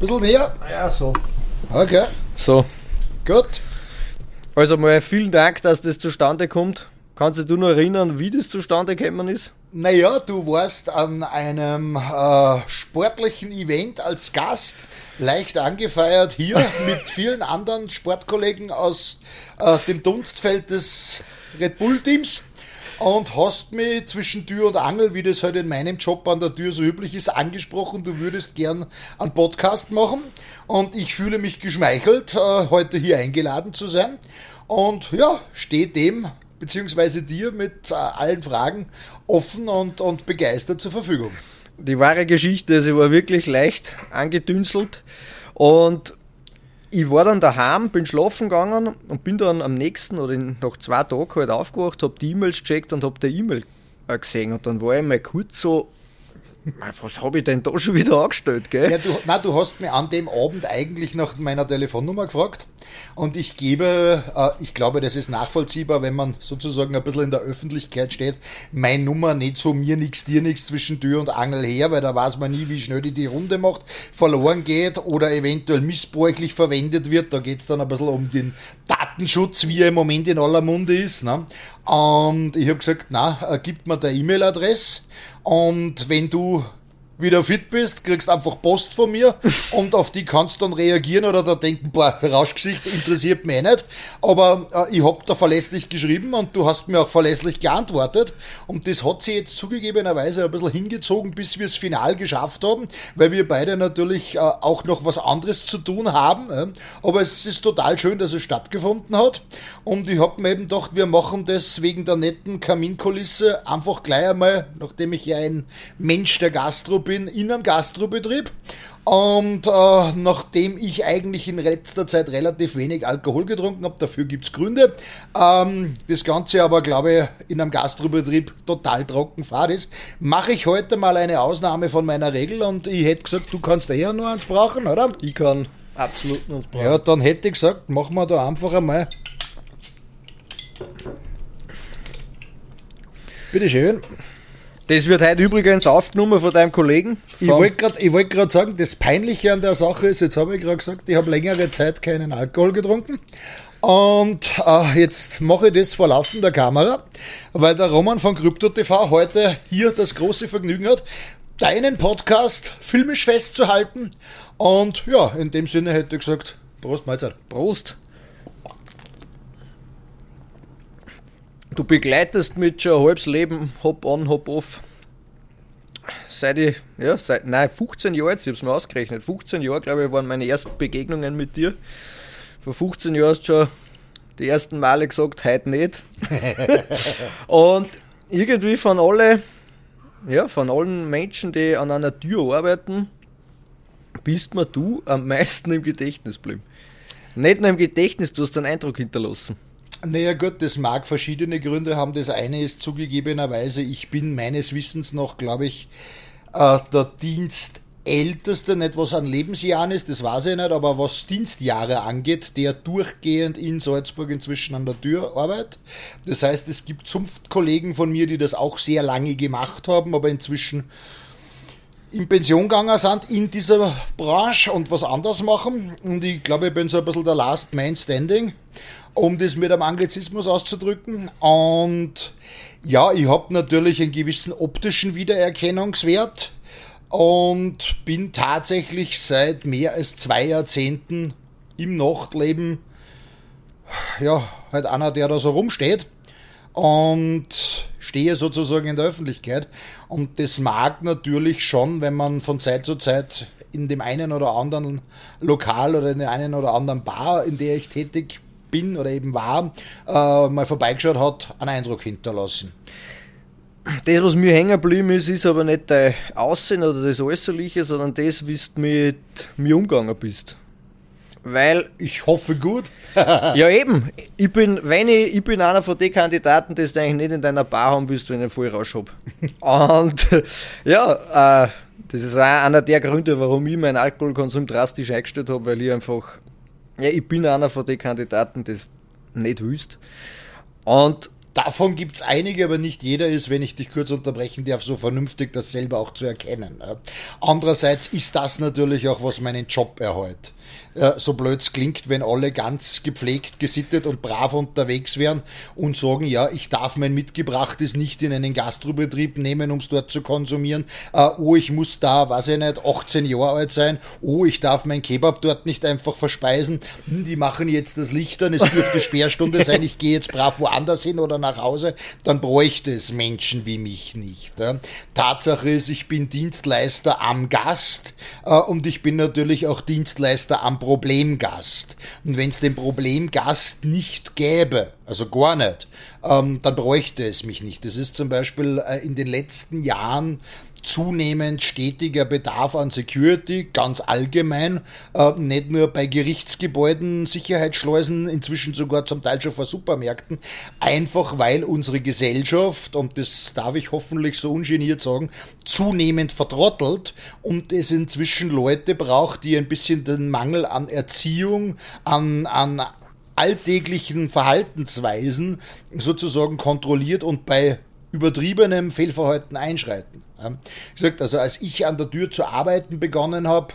bisschen näher? Ja, so. Okay, So. gut. Also mal vielen Dank, dass das zustande kommt. Kannst du dich noch erinnern, wie das zustande gekommen ist? Naja, du warst an einem äh, sportlichen Event als Gast, leicht angefeiert hier mit vielen anderen Sportkollegen aus äh, dem Dunstfeld des Red Bull-Teams und hast mich zwischen Tür und Angel, wie das halt in meinem Job an der Tür so üblich ist, angesprochen, du würdest gern einen Podcast machen. Und ich fühle mich geschmeichelt, äh, heute hier eingeladen zu sein. Und ja, stehe dem beziehungsweise dir mit äh, allen Fragen offen und, und begeistert zur Verfügung. Die wahre Geschichte, sie war wirklich leicht angedünselt. Und ich war dann daheim, bin schlafen gegangen und bin dann am nächsten oder nach zwei Tagen halt aufgewacht, habe die E-Mails gecheckt und habe die E-Mail äh, gesehen. Und dann war ich mal kurz so, "Mei, was habe ich denn da schon wieder angestellt, gell? Ja, du, na, du hast mir an dem Abend eigentlich nach meiner Telefonnummer gefragt und ich gebe, äh, ich glaube, das ist nachvollziehbar, wenn man sozusagen ein bisschen in der Öffentlichkeit steht, meine Nummer nicht so mir nix, dir nix zwischen Tür und Angel her, weil da weiß man nie, wie schnell die die Runde macht, verloren geht oder eventuell missbräuchlich verwendet wird. Da geht's dann ein bisschen um den Datenschutz, wie er im Moment in aller Munde ist. Ne? Und ich habe gesagt, na, äh, gib mir der E-Mail-Adresse und wenn du wieder fit bist, kriegst einfach Post von mir und auf die kannst du dann reagieren oder da denken, boah, Rauschgesicht interessiert mich eh nicht. Aber äh, ich hab da verlässlich geschrieben und du hast mir auch verlässlich geantwortet und das hat sie jetzt zugegebenerweise ein bisschen hingezogen, bis wir es final geschafft haben, weil wir beide natürlich äh, auch noch was anderes zu tun haben. Äh. Aber es ist total schön, dass es stattgefunden hat und ich hab mir eben gedacht, wir machen das wegen der netten Kaminkulisse einfach gleich einmal, nachdem ich ja ein Mensch der Gastro bin, in einem Gastrobetrieb. Und äh, nachdem ich eigentlich in letzter Zeit relativ wenig Alkohol getrunken habe, dafür gibt's Gründe, ähm, das Ganze aber, glaube ich, in einem Gastrobetrieb total trocken fad ist, mache ich heute mal eine Ausnahme von meiner Regel und ich hätte gesagt, du kannst eher nur eins brauchen, oder? Ich kann absolut nicht brauchen. Ja, dann hätte ich gesagt, machen wir da einfach einmal. Bitteschön. Das wird heute übrigens aufgenommen von deinem Kollegen. Ich wollte gerade wollt sagen, das Peinliche an der Sache ist, jetzt habe ich gerade gesagt, ich habe längere Zeit keinen Alkohol getrunken. Und äh, jetzt mache ich das vor laufender Kamera, weil der Roman von Krypto TV heute hier das große Vergnügen hat, deinen Podcast filmisch festzuhalten. Und ja, in dem Sinne hätte ich gesagt, Prost Mahlzeit. Prost. Du begleitest mit schon ein halbes Leben, hop on, hop off. Seit ich, ja, seit, nein, 15 Jahre jetzt, ich hab's mir ausgerechnet. 15 Jahre, glaube ich, waren meine ersten Begegnungen mit dir. Vor 15 Jahren hast du schon die ersten Male gesagt, heute nicht. Und irgendwie von alle, ja, von allen Menschen, die an einer Tür arbeiten, bist mir du am meisten im Gedächtnis geblieben. Nicht nur im Gedächtnis, du hast einen Eindruck hinterlassen. Naja gut, das mag verschiedene Gründe haben. Das eine ist zugegebenerweise, ich bin meines Wissens noch, glaube ich, äh, der Dienstälteste, nicht was an Lebensjahren ist, das weiß ich nicht, aber was Dienstjahre angeht, der durchgehend in Salzburg inzwischen an der Tür arbeitet. Das heißt, es gibt Zunftkollegen von mir, die das auch sehr lange gemacht haben, aber inzwischen in Pension gegangen sind in dieser Branche und was anderes machen. Und ich glaube, ich bin so ein bisschen der Last Man Standing, um das mit einem Anglizismus auszudrücken. Und ja, ich habe natürlich einen gewissen optischen Wiedererkennungswert und bin tatsächlich seit mehr als zwei Jahrzehnten im Nachtleben ja, halt einer, der da so rumsteht und stehe sozusagen in der Öffentlichkeit. Und das mag natürlich schon, wenn man von Zeit zu Zeit in dem einen oder anderen Lokal oder in der einen oder anderen Bar, in der ich tätig bin oder eben war, äh, mal vorbeigeschaut hat, einen Eindruck hinterlassen. Das, was mir hängen geblieben ist, ist aber nicht dein Aussehen oder das Äußerliche, sondern das, wie du mit mir umgegangen bist. Weil, Ich hoffe gut. ja eben, ich bin, wenn ich, ich bin einer von den Kandidaten, die du eigentlich nicht in deiner Bar haben willst, wenn ich einen Vollrausch hab. Und ja, äh, das ist auch einer der Gründe, warum ich meinen Alkoholkonsum drastisch eingestellt habe, weil ich einfach, ja, ich bin einer von den Kandidaten, das nicht willst. Und Davon gibt es einige, aber nicht jeder ist, wenn ich dich kurz unterbrechen darf, so vernünftig, das selber auch zu erkennen. Andererseits ist das natürlich auch, was meinen Job erhält. So blöd es klingt, wenn alle ganz gepflegt, gesittet und brav unterwegs wären und sagen, ja, ich darf mein Mitgebrachtes nicht in einen Gastrobetrieb nehmen, um es dort zu konsumieren. Äh, oh, ich muss da, weiß ich nicht, 18 Jahre alt sein. Oh, ich darf mein Kebab dort nicht einfach verspeisen. Hm, die machen jetzt das Licht an, es dürfte Sperrstunde sein, ich gehe jetzt brav woanders hin oder nach Hause. Dann bräuchte es Menschen wie mich nicht. Tatsache ist, ich bin Dienstleister am Gast äh, und ich bin natürlich auch Dienstleister am Problemgast. Und wenn es den Problemgast nicht gäbe, also gar nicht, ähm, dann bräuchte es mich nicht. Das ist zum Beispiel äh, in den letzten Jahren zunehmend stetiger Bedarf an Security, ganz allgemein, äh, nicht nur bei Gerichtsgebäuden, Sicherheitsschleusen, inzwischen sogar zum Teil schon vor Supermärkten, einfach weil unsere Gesellschaft, und das darf ich hoffentlich so ungeniert sagen, zunehmend vertrottelt und es inzwischen Leute braucht, die ein bisschen den Mangel an Erziehung, an, an alltäglichen Verhaltensweisen sozusagen kontrolliert und bei übertriebenem Fehlverhalten einschreiten. Ich gesagt, also als ich an der Tür zu arbeiten begonnen habe,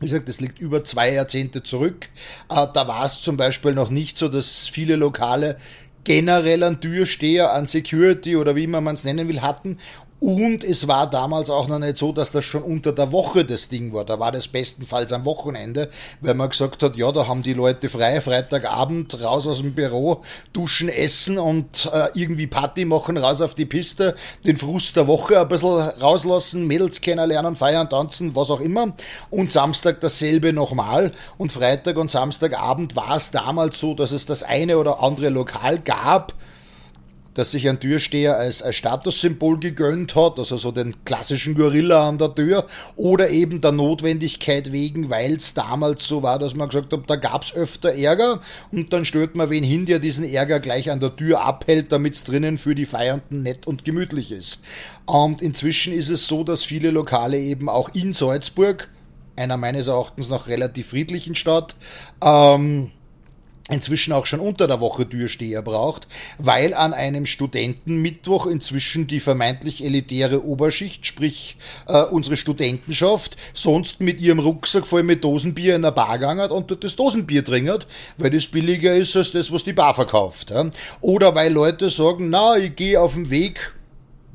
wie gesagt, das liegt über zwei Jahrzehnte zurück. Äh, da war es zum Beispiel noch nicht so, dass viele Lokale generell an Türsteher, an Security oder wie man es nennen will, hatten. Und es war damals auch noch nicht so, dass das schon unter der Woche das Ding war. Da war das bestenfalls am Wochenende, weil man gesagt hat, ja, da haben die Leute frei, Freitagabend raus aus dem Büro, duschen, essen und äh, irgendwie Party machen, raus auf die Piste, den Frust der Woche ein bisschen rauslassen, Mädels kennenlernen, feiern, tanzen, was auch immer. Und Samstag dasselbe nochmal. Und Freitag und Samstagabend war es damals so, dass es das eine oder andere Lokal gab, dass sich ein Türsteher als, als Statussymbol gegönnt hat, also so den klassischen Gorilla an der Tür, oder eben der Notwendigkeit wegen, weil es damals so war, dass man gesagt hat, da gab es öfter Ärger und dann stellt man wen hin, der diesen Ärger gleich an der Tür abhält, damit es drinnen für die Feiernden nett und gemütlich ist. Und inzwischen ist es so, dass viele Lokale eben auch in Salzburg, einer meines Erachtens noch relativ friedlichen Stadt, ähm, inzwischen auch schon unter der Woche Türsteher braucht, weil an einem Studentenmittwoch inzwischen die vermeintlich elitäre Oberschicht, sprich äh, unsere Studentenschaft, sonst mit ihrem Rucksack voll mit Dosenbier in der Bar gangert und dort das Dosenbier trinkt, weil das billiger ist als das, was die Bar verkauft. Ja. Oder weil Leute sagen, na, ich gehe auf dem Weg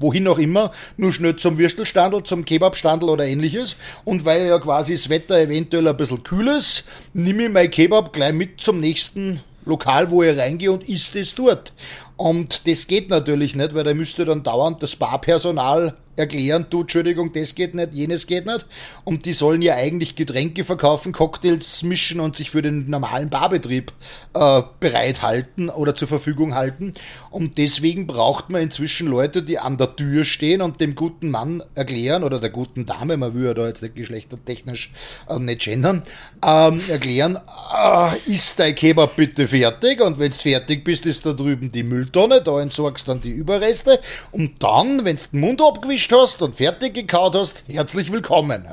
wohin auch immer, nur schnell zum Würstelstandel, zum Kebabstandel oder ähnliches. Und weil ja quasi das Wetter eventuell ein bisschen kühl ist, nehme ich mein Kebab gleich mit zum nächsten Lokal, wo ich reingehe und isst es dort. Und das geht natürlich nicht, weil da müsste dann dauernd das Barpersonal erklären, du, Entschuldigung, das geht nicht, jenes geht nicht. Und die sollen ja eigentlich Getränke verkaufen, Cocktails mischen und sich für den normalen Barbetrieb äh, bereithalten oder zur Verfügung halten. Und deswegen braucht man inzwischen Leute, die an der Tür stehen und dem guten Mann erklären, oder der guten Dame, man will ja da jetzt nicht geschlechtertechnisch äh, nicht gendern, ähm, erklären, äh, ist dein Kebab bitte fertig? Und wenn du fertig bist, ist da drüben die Mülltonne, da entsorgst dann die Überreste. Und dann, wenn du den Mund abgewischt hast und fertig gekaut hast, herzlich willkommen.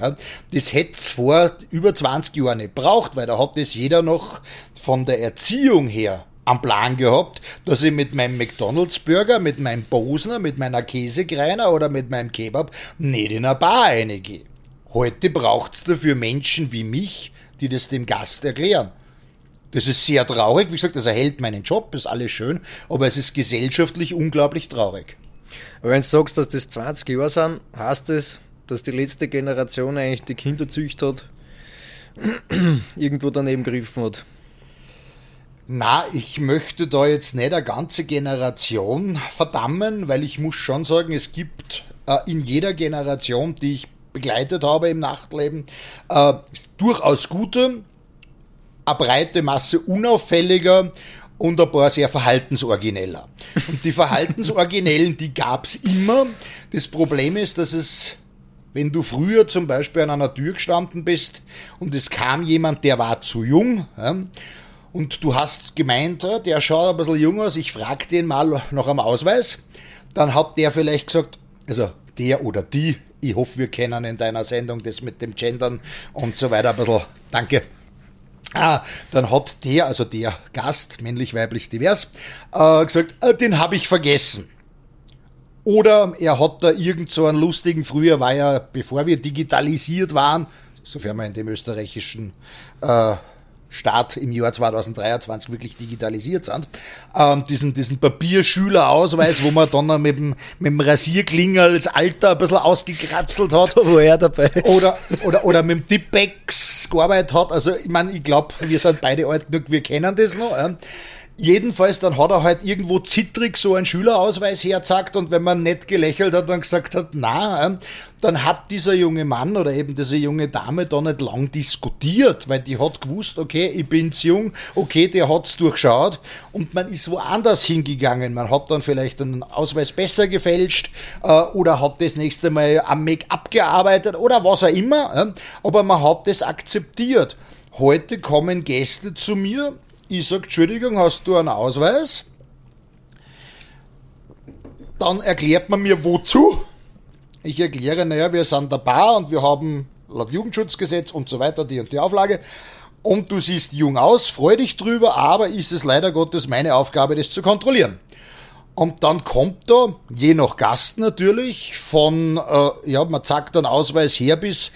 Das hätte es vor über 20 Jahren nicht braucht, weil da hat das jeder noch von der Erziehung her am Plan gehabt, dass ich mit meinem McDonalds Burger, mit meinem Bosner, mit meiner Käsekreiner oder mit meinem Kebab nicht in eine Bar reingehe. Heute braucht es dafür Menschen wie mich, die das dem Gast erklären. Das ist sehr traurig. Wie gesagt, das erhält meinen Job, ist alles schön, aber es ist gesellschaftlich unglaublich traurig. Aber wenn du sagst, dass das 20 Jahre sind, heißt das, dass die letzte Generation eigentlich die Kinder zücht hat, irgendwo daneben gegriffen hat. Na, ich möchte da jetzt nicht eine ganze Generation verdammen, weil ich muss schon sagen, es gibt äh, in jeder Generation, die ich begleitet habe im Nachtleben, äh, durchaus gute, eine breite Masse unauffälliger und ein paar sehr verhaltensorigineller. Und die Verhaltensoriginellen, die gab's immer. Das Problem ist, dass es, wenn du früher zum Beispiel an einer Tür gestanden bist und es kam jemand, der war zu jung, ja, und du hast gemeint, der schaut ein bisschen jung aus, ich frag den mal nach einem Ausweis, dann hat der vielleicht gesagt, also der oder die, ich hoffe, wir kennen in deiner Sendung das mit dem Gendern und so weiter ein bisschen, danke, Ah, dann hat der, also der Gast, männlich, weiblich, divers, äh, gesagt, äh, den habe ich vergessen. Oder er hat da irgend so einen lustigen, früher war ja, bevor wir digitalisiert waren, sofern wir in dem österreichischen äh, Staat im Jahr 2023 wirklich digitalisiert sind, ähm, diesen, diesen Papierschülerausweis, wo man dann mit dem, mit dem Rasierklingel das Alter ein bisschen ausgekratzelt hat. Da war er dabei. Oder, oder, oder mit dem Tippex gearbeitet hat. Also, ich meine, ich glaube, wir sind beide alt genug, wir kennen das noch. Ja. Jedenfalls, dann hat er halt irgendwo zittrig so einen Schülerausweis herzackt und wenn man nett gelächelt hat und gesagt hat, na, dann hat dieser junge Mann oder eben diese junge Dame da nicht lang diskutiert, weil die hat gewusst, okay, ich bin's jung, okay, der hat's durchschaut und man ist woanders hingegangen. Man hat dann vielleicht einen Ausweis besser gefälscht äh, oder hat das nächste Mal am Make-up gearbeitet oder was auch immer, äh, aber man hat das akzeptiert. Heute kommen Gäste zu mir ich sage, Entschuldigung, hast du einen Ausweis? Dann erklärt man mir, wozu. Ich erkläre, naja, wir sind der Bar und wir haben laut Jugendschutzgesetz und so weiter die und die Auflage. Und du siehst jung aus, freu dich drüber, aber ist es leider Gottes meine Aufgabe, das zu kontrollieren. Und dann kommt da, je nach Gast natürlich, von, äh, ja, man zeigt einen Ausweis her bis,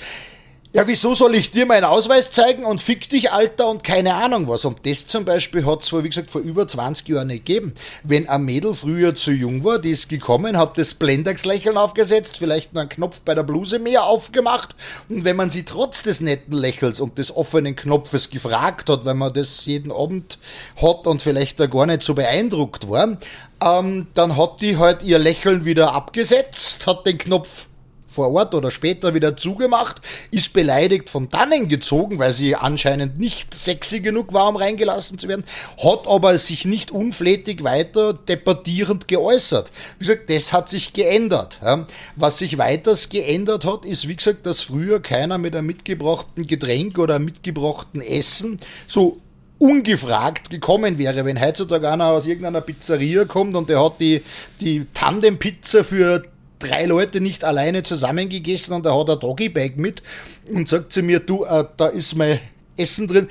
ja, wieso soll ich dir meinen Ausweis zeigen und fick dich, Alter, und keine Ahnung was. Und das zum Beispiel hat es vor, wie gesagt, vor über 20 Jahren nicht gegeben. Wenn ein Mädel früher zu jung war, die ist gekommen, hat das Blendax-Lächeln aufgesetzt, vielleicht noch einen Knopf bei der Bluse mehr aufgemacht. Und wenn man sie trotz des netten Lächels und des offenen Knopfes gefragt hat, weil man das jeden Abend hat und vielleicht da gar nicht so beeindruckt war, ähm, dann hat die halt ihr Lächeln wieder abgesetzt, hat den Knopf vor Ort oder später wieder zugemacht, ist beleidigt von dannen gezogen, weil sie anscheinend nicht sexy genug war, um reingelassen zu werden, hat aber sich nicht unflätig weiter debattierend geäußert. Wie gesagt, das hat sich geändert. Was sich weiters geändert hat, ist, wie gesagt, dass früher keiner mit einem mitgebrachten Getränk oder einem mitgebrachten Essen so ungefragt gekommen wäre, wenn heutzutage einer aus irgendeiner Pizzeria kommt und der hat die, die Tandem-Pizza für drei Leute nicht alleine zusammengegessen und er hat ein Doggybag mit und sagt zu mir, du, äh, da ist mein Essen drin.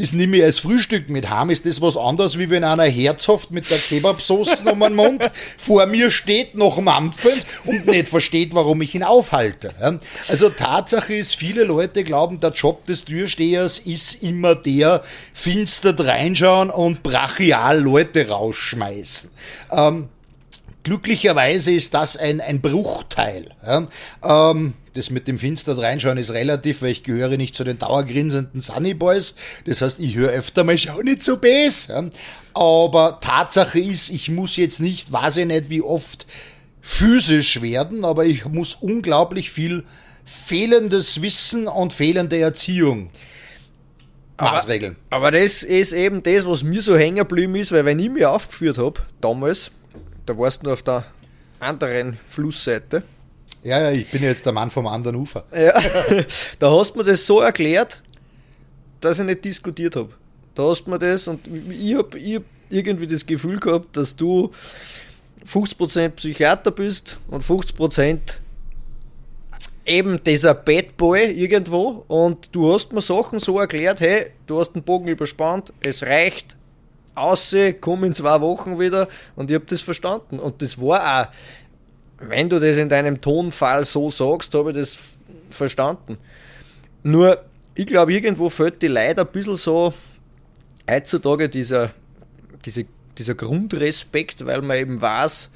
Das nehme ich als Frühstück mit heim. Ist das was anderes, wie wenn einer herzhaft mit der Kebabsoße um den Mund vor mir steht, noch mampfend und nicht versteht, warum ich ihn aufhalte. Also Tatsache ist, viele Leute glauben, der Job des Türstehers ist immer der, finster reinschauen und brachial Leute rausschmeißen. Ähm, Glücklicherweise ist das ein, ein Bruchteil. Ja. Ähm, das mit dem Finster reinschauen ist relativ, weil ich gehöre nicht zu den dauergrinsenden Sunny Boys. Das heißt, ich höre öfter mal, schau nicht so bes. Ja. Aber Tatsache ist, ich muss jetzt nicht, weiß ich nicht wie oft, physisch werden, aber ich muss unglaublich viel fehlendes Wissen und fehlende Erziehung Maßregeln. Aber, aber das ist eben das, was mir so hängen geblieben ist, weil wenn ich mich aufgeführt habe, damals, da warst du auf der anderen Flussseite. Ja, ja, ich bin jetzt der Mann vom anderen Ufer. Ja, da hast du mir das so erklärt, dass ich nicht diskutiert habe. Da hast du mir das und ich habe hab irgendwie das Gefühl gehabt, dass du 50% Psychiater bist und 50% eben dieser Bad Boy irgendwo und du hast mir Sachen so erklärt, hey, du hast den Bogen überspannt, es reicht, ausseh, komm in zwei Wochen wieder und ich habe das verstanden. Und das war auch, wenn du das in deinem Tonfall so sagst, habe ich das verstanden. Nur, ich glaube, irgendwo fällt die leider ein bisschen so heutzutage dieser, diese, dieser Grundrespekt, weil man eben weiß,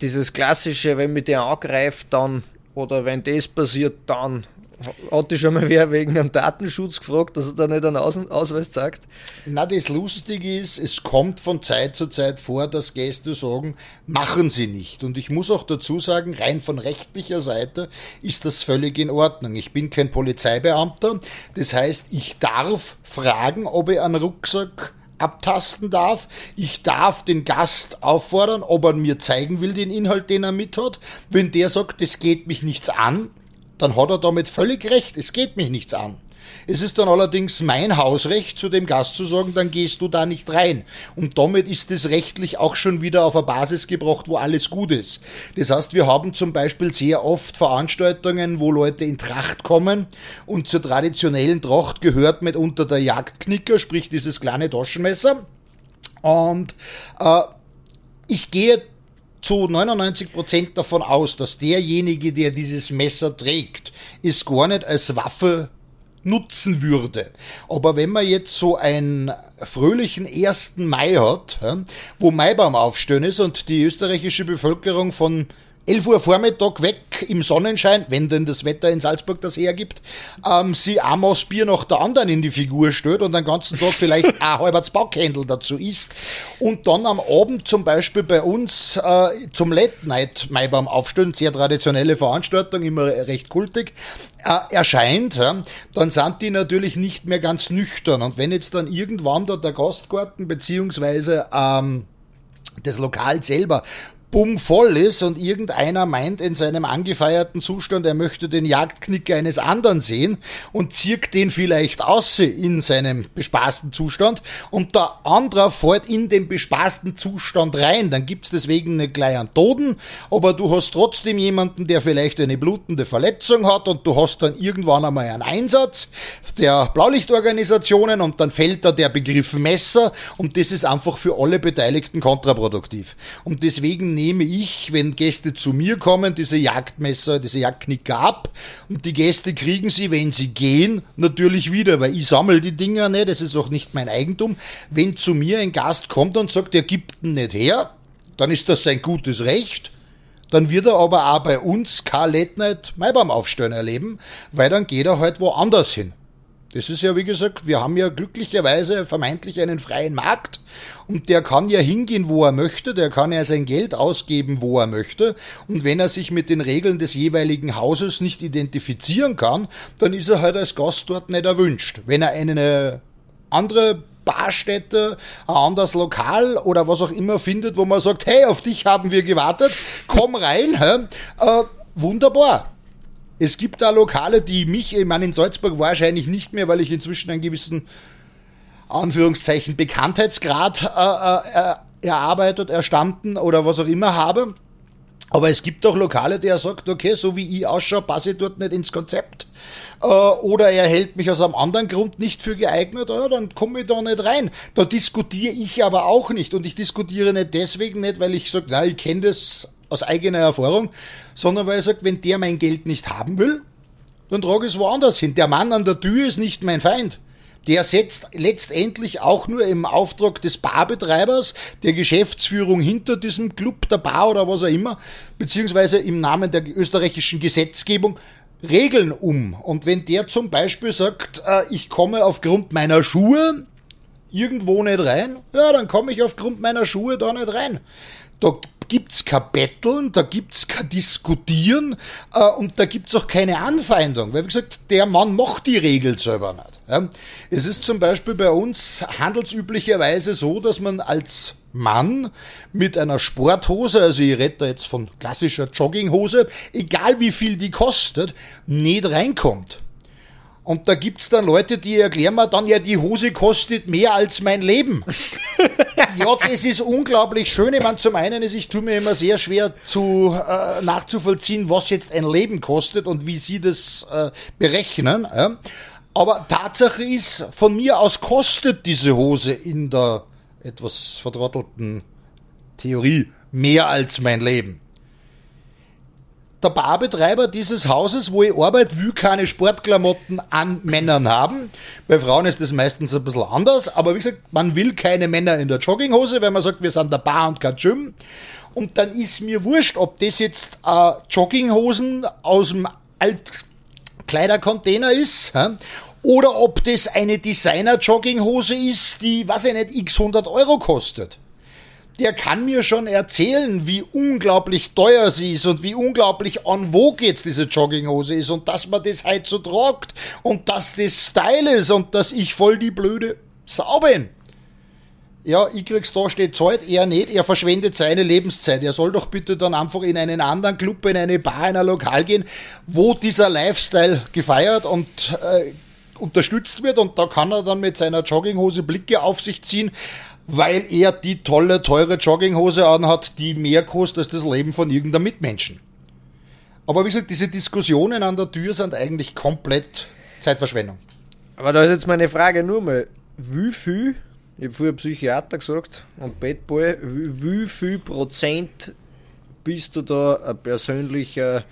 dieses klassische, wenn mich der angreift, dann oder wenn das passiert, dann hat dich schon mal wer wegen einem Datenschutz gefragt, dass er da nicht einen Aus Ausweis zeigt? Na, das Lustige ist, es kommt von Zeit zu Zeit vor, dass Gäste sagen, machen sie nicht. Und ich muss auch dazu sagen, rein von rechtlicher Seite ist das völlig in Ordnung. Ich bin kein Polizeibeamter. Das heißt, ich darf fragen, ob ich einen Rucksack abtasten darf. Ich darf den Gast auffordern, ob er mir zeigen will, den Inhalt, den er mit hat. Wenn der sagt, das geht mich nichts an, dann hat er damit völlig recht. Es geht mich nichts an. Es ist dann allerdings mein Hausrecht, zu dem Gast zu sagen, dann gehst du da nicht rein. Und damit ist es rechtlich auch schon wieder auf eine Basis gebracht, wo alles gut ist. Das heißt, wir haben zum Beispiel sehr oft Veranstaltungen, wo Leute in Tracht kommen und zur traditionellen Tracht gehört mit unter der Jagdknicker, sprich dieses kleine Taschenmesser. Und äh, ich gehe zu 99 Prozent davon aus, dass derjenige, der dieses Messer trägt, es gar nicht als Waffe nutzen würde. Aber wenn man jetzt so einen fröhlichen 1. Mai hat, wo Maibaum aufstehen ist und die österreichische Bevölkerung von 11 Uhr Vormittag weg im Sonnenschein, wenn denn das Wetter in Salzburg das hergibt, ähm, sie einmal Bier nach der anderen in die Figur stellt und den ganzen Tag vielleicht ein halbes Backhändel dazu isst und dann am Abend zum Beispiel bei uns äh, zum Late Night Maibaum aufstehen, sehr traditionelle Veranstaltung, immer recht kultig, äh, erscheint, ja, dann sind die natürlich nicht mehr ganz nüchtern. Und wenn jetzt dann irgendwann da der Gastgarten beziehungsweise ähm, das Lokal selber bummvoll ist und irgendeiner meint in seinem angefeierten Zustand, er möchte den Jagdknicker eines anderen sehen und zirkt den vielleicht aus in seinem bespaßten Zustand und der andere fährt in den bespaßten Zustand rein, dann gibt's deswegen nicht gleich einen Toten, aber du hast trotzdem jemanden, der vielleicht eine blutende Verletzung hat und du hast dann irgendwann einmal einen Einsatz der Blaulichtorganisationen und dann fällt da der Begriff Messer und das ist einfach für alle Beteiligten kontraproduktiv. Und deswegen nehme ich, wenn Gäste zu mir kommen, diese Jagdmesser, diese Jagdknicker ab und die Gäste kriegen sie, wenn sie gehen, natürlich wieder, weil ich sammle die Dinger nicht, das ist auch nicht mein Eigentum. Wenn zu mir ein Gast kommt und sagt, er gibt ihn nicht her, dann ist das sein gutes Recht. Dann wird er aber auch bei uns kein Late Night Maibaum aufstellen erleben, weil dann geht er halt woanders hin. Das ist ja, wie gesagt, wir haben ja glücklicherweise vermeintlich einen freien Markt und der kann ja hingehen, wo er möchte, der kann ja sein Geld ausgeben, wo er möchte und wenn er sich mit den Regeln des jeweiligen Hauses nicht identifizieren kann, dann ist er halt als Gast dort nicht erwünscht. Wenn er eine andere Barstätte, ein anderes Lokal oder was auch immer findet, wo man sagt, hey, auf dich haben wir gewartet, komm rein? Äh, wunderbar. Es gibt da Lokale, die mich, ich meine, in Salzburg wahrscheinlich nicht mehr, weil ich inzwischen einen gewissen Anführungszeichen Bekanntheitsgrad äh, äh, erarbeitet, erstanden oder was auch immer habe. Aber es gibt auch Lokale, der sagt, okay, so wie ich ausschaue, passe ich dort nicht ins Konzept. Äh, oder er hält mich aus einem anderen Grund nicht für geeignet, ja, dann komme ich da nicht rein. Da diskutiere ich aber auch nicht. Und ich diskutiere nicht deswegen nicht, weil ich sage, na, ich kenne das aus eigener Erfahrung, sondern weil er sagt, wenn der mein Geld nicht haben will, dann trage ich es woanders hin. Der Mann an der Tür ist nicht mein Feind. Der setzt letztendlich auch nur im Auftrag des Barbetreibers, der Geschäftsführung hinter diesem Club, der Bar oder was auch immer, beziehungsweise im Namen der österreichischen Gesetzgebung Regeln um. Und wenn der zum Beispiel sagt, äh, ich komme aufgrund meiner Schuhe irgendwo nicht rein, ja, dann komme ich aufgrund meiner Schuhe da nicht rein. Da gibt's kein Betteln, da gibt's kein Diskutieren äh, und da gibt's auch keine Anfeindung. Weil, wie gesagt, der Mann macht die Regel selber nicht. Ja. Es ist zum Beispiel bei uns handelsüblicherweise so, dass man als Mann mit einer Sporthose, also ich rede da jetzt von klassischer Jogginghose, egal wie viel die kostet, nicht reinkommt. Und da gibt's dann Leute, die erklären mir dann, ja, die Hose kostet mehr als mein Leben. ja, das ist unglaublich schön. Ich meine, zum einen ist, ich tue mir immer sehr schwer zu äh, nachzuvollziehen, was jetzt ein Leben kostet und wie sie das äh, berechnen. Ja. Aber Tatsache ist, von mir aus kostet diese Hose in der etwas vertrottelten Theorie mehr als mein Leben der Barbetreiber dieses Hauses, wo ich arbeite, will keine Sportklamotten an Männern haben. Bei Frauen ist das meistens ein bisschen anders, aber wie gesagt, man will keine Männer in der Jogginghose, weil man sagt, wir sind der Bar und kein Gym. Und dann ist mir wurscht, ob das jetzt äh, Jogginghosen aus dem Altkleidercontainer ist hä? oder ob das eine Designer-Jogginghose ist, die, weiß ich nicht, x 100 Euro kostet der kann mir schon erzählen, wie unglaublich teuer sie ist und wie unglaublich en vogue jetzt diese Jogginghose ist und dass man das halt so tragt und dass das Style ist und dass ich voll die blöde Sau bin. Ja, ich krieg's da steht Zeit, er nicht, er verschwendet seine Lebenszeit. Er soll doch bitte dann einfach in einen anderen Club, in eine Bar, in ein Lokal gehen, wo dieser Lifestyle gefeiert und äh, unterstützt wird und da kann er dann mit seiner Jogginghose Blicke auf sich ziehen, weil er die tolle, teure Jogginghose anhat, die mehr kostet als das Leben von irgendeinem Mitmenschen. Aber wie gesagt, diese Diskussionen an der Tür sind eigentlich komplett Zeitverschwendung. Aber da ist jetzt meine Frage nur mal, wie viel, ich habe früher Psychiater gesagt und Bettboy, wie, wie viel Prozent bist du da ein persönlicher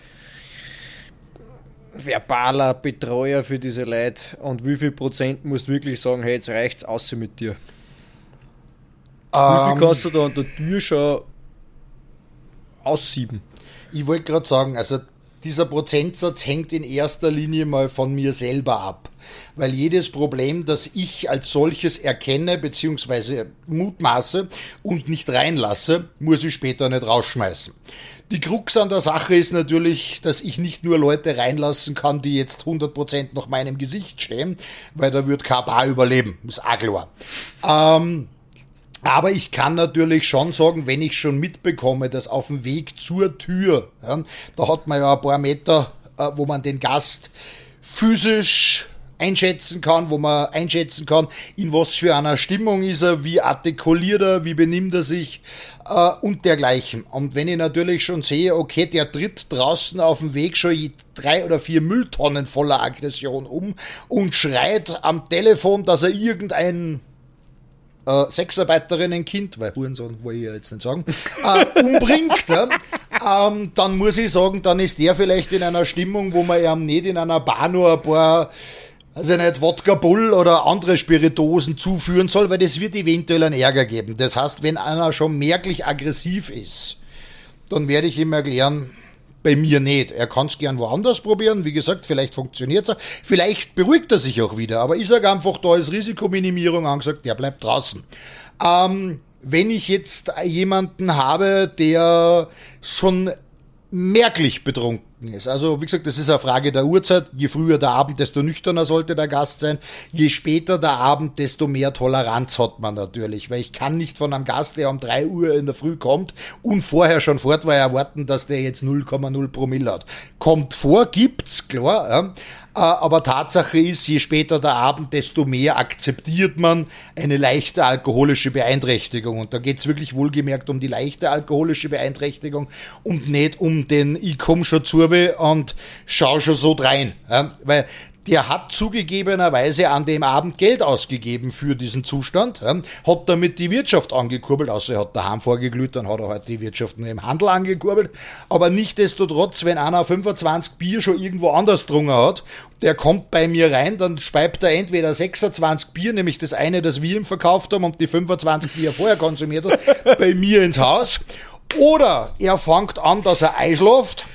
verbaler Betreuer für diese Leute und wie viel Prozent musst du wirklich sagen, hey, jetzt reicht's außer mit dir? Um, wie viel ähm. kannst du da an der Tür schon aussieben? Ich wollte gerade sagen, also dieser Prozentsatz hängt in erster Linie mal von mir selber ab. Weil jedes Problem, das ich als solches erkenne bzw. mutmaße und nicht reinlasse, muss ich später nicht rausschmeißen. Die Krux an der Sache ist natürlich, dass ich nicht nur Leute reinlassen kann, die jetzt 100% nach meinem Gesicht stehen, weil da wird kein Bar überleben. Ist auch klar. Ähm, aber ich kann natürlich schon sagen, wenn ich schon mitbekomme, dass auf dem Weg zur Tür, ja, da hat man ja ein paar Meter, äh, wo man den Gast physisch einschätzen kann, wo man einschätzen kann, in was für einer Stimmung ist er, wie artikuliert er, wie benimmt er sich äh, und dergleichen. Und wenn ich natürlich schon sehe, okay, der tritt draußen auf dem Weg schon drei oder vier Mülltonnen voller Aggression um und schreit am Telefon, dass er irgendein äh, Sexarbeiterinnen-Kind, weil Hurensohn wollte ich ja jetzt nicht sagen, äh, umbringt, ja, ähm, dann muss ich sagen, dann ist der vielleicht in einer Stimmung, wo man ihm nicht in einer Bar nur ein paar also nicht Wodka Bull oder andere Spiritosen zuführen soll, weil das wird eventuell einen Ärger geben. Das heißt, wenn einer schon merklich aggressiv ist, dann werde ich ihm erklären, bei mir nicht. Er kann es gern woanders probieren. Wie gesagt, vielleicht funktioniert es. Vielleicht beruhigt er sich auch wieder. Aber ich sage einfach, da ist Risikominimierung angesagt, der bleibt draußen. Ähm, wenn ich jetzt jemanden habe, der schon merklich betrunken ist. Also wie gesagt, das ist eine Frage der Uhrzeit. Je früher der Abend, desto nüchterner sollte der Gast sein. Je später der Abend, desto mehr Toleranz hat man natürlich. Weil ich kann nicht von einem Gast, der um drei Uhr in der Früh kommt und vorher schon fort war, erwarten, dass der jetzt 0,0 Promille hat. Kommt vor, gibt's, klar. Ja. Äh, aber Tatsache ist, je später der Abend, desto mehr akzeptiert man eine leichte alkoholische Beeinträchtigung. Und da geht's wirklich wohlgemerkt um die leichte alkoholische Beeinträchtigung und nicht um den ich komm schon zu und schau schon so drein. Ja? Weil der hat zugegebenerweise an dem Abend Geld ausgegeben für diesen Zustand, ja, hat damit die Wirtschaft angekurbelt, außer er hat daheim vorgeglüht, dann hat er halt die Wirtschaft nur im Handel angekurbelt. Aber nichtdestotrotz, wenn einer 25 Bier schon irgendwo anders drungen hat, der kommt bei mir rein, dann speibt er entweder 26 Bier, nämlich das eine, das wir ihm verkauft haben und die 25, die er vorher konsumiert hat, bei mir ins Haus. Oder er fängt an, dass er einschläft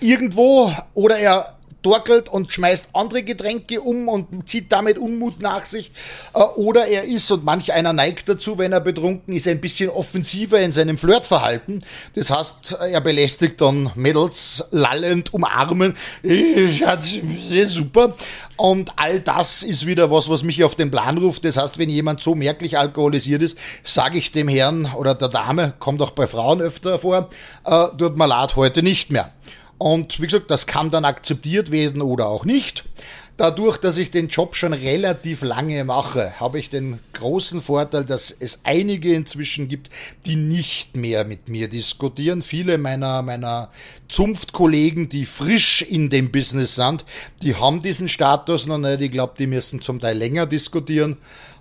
irgendwo oder er torkelt und schmeißt andere Getränke um und zieht damit Unmut nach sich. Äh, oder er ist, und manch einer neigt dazu, wenn er betrunken ist, ein bisschen offensiver in seinem Flirtverhalten. Das heißt, er belästigt dann Mädels lallend umarmen. Schatz, sehr super. Und all das ist wieder was, was mich auf den Plan ruft. Das heißt, wenn jemand so merklich alkoholisiert ist, sage ich dem Herrn oder der Dame, kommt auch bei Frauen öfter vor, äh, tut mir leid, heute nicht mehr. Und wie gesagt, das kann dann akzeptiert werden oder auch nicht. Dadurch, dass ich den Job schon relativ lange mache, habe ich den großen Vorteil, dass es einige inzwischen gibt, die nicht mehr mit mir diskutieren. Viele meiner, meiner Zunftkollegen, die frisch in dem Business sind, die haben diesen Status noch nicht. Ich glaube, die müssen zum Teil länger diskutieren.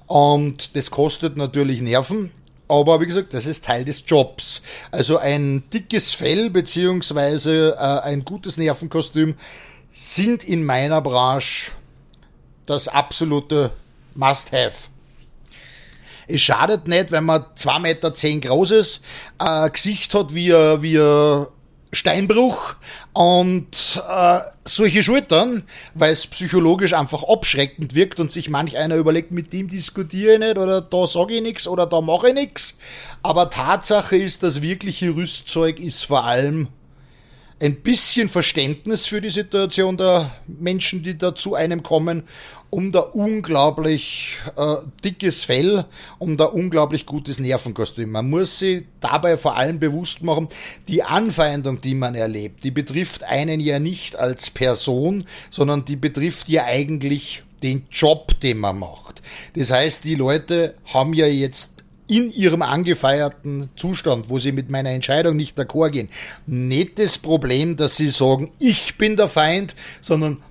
Und das kostet natürlich Nerven. Aber wie gesagt, das ist Teil des Jobs. Also ein dickes Fell beziehungsweise äh, ein gutes Nervenkostüm sind in meiner Branche das absolute Must-Have. Es schadet nicht, wenn man zwei Meter zehn groß ist, äh, Gesicht hat wie, wie Steinbruch und äh, solche Schultern, weil es psychologisch einfach abschreckend wirkt und sich manch einer überlegt, mit dem diskutiere ich nicht oder da sage ich nichts oder da mache ich nichts. Aber Tatsache ist, das wirkliche Rüstzeug ist vor allem ein bisschen Verständnis für die Situation der Menschen, die da zu einem kommen, um da unglaublich äh, dickes Fell, um da unglaublich gutes Nervenkostüm. Man muss sich dabei vor allem bewusst machen, die Anfeindung, die man erlebt, die betrifft einen ja nicht als Person, sondern die betrifft ja eigentlich den Job, den man macht. Das heißt, die Leute haben ja jetzt in ihrem angefeierten Zustand, wo sie mit meiner Entscheidung nicht d'accord gehen, nicht das Problem, dass sie sagen, ich bin der Feind, sondern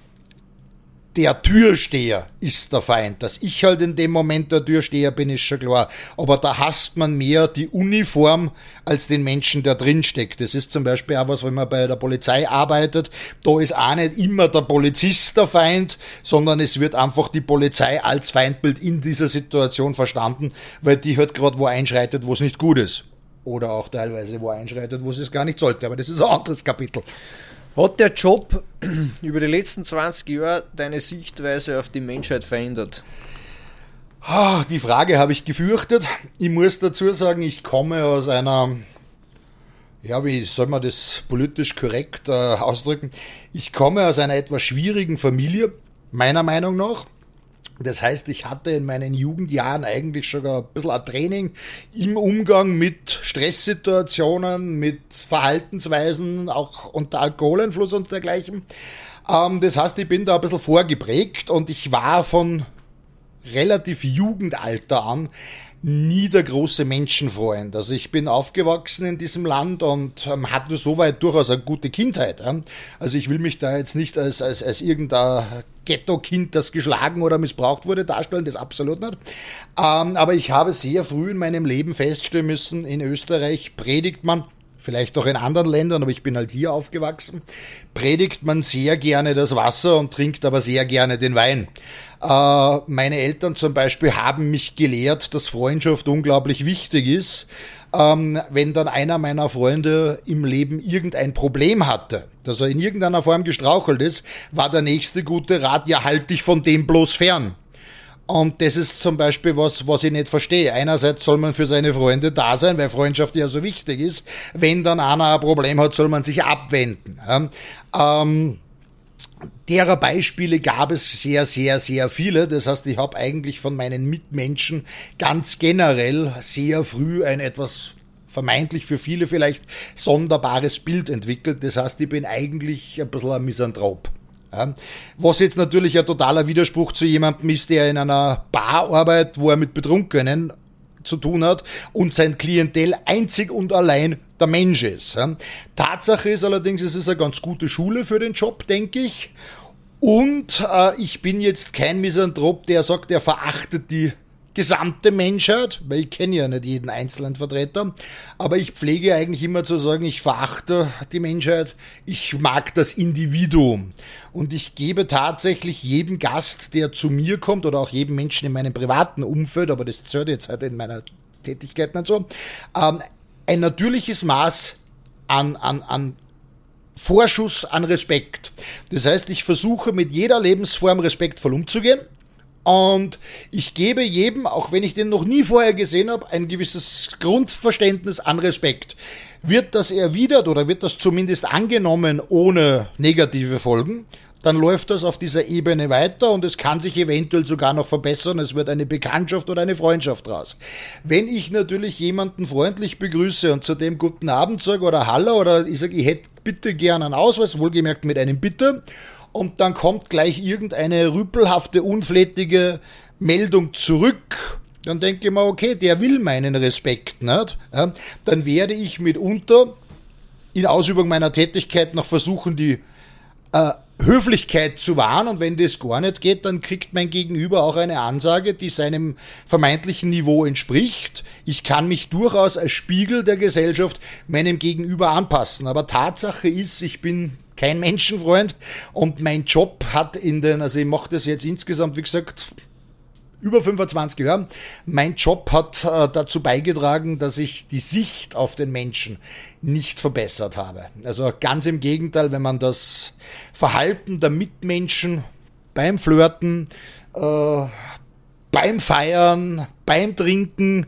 der Türsteher ist der Feind. Dass ich halt in dem Moment der Türsteher bin, ist schon klar. Aber da hasst man mehr die Uniform als den Menschen, der drin steckt. Das ist zum Beispiel auch was, wenn man bei der Polizei arbeitet. Da ist auch nicht immer der Polizist der Feind, sondern es wird einfach die Polizei als Feindbild in dieser Situation verstanden, weil die halt gerade wo einschreitet, wo es nicht gut ist. Oder auch teilweise wo einschreitet, wo es gar nicht sollte. Aber das ist ein anderes Kapitel. Hat der Job über die letzten 20 Jahre deine Sichtweise auf die Menschheit verändert? Die Frage habe ich gefürchtet. Ich muss dazu sagen, ich komme aus einer, ja, wie soll man das politisch korrekt äh, ausdrücken? Ich komme aus einer etwas schwierigen Familie, meiner Meinung nach. Das heißt, ich hatte in meinen Jugendjahren eigentlich schon ein bisschen ein Training im Umgang mit Stresssituationen, mit Verhaltensweisen, auch unter Alkoholeinfluss und dergleichen. Ähm, das heißt, ich bin da ein bisschen vorgeprägt und ich war von relativ Jugendalter an nie der große Menschenfreund. Also ich bin aufgewachsen in diesem Land und ähm, hatte soweit durchaus eine gute Kindheit. Ja. Also ich will mich da jetzt nicht als, als, als irgendein Ghetto-Kind, das geschlagen oder missbraucht wurde, darstellen, das absolut nicht. Ähm, aber ich habe sehr früh in meinem Leben feststellen müssen, in Österreich predigt man, vielleicht auch in anderen Ländern, aber ich bin halt hier aufgewachsen, predigt man sehr gerne das Wasser und trinkt aber sehr gerne den Wein. Äh, meine Eltern zum Beispiel haben mich gelehrt, dass Freundschaft unglaublich wichtig ist. Ähm, wenn dann einer meiner Freunde im Leben irgendein Problem hatte, dass er in irgendeiner Form gestrauchelt ist, war der nächste gute Rat, ja, halt dich von dem bloß fern. Und das ist zum Beispiel was, was ich nicht verstehe. Einerseits soll man für seine Freunde da sein, weil Freundschaft ja so wichtig ist. Wenn dann einer ein Problem hat, soll man sich abwenden. Ähm, derer Beispiele gab es sehr, sehr, sehr viele. Das heißt, ich habe eigentlich von meinen Mitmenschen ganz generell sehr früh ein etwas vermeintlich für viele vielleicht sonderbares Bild entwickelt. Das heißt, ich bin eigentlich ein bisschen ein Misanthrop. Was jetzt natürlich ein totaler Widerspruch zu jemandem ist, der in einer Bar arbeitet, wo er mit Betrunkenen zu tun hat und sein Klientel einzig und allein der Mensch ist. Tatsache ist allerdings, es ist eine ganz gute Schule für den Job, denke ich. Und äh, ich bin jetzt kein Misanthrop, der sagt, er verachtet die gesamte Menschheit, weil ich kenne ja nicht jeden einzelnen Vertreter, aber ich pflege eigentlich immer zu sagen, ich verachte die Menschheit, ich mag das Individuum und ich gebe tatsächlich jedem Gast, der zu mir kommt oder auch jedem Menschen in meinem privaten Umfeld, aber das zählt jetzt halt in meiner Tätigkeit nicht so, ähm, ein natürliches Maß an, an, an Vorschuss an Respekt. Das heißt, ich versuche mit jeder Lebensform respektvoll umzugehen und ich gebe jedem, auch wenn ich den noch nie vorher gesehen habe, ein gewisses Grundverständnis an Respekt. Wird das erwidert oder wird das zumindest angenommen ohne negative Folgen, dann läuft das auf dieser Ebene weiter und es kann sich eventuell sogar noch verbessern. Es wird eine Bekanntschaft oder eine Freundschaft raus. Wenn ich natürlich jemanden freundlich begrüße und zu dem guten Abend sage oder Hallo oder ich sage, ich hätte bitte gern einen Ausweis, wohlgemerkt mit einem Bitte und dann kommt gleich irgendeine rüpelhafte, unflätige Meldung zurück, dann denke ich mir, okay, der will meinen Respekt, nicht? Dann werde ich mitunter in Ausübung meiner Tätigkeit noch versuchen, die äh, Höflichkeit zu wahren und wenn das gar nicht geht, dann kriegt mein Gegenüber auch eine Ansage, die seinem vermeintlichen Niveau entspricht. Ich kann mich durchaus als Spiegel der Gesellschaft meinem Gegenüber anpassen. Aber Tatsache ist, ich bin kein Menschenfreund und mein Job hat in den, also ich mache das jetzt insgesamt, wie gesagt, über 25 Jahren. Mein Job hat äh, dazu beigetragen, dass ich die Sicht auf den Menschen nicht verbessert habe. Also ganz im Gegenteil, wenn man das Verhalten der Mitmenschen beim Flirten, äh, beim Feiern, beim Trinken,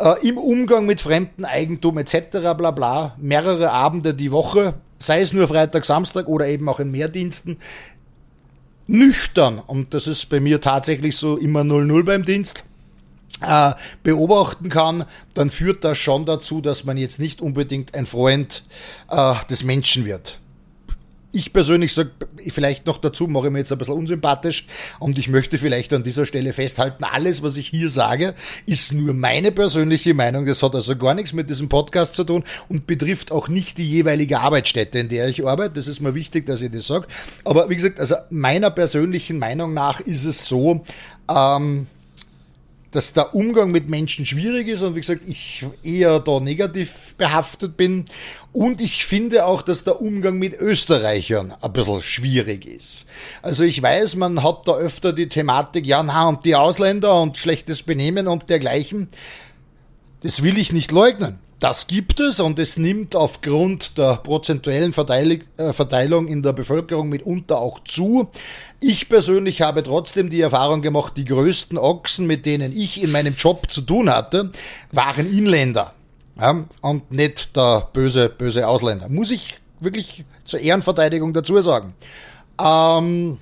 äh, im Umgang mit fremdem Eigentum etc. bla bla, mehrere Abende die Woche sei es nur Freitag, Samstag oder eben auch in Mehrdiensten, nüchtern, und das ist bei mir tatsächlich so immer 0-0 beim Dienst, äh, beobachten kann, dann führt das schon dazu, dass man jetzt nicht unbedingt ein Freund äh, des Menschen wird. Ich persönlich sage vielleicht noch dazu, mache ich mir jetzt ein bisschen unsympathisch und ich möchte vielleicht an dieser Stelle festhalten, alles, was ich hier sage, ist nur meine persönliche Meinung. Das hat also gar nichts mit diesem Podcast zu tun und betrifft auch nicht die jeweilige Arbeitsstätte, in der ich arbeite. Das ist mir wichtig, dass ich das sage. Aber wie gesagt, also meiner persönlichen Meinung nach ist es so, ähm, dass der Umgang mit Menschen schwierig ist und wie gesagt, ich eher da negativ behaftet bin. Und ich finde auch, dass der Umgang mit Österreichern ein bisschen schwierig ist. Also ich weiß, man hat da öfter die Thematik, ja, na, und die Ausländer und schlechtes Benehmen und dergleichen. Das will ich nicht leugnen. Das gibt es und es nimmt aufgrund der prozentuellen äh, Verteilung in der Bevölkerung mitunter auch zu. Ich persönlich habe trotzdem die Erfahrung gemacht, die größten Ochsen, mit denen ich in meinem Job zu tun hatte, waren Inländer. Ja, und nicht der böse, böse Ausländer. Muss ich wirklich zur Ehrenverteidigung dazu sagen. Ähm,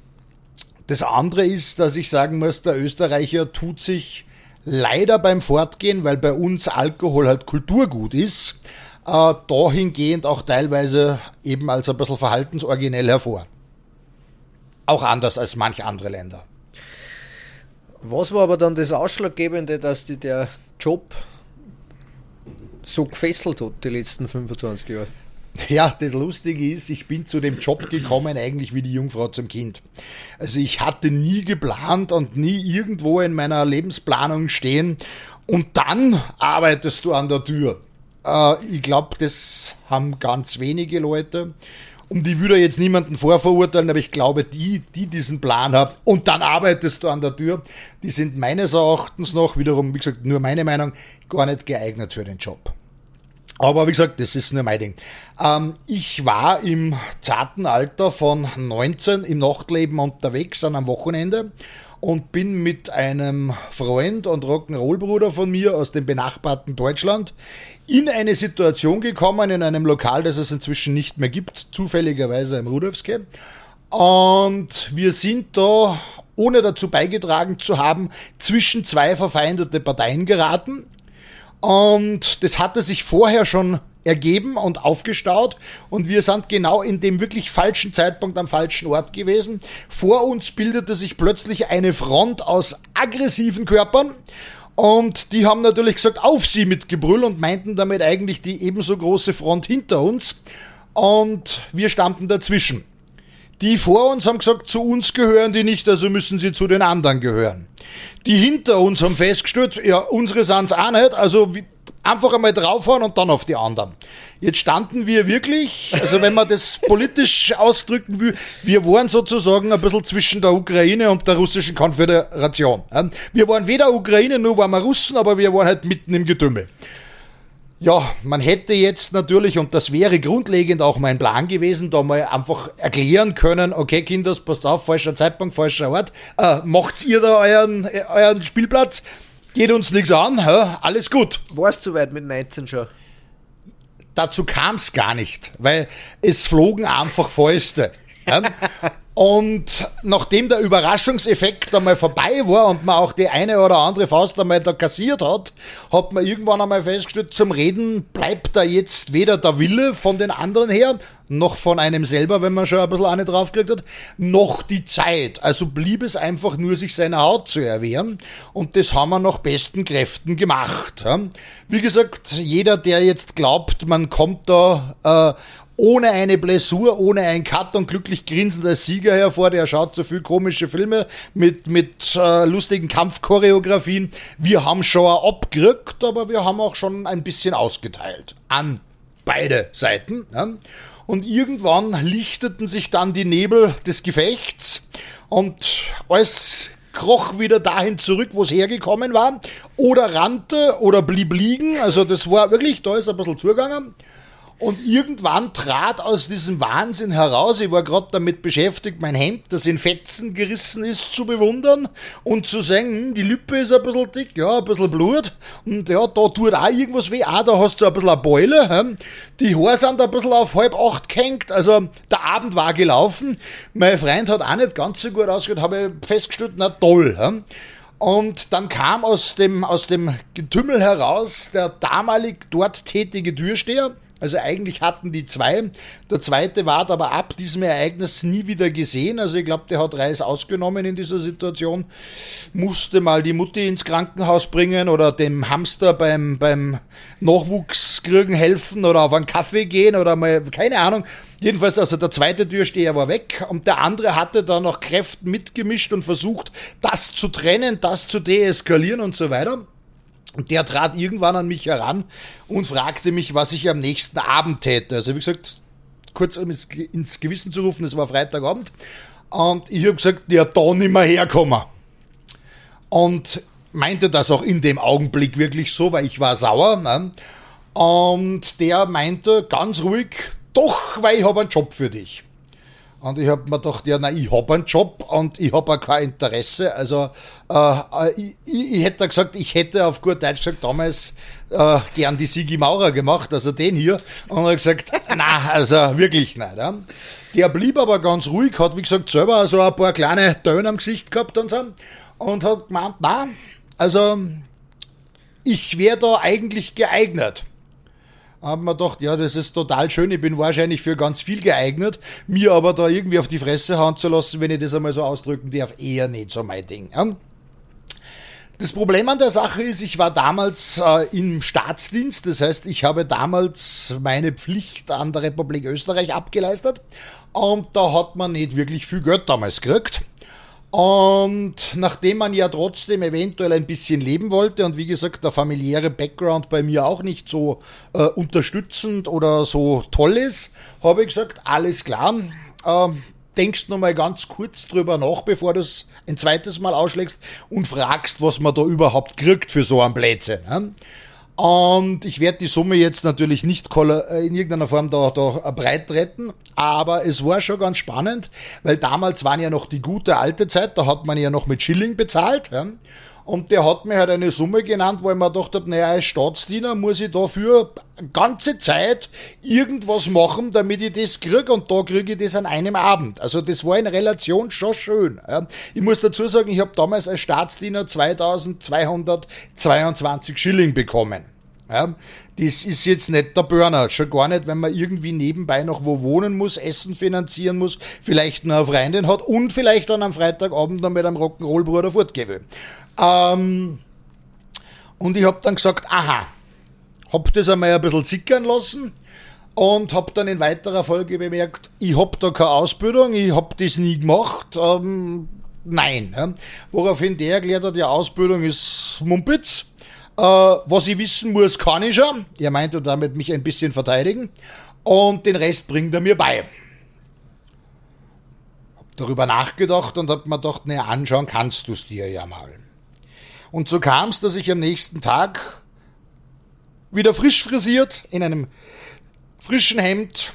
das andere ist, dass ich sagen muss, der Österreicher tut sich leider beim Fortgehen, weil bei uns Alkohol halt Kulturgut ist, äh, dahingehend auch teilweise eben als ein bisschen verhaltensoriginell hervor. Auch anders als manche andere Länder. Was war aber dann das Ausschlaggebende, dass die der Job so gefesselt hat, die letzten 25 Jahre? Ja, das Lustige ist, ich bin zu dem Job gekommen eigentlich wie die Jungfrau zum Kind. Also ich hatte nie geplant und nie irgendwo in meiner Lebensplanung stehen und dann arbeitest du an der Tür. Äh, ich glaube, das haben ganz wenige Leute. Um die würde jetzt niemanden vorverurteilen, aber ich glaube, die, die diesen Plan haben und dann arbeitest du an der Tür, die sind meines Erachtens noch, wiederum, wie gesagt, nur meine Meinung, gar nicht geeignet für den Job. Aber wie gesagt, das ist nur mein Ding. Ähm, ich war im zarten Alter von 19 im Nachtleben unterwegs an einem Wochenende und bin mit einem Freund und Rock'n'Roll-Bruder von mir aus dem benachbarten Deutschland in eine Situation gekommen, in einem Lokal, das es inzwischen nicht mehr gibt, zufälligerweise im Rudolfske. Und wir sind da, ohne dazu beigetragen zu haben, zwischen zwei verfeindete Parteien geraten. Und das hatte sich vorher schon ergeben und aufgestaut und wir sind genau in dem wirklich falschen Zeitpunkt am falschen Ort gewesen. Vor uns bildete sich plötzlich eine Front aus aggressiven Körpern und die haben natürlich gesagt, auf sie mit Gebrüll und meinten damit eigentlich die ebenso große Front hinter uns und wir standen dazwischen. Die vor uns haben gesagt, zu uns gehören die nicht, also müssen sie zu den anderen gehören. Die hinter uns haben festgestellt, ja, unsere sind's auch nicht, also einfach einmal draufhauen und dann auf die anderen. Jetzt standen wir wirklich, also wenn man das politisch ausdrücken will, wir waren sozusagen ein bisschen zwischen der Ukraine und der russischen Konföderation. Wir waren weder Ukraine, nur waren wir Russen, aber wir waren halt mitten im Getümmel. Ja, man hätte jetzt natürlich, und das wäre grundlegend auch mein Plan gewesen, da mal einfach erklären können, okay, Kinders, passt auf, falscher Zeitpunkt, falscher Ort, äh, macht ihr da euren, äh, euren Spielplatz, geht uns nichts an, hä? alles gut. Warst du weit mit 19 schon? Dazu kam es gar nicht, weil es flogen einfach Fäuste. Und nachdem der Überraschungseffekt einmal vorbei war und man auch die eine oder andere Faust einmal da kassiert hat, hat man irgendwann einmal festgestellt, zum Reden bleibt da jetzt weder der Wille von den anderen her, noch von einem selber, wenn man schon ein bisschen eine draufgekriegt hat, noch die Zeit. Also blieb es einfach nur, sich seiner Haut zu erwehren. Und das haben wir nach besten Kräften gemacht. Wie gesagt, jeder, der jetzt glaubt, man kommt da äh, ohne eine Blessur, ohne einen Cut und glücklich grinsend als Sieger hervor. Der schaut so viel komische Filme mit, mit äh, lustigen Kampfchoreografien. Wir haben schon abgerückt, aber wir haben auch schon ein bisschen ausgeteilt. An beide Seiten. Ja. Und irgendwann lichteten sich dann die Nebel des Gefechts und alles kroch wieder dahin zurück, wo es hergekommen war, oder rannte oder blieb liegen. Also das war wirklich, da ist ein bisschen zugegangen. Und irgendwann trat aus diesem Wahnsinn heraus, ich war gerade damit beschäftigt, mein Hemd, das in Fetzen gerissen ist, zu bewundern und zu sagen, hm, die Lippe ist ein bisschen dick, ja, ein bisschen Blut. Und ja, da tut auch irgendwas weh. Ah, da hast du ein bisschen eine Beule. Die Haare sind ein bisschen auf halb acht gehängt. Also der Abend war gelaufen. Mein Freund hat auch nicht ganz so gut ausgehört, habe ich festgestellt, na toll. Und dann kam aus dem, aus dem Getümmel heraus der damalig dort tätige Türsteher. Also eigentlich hatten die zwei. Der zweite war aber ab diesem Ereignis nie wieder gesehen. Also ich glaube, der hat Reis ausgenommen in dieser Situation. Musste mal die Mutti ins Krankenhaus bringen oder dem Hamster beim, beim Nachwuchskriegen helfen oder auf einen Kaffee gehen oder mal, keine Ahnung. Jedenfalls, also der zweite Türsteher war weg und der andere hatte da noch Kräften mitgemischt und versucht, das zu trennen, das zu deeskalieren und so weiter. Und der trat irgendwann an mich heran und fragte mich, was ich am nächsten Abend täte. Also wie gesagt, kurz um ins Gewissen zu rufen, es war Freitagabend. Und ich habe gesagt, ja, da nicht mehr herkommen. Und meinte das auch in dem Augenblick wirklich so, weil ich war sauer. Ne? Und der meinte ganz ruhig, doch, weil ich habe einen Job für dich. Und ich habe mir gedacht, ja, nein, ich habe einen Job und ich habe auch kein Interesse. Also äh, ich, ich, hätte gesagt, ich hätte auf gut Deutsch gesagt damals äh, gern die Sigi Maurer gemacht, also den hier. Und er hat gesagt, na, also wirklich nicht. Ja. Der blieb aber ganz ruhig, hat wie gesagt selber so ein paar kleine Töne am Gesicht gehabt und so. Und hat gemeint, na, also ich wäre da eigentlich geeignet haben wir gedacht, ja, das ist total schön, ich bin wahrscheinlich für ganz viel geeignet, mir aber da irgendwie auf die Fresse hauen zu lassen, wenn ich das einmal so ausdrücken darf, eher nicht so mein Ding. Das Problem an der Sache ist, ich war damals äh, im Staatsdienst, das heißt, ich habe damals meine Pflicht an der Republik Österreich abgeleistet und da hat man nicht wirklich viel Geld damals gekriegt. Und nachdem man ja trotzdem eventuell ein bisschen leben wollte und wie gesagt der familiäre Background bei mir auch nicht so äh, unterstützend oder so toll ist, habe ich gesagt, alles klar, äh, denkst noch mal ganz kurz drüber nach, bevor du es ein zweites Mal ausschlägst und fragst, was man da überhaupt kriegt für so einen Blödsinn. Ne? Und ich werde die Summe jetzt natürlich nicht äh, in irgendeiner Form da, da breit treten, aber es war schon ganz spannend, weil damals waren ja noch die gute alte Zeit, da hat man ja noch mit Schilling bezahlt. Ja? Und der hat mir halt eine Summe genannt, wo ich mir gedacht habe, naja, als Staatsdiener muss ich dafür ganze Zeit irgendwas machen, damit ich das kriege und da kriege ich das an einem Abend. Also das war in Relation schon schön. Ich muss dazu sagen, ich habe damals als Staatsdiener 2222 Schilling bekommen. Das ist jetzt nicht der Burner, schon gar nicht, wenn man irgendwie nebenbei noch wo wohnen muss, Essen finanzieren muss, vielleicht noch eine Freundin hat und vielleicht dann am Freitagabend noch mit einem Rock'n'Roll-Bruder fortgehen will. Ähm, und ich habe dann gesagt, aha, hab das einmal ein bisschen sickern lassen und habe dann in weiterer Folge bemerkt, ich hab da keine Ausbildung, ich hab das nie gemacht. Ähm, nein. Ja. Woraufhin der erklärt hat, die Ausbildung ist Mumpitz äh, was ich wissen muss, kann ich schon. Er meinte damit mich ein bisschen verteidigen. Und den Rest bringt er mir bei. Hab darüber nachgedacht und hab mir gedacht, naja, anschauen kannst du es dir ja mal. Und so kam es, dass ich am nächsten Tag wieder frisch frisiert, in einem frischen Hemd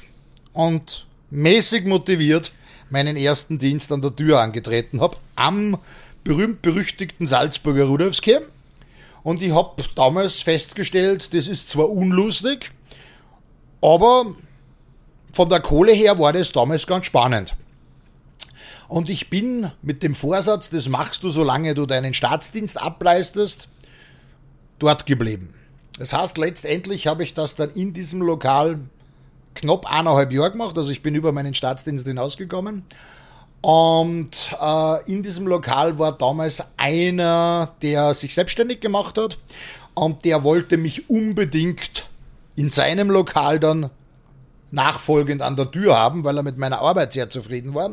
und mäßig motiviert meinen ersten Dienst an der Tür angetreten habe, am berühmt-berüchtigten Salzburger Rudolfskirchen. Und ich habe damals festgestellt, das ist zwar unlustig, aber von der Kohle her war das damals ganz spannend. Und ich bin mit dem Vorsatz, das machst du, solange du deinen Staatsdienst ableistest, dort geblieben. Das heißt, letztendlich habe ich das dann in diesem Lokal knapp eineinhalb Jahre gemacht, also ich bin über meinen Staatsdienst hinausgekommen und äh, in diesem Lokal war damals einer, der sich selbstständig gemacht hat und der wollte mich unbedingt in seinem Lokal dann nachfolgend an der Tür haben, weil er mit meiner Arbeit sehr zufrieden war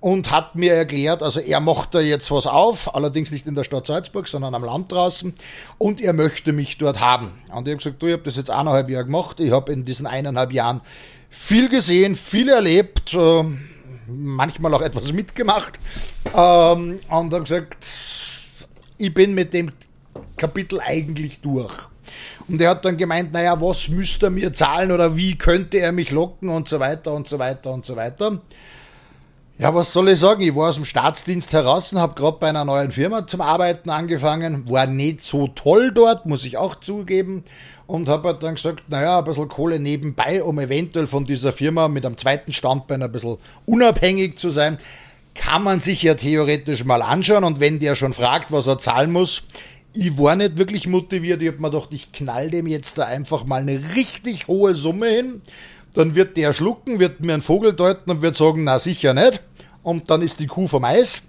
und hat mir erklärt, also er macht da jetzt was auf, allerdings nicht in der Stadt Salzburg, sondern am Land draußen und er möchte mich dort haben. Und ich habe gesagt, du, ich habe das jetzt eineinhalb Jahre gemacht, ich habe in diesen eineinhalb Jahren viel gesehen, viel erlebt, äh, manchmal auch etwas mitgemacht ähm, und habe gesagt, ich bin mit dem Kapitel eigentlich durch. Und er hat dann gemeint, naja, was müsste er mir zahlen oder wie könnte er mich locken und so weiter und so weiter und so weiter. Ja, was soll ich sagen? Ich war aus dem Staatsdienst heraus und habe gerade bei einer neuen Firma zum Arbeiten angefangen. War nicht so toll dort, muss ich auch zugeben. Und habe halt dann gesagt, naja, ein bisschen Kohle nebenbei, um eventuell von dieser Firma mit einem zweiten Standbein ein bisschen unabhängig zu sein. Kann man sich ja theoretisch mal anschauen. Und wenn der schon fragt, was er zahlen muss, ich war nicht wirklich motiviert. Ich habe mir gedacht, ich knall dem jetzt da einfach mal eine richtig hohe Summe hin dann wird der schlucken, wird mir einen Vogel deuten und wird sagen, na sicher nicht. Und dann ist die Kuh vom Eis.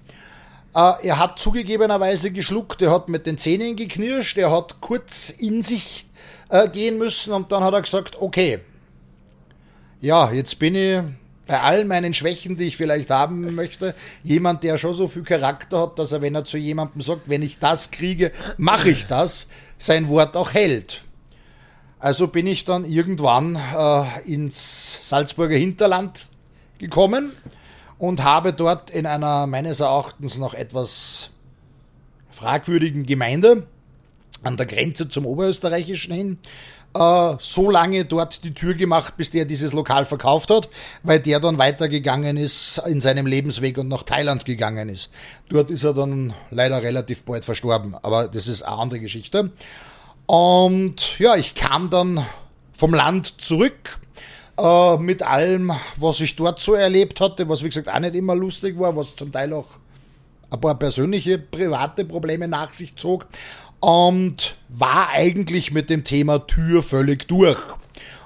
Äh, er hat zugegebenerweise geschluckt, er hat mit den Zähnen geknirscht, er hat kurz in sich äh, gehen müssen und dann hat er gesagt, okay, ja, jetzt bin ich bei all meinen Schwächen, die ich vielleicht haben möchte, jemand, der schon so viel Charakter hat, dass er, wenn er zu jemandem sagt, wenn ich das kriege, mache ich das, sein Wort auch hält. Also bin ich dann irgendwann äh, ins Salzburger Hinterland gekommen und habe dort in einer meines Erachtens noch etwas fragwürdigen Gemeinde an der Grenze zum Oberösterreichischen hin äh, so lange dort die Tür gemacht, bis der dieses Lokal verkauft hat, weil der dann weitergegangen ist in seinem Lebensweg und nach Thailand gegangen ist. Dort ist er dann leider relativ bald verstorben, aber das ist eine andere Geschichte. Und ja, ich kam dann vom Land zurück äh, mit allem, was ich dort so erlebt hatte, was wie gesagt auch nicht immer lustig war, was zum Teil auch ein paar persönliche, private Probleme nach sich zog und war eigentlich mit dem Thema Tür völlig durch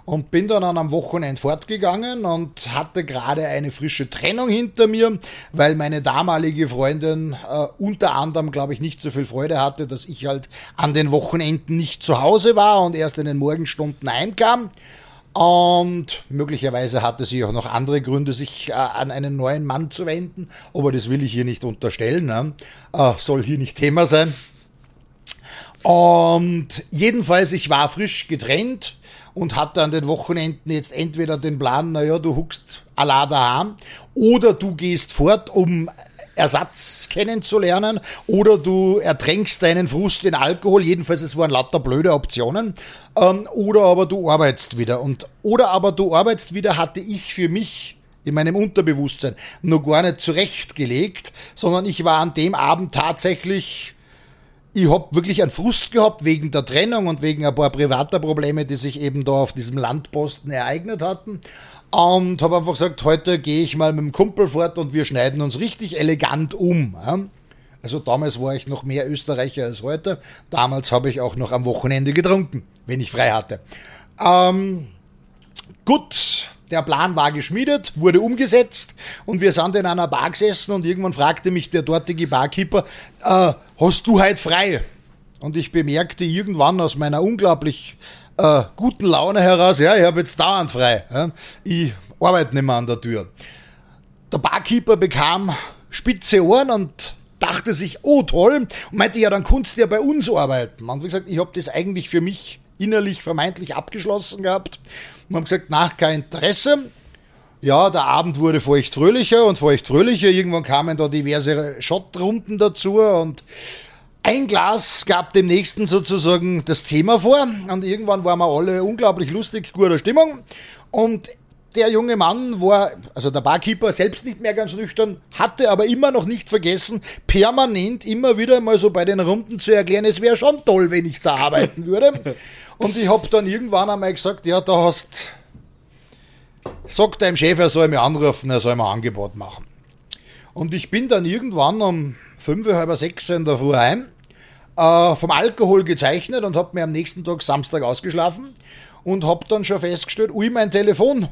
und bin dann an einem Wochenende fortgegangen und hatte gerade eine frische Trennung hinter mir, weil meine damalige Freundin äh, unter anderem, glaube ich, nicht so viel Freude hatte, dass ich halt an den Wochenenden nicht zu Hause war und erst in den Morgenstunden heimkam. Und möglicherweise hatte sie auch noch andere Gründe, sich äh, an einen neuen Mann zu wenden. Aber das will ich hier nicht unterstellen. Ne? Äh, soll hier nicht Thema sein. Und jedenfalls, ich war frisch getrennt und hatte an den Wochenenden jetzt entweder den Plan, naja, du huckst Allah daheim oder du gehst fort, um Ersatz kennenzulernen oder du ertränkst deinen Frust in Alkohol. Jedenfalls, es waren lauter blöde Optionen. Ähm, oder aber du arbeitest wieder. Und, oder aber du arbeitest wieder hatte ich für mich in meinem Unterbewusstsein noch gar nicht zurechtgelegt, sondern ich war an dem Abend tatsächlich ich habe wirklich einen Frust gehabt wegen der Trennung und wegen ein paar privater Probleme, die sich eben da auf diesem Landposten ereignet hatten. Und habe einfach gesagt, heute gehe ich mal mit dem Kumpel fort und wir schneiden uns richtig elegant um. Also damals war ich noch mehr Österreicher als heute. Damals habe ich auch noch am Wochenende getrunken, wenn ich frei hatte. Ähm, gut, der Plan war geschmiedet, wurde umgesetzt und wir sind in einer Bar gesessen und irgendwann fragte mich der dortige Barkeeper, äh, hast du heute frei? Und ich bemerkte irgendwann aus meiner unglaublich äh, guten Laune heraus, ja, ich habe jetzt dauernd frei. Ja. Ich arbeite nicht mehr an der Tür. Der Barkeeper bekam spitze Ohren und dachte sich, oh toll, und meinte, ja, dann kannst du ja bei uns arbeiten. Und wie gesagt, ich habe das eigentlich für mich innerlich vermeintlich abgeschlossen gehabt und haben gesagt, nach kein Interesse. Ja, der Abend wurde feucht fröhlicher und feucht fröhlicher. Irgendwann kamen da diverse Schottrunden dazu und ein Glas gab dem nächsten sozusagen das Thema vor und irgendwann waren wir alle unglaublich lustig, guter Stimmung und der junge Mann war, also der Barkeeper, selbst nicht mehr ganz nüchtern, hatte aber immer noch nicht vergessen, permanent immer wieder mal so bei den Runden zu erklären, es wäre schon toll, wenn ich da arbeiten würde. Und ich habe dann irgendwann einmal gesagt, ja, da hast, sag deinem Chef, er soll mich anrufen, er soll mir ein Angebot machen. Und ich bin dann irgendwann um fünf, halb sechs in der Früh heim, äh, vom Alkohol gezeichnet und habe mir am nächsten Tag Samstag ausgeschlafen und habe dann schon festgestellt, ui, mein Telefon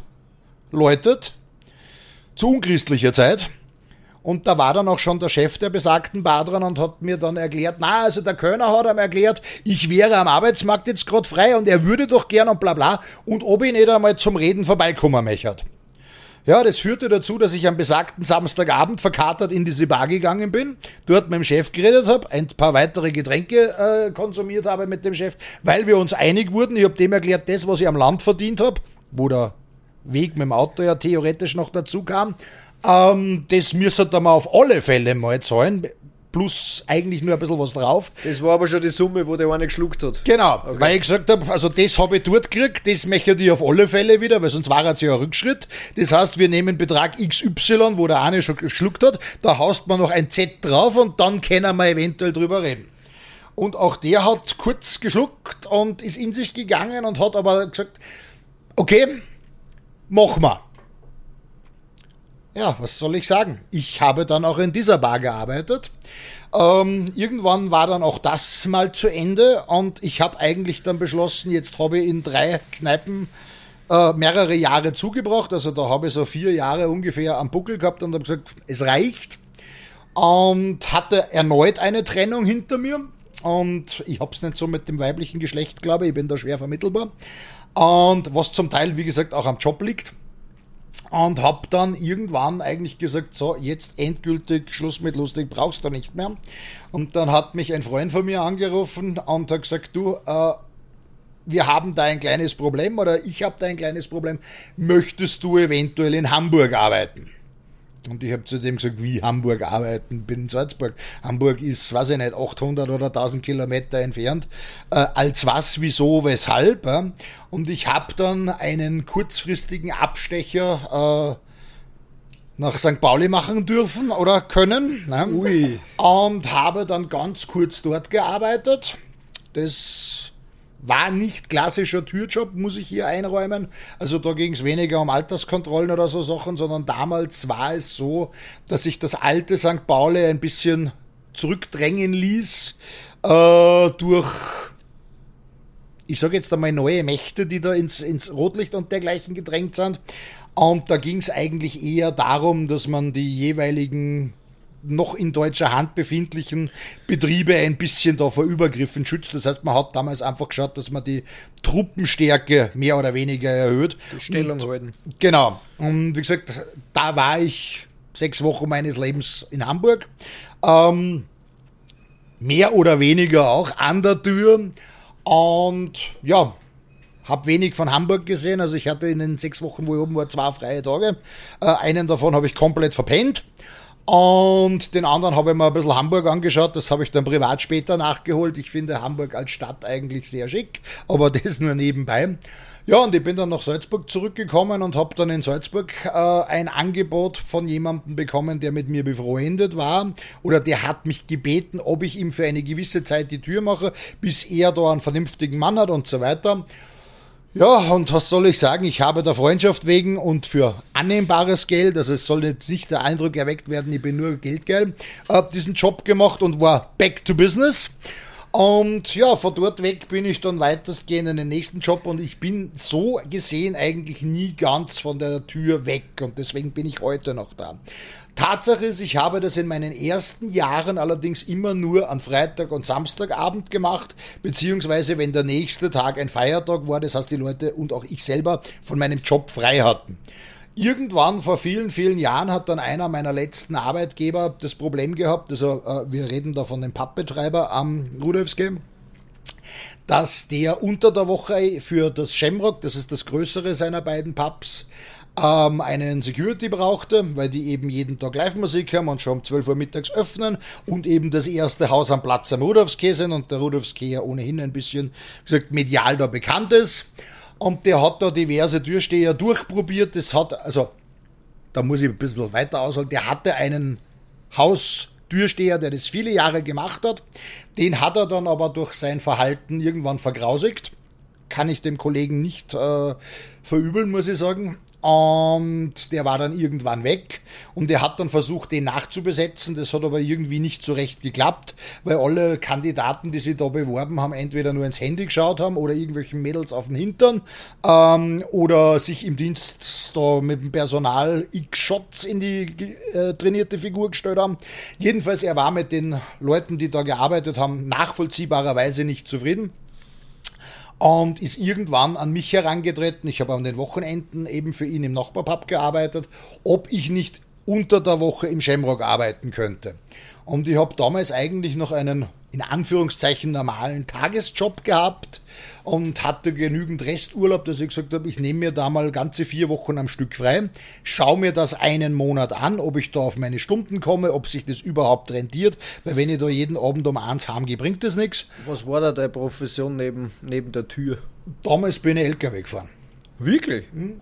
läutet zu unchristlicher Zeit. Und da war dann auch schon der Chef der besagten Bar dran und hat mir dann erklärt, na, also der Kölner hat ihm erklärt, ich wäre am Arbeitsmarkt jetzt gerade frei und er würde doch gern und bla bla und ob ich nicht einmal zum Reden vorbeikommen möchte. Ja, das führte dazu, dass ich am besagten Samstagabend verkatert in diese Bar gegangen bin, dort mit dem Chef geredet habe, ein paar weitere Getränke äh, konsumiert habe mit dem Chef, weil wir uns einig wurden. Ich habe dem erklärt, das, was ich am Land verdient habe, wo der Weg mit dem Auto ja theoretisch noch dazu kam, ähm, das müsste man auf alle Fälle mal zahlen. plus eigentlich nur ein bisschen was drauf. Das war aber schon die Summe, wo der eine geschluckt hat. Genau, okay. weil ich gesagt habe, also das habe ich dort gekriegt, das möchte ich auf alle Fälle wieder, weil sonst war es ja ein Rückschritt. Das heißt, wir nehmen Betrag XY, wo der eine schon geschluckt hat, da haust man noch ein Z drauf und dann können wir eventuell drüber reden. Und auch der hat kurz geschluckt und ist in sich gegangen und hat aber gesagt, okay, mach mal. Ja, was soll ich sagen? Ich habe dann auch in dieser Bar gearbeitet. Ähm, irgendwann war dann auch das mal zu Ende und ich habe eigentlich dann beschlossen, jetzt habe ich in drei Kneipen äh, mehrere Jahre zugebracht. Also da habe ich so vier Jahre ungefähr am Buckel gehabt und habe gesagt, es reicht. Und hatte erneut eine Trennung hinter mir und ich hab's nicht so mit dem weiblichen Geschlecht, glaube ich. Ich bin da schwer vermittelbar. Und was zum Teil, wie gesagt, auch am Job liegt. Und hab dann irgendwann eigentlich gesagt, so, jetzt endgültig Schluss mit lustig, brauchst du nicht mehr. Und dann hat mich ein Freund von mir angerufen und hat gesagt, du, äh, wir haben da ein kleines Problem oder ich habe da ein kleines Problem. Möchtest du eventuell in Hamburg arbeiten? Und ich habe zu dem gesagt, wie Hamburg arbeiten, bin in Salzburg. Hamburg ist, weiß ich nicht, 800 oder 1000 Kilometer entfernt. Äh, als was, wieso, weshalb. Äh? Und ich habe dann einen kurzfristigen Abstecher äh, nach St. Pauli machen dürfen oder können. Ne? Ui. Und habe dann ganz kurz dort gearbeitet. Das war nicht klassischer Türjob, muss ich hier einräumen. Also da ging es weniger um Alterskontrollen oder so Sachen, sondern damals war es so, dass sich das alte St. Pauli ein bisschen zurückdrängen ließ äh, durch, ich sage jetzt einmal, neue Mächte, die da ins, ins Rotlicht und dergleichen gedrängt sind. Und da ging es eigentlich eher darum, dass man die jeweiligen noch in deutscher Hand befindlichen Betriebe ein bisschen da vor Übergriffen schützt. Das heißt, man hat damals einfach geschaut, dass man die Truppenstärke mehr oder weniger erhöht. Die Stellung und, halten. Genau. Und wie gesagt, da war ich sechs Wochen meines Lebens in Hamburg. Ähm, mehr oder weniger auch an der Tür. Und ja, habe wenig von Hamburg gesehen. Also ich hatte in den sechs Wochen, wo ich oben war, zwei freie Tage. Äh, einen davon habe ich komplett verpennt. Und den anderen habe ich mir ein bisschen Hamburg angeschaut. Das habe ich dann privat später nachgeholt. Ich finde Hamburg als Stadt eigentlich sehr schick, aber das nur nebenbei. Ja, und ich bin dann nach Salzburg zurückgekommen und habe dann in Salzburg äh, ein Angebot von jemandem bekommen, der mit mir befreundet war. Oder der hat mich gebeten, ob ich ihm für eine gewisse Zeit die Tür mache, bis er da einen vernünftigen Mann hat und so weiter. Ja, und was soll ich sagen? Ich habe der Freundschaft wegen und für annehmbares Geld, also es soll jetzt nicht der Eindruck erweckt werden, ich bin nur geldgeil, äh, diesen Job gemacht und war back to business. Und ja, von dort weg bin ich dann weitestgehend in den nächsten Job und ich bin so gesehen eigentlich nie ganz von der Tür weg und deswegen bin ich heute noch da. Tatsache ist, ich habe das in meinen ersten Jahren allerdings immer nur an Freitag und Samstagabend gemacht, beziehungsweise wenn der nächste Tag ein Feiertag war, das heißt die Leute und auch ich selber von meinem Job frei hatten. Irgendwann vor vielen, vielen Jahren hat dann einer meiner letzten Arbeitgeber das Problem gehabt, also äh, wir reden da von dem Pappbetreiber am Rudolfsgame, dass der unter der Woche für das Shamrock, das ist das größere seiner beiden Pubs, ähm, einen Security brauchte, weil die eben jeden Tag Live-Musik haben und schon um 12 Uhr mittags öffnen und eben das erste Haus am Platz am Rudolfskee sind und der Rudolfskee ja ohnehin ein bisschen, wie gesagt, medial da bekannt ist. Und der hat da diverse Türsteher durchprobiert. Das hat, also, da muss ich ein bisschen weiter ausholen. Der hatte einen Haustürsteher, der das viele Jahre gemacht hat. Den hat er dann aber durch sein Verhalten irgendwann vergrausigt. Kann ich dem Kollegen nicht äh, verübeln, muss ich sagen. Und der war dann irgendwann weg und er hat dann versucht, den nachzubesetzen. Das hat aber irgendwie nicht so recht geklappt, weil alle Kandidaten, die sich da beworben haben, entweder nur ins Handy geschaut haben oder irgendwelchen Mädels auf den Hintern ähm, oder sich im Dienst da mit dem Personal X-Shots in die äh, trainierte Figur gestellt haben. Jedenfalls, er war mit den Leuten, die da gearbeitet haben, nachvollziehbarerweise nicht zufrieden und ist irgendwann an mich herangetreten. Ich habe an den Wochenenden eben für ihn im Nachbarpub gearbeitet, ob ich nicht unter der Woche im Shamrock arbeiten könnte. Und ich habe damals eigentlich noch einen in Anführungszeichen normalen Tagesjob gehabt und hatte genügend Resturlaub, dass ich gesagt habe, ich nehme mir da mal ganze vier Wochen am Stück frei, schaue mir das einen Monat an, ob ich da auf meine Stunden komme, ob sich das überhaupt rentiert, weil wenn ich da jeden Abend um eins heimgehe, bringt das nichts. Was war da deine Profession neben, neben der Tür? Damals bin ich LKW gefahren. Wirklich? Hm?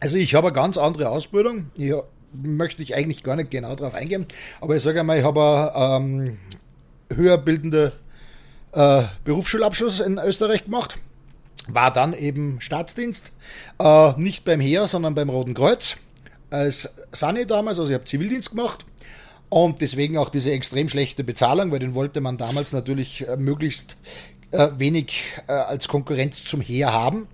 Also ich habe eine ganz andere Ausbildung. Ich möchte ich eigentlich gar nicht genau darauf eingehen, aber ich sage einmal, ich habe ähm, höher bildende äh, Berufsschulabschluss in Österreich gemacht. War dann eben Staatsdienst, äh, nicht beim Heer, sondern beim Roten Kreuz. Als Sani damals, also ich habe Zivildienst gemacht und deswegen auch diese extrem schlechte Bezahlung, weil den wollte man damals natürlich äh, möglichst äh, wenig äh, als Konkurrenz zum Heer haben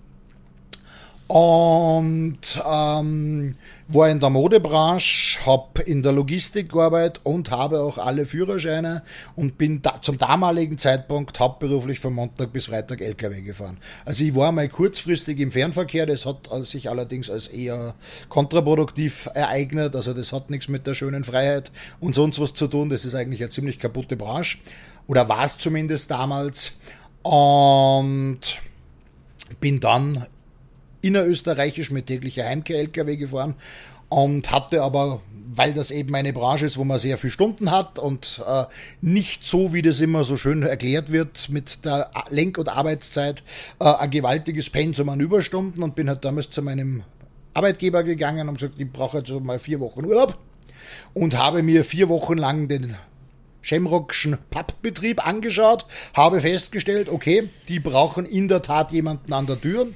und ähm, war in der Modebranche, habe in der Logistik gearbeitet und habe auch alle Führerscheine und bin da, zum damaligen Zeitpunkt hauptberuflich von Montag bis Freitag LKW gefahren. Also ich war mal kurzfristig im Fernverkehr, das hat sich allerdings als eher kontraproduktiv ereignet, also das hat nichts mit der schönen Freiheit und sonst was zu tun, das ist eigentlich eine ziemlich kaputte Branche. Oder war es zumindest damals. Und bin dann innerösterreichisch mit täglicher Heimkehr-LKW gefahren und hatte aber, weil das eben eine Branche ist, wo man sehr viele Stunden hat und äh, nicht so, wie das immer so schön erklärt wird, mit der Lenk- und Arbeitszeit äh, ein gewaltiges Pensum an Überstunden und bin halt damals zu meinem Arbeitgeber gegangen und gesagt, ich brauche jetzt mal vier Wochen Urlaub und habe mir vier Wochen lang den Schemrockschen Pappbetrieb angeschaut, habe festgestellt, okay, die brauchen in der Tat jemanden an der Tür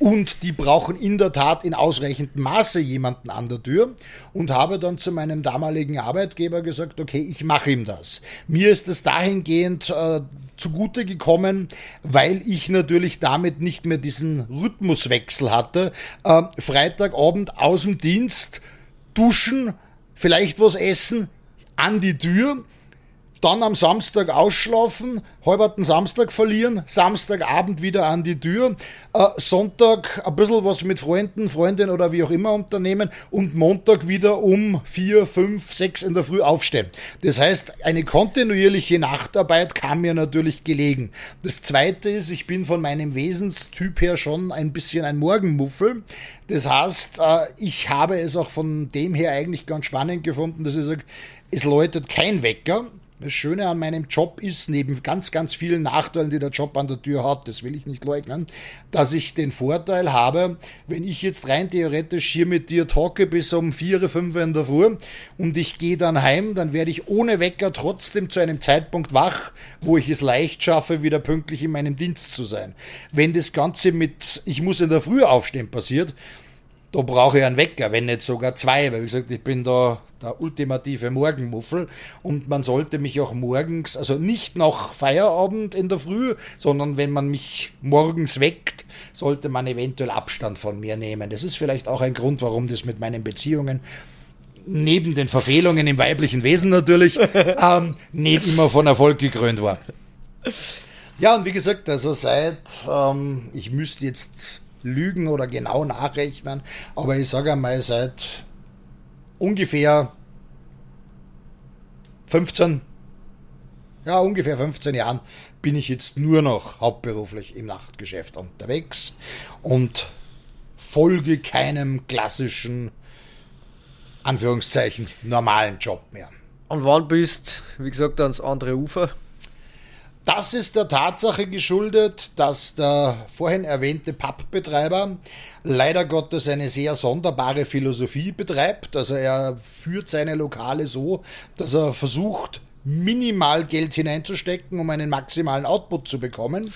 und die brauchen in der Tat in ausreichendem Maße jemanden an der Tür und habe dann zu meinem damaligen Arbeitgeber gesagt, okay, ich mache ihm das. Mir ist es dahingehend äh, zugute gekommen, weil ich natürlich damit nicht mehr diesen Rhythmuswechsel hatte. Äh, Freitagabend aus dem Dienst, duschen, vielleicht was essen, an die Tür dann am Samstag ausschlafen, halberten Samstag verlieren, Samstagabend wieder an die Tür, äh, Sonntag ein bisschen was mit Freunden, Freundinnen oder wie auch immer unternehmen und Montag wieder um vier, fünf, sechs in der Früh aufstehen. Das heißt, eine kontinuierliche Nachtarbeit kam mir natürlich gelegen. Das zweite ist, ich bin von meinem Wesenstyp her schon ein bisschen ein Morgenmuffel. Das heißt, äh, ich habe es auch von dem her eigentlich ganz spannend gefunden, dass ich sage, es läutet kein Wecker. Das Schöne an meinem Job ist, neben ganz, ganz vielen Nachteilen, die der Job an der Tür hat, das will ich nicht leugnen, dass ich den Vorteil habe, wenn ich jetzt rein theoretisch hier mit dir talke bis um 4, 5 in der Früh und ich gehe dann heim, dann werde ich ohne Wecker trotzdem zu einem Zeitpunkt wach, wo ich es leicht schaffe, wieder pünktlich in meinem Dienst zu sein. Wenn das Ganze mit ich muss in der Früh aufstehen passiert, da brauche ich einen Wecker, wenn nicht sogar zwei, weil wie gesagt, ich bin da der ultimative Morgenmuffel und man sollte mich auch morgens, also nicht nach Feierabend in der Früh, sondern wenn man mich morgens weckt, sollte man eventuell Abstand von mir nehmen. Das ist vielleicht auch ein Grund, warum das mit meinen Beziehungen neben den Verfehlungen im weiblichen Wesen natürlich ähm, nicht immer von Erfolg gekrönt war. Ja, und wie gesagt, also seit, ähm, ich müsste jetzt lügen oder genau nachrechnen, aber ich sage einmal, seit ungefähr 15, ja, ungefähr 15 Jahren bin ich jetzt nur noch hauptberuflich im Nachtgeschäft unterwegs und folge keinem klassischen, Anführungszeichen, normalen Job mehr. Und wann bist, wie gesagt, ans andere Ufer? Das ist der Tatsache geschuldet, dass der vorhin erwähnte Pappbetreiber leider Gottes eine sehr sonderbare Philosophie betreibt. Also er führt seine Lokale so, dass er versucht, minimal Geld hineinzustecken, um einen maximalen Output zu bekommen.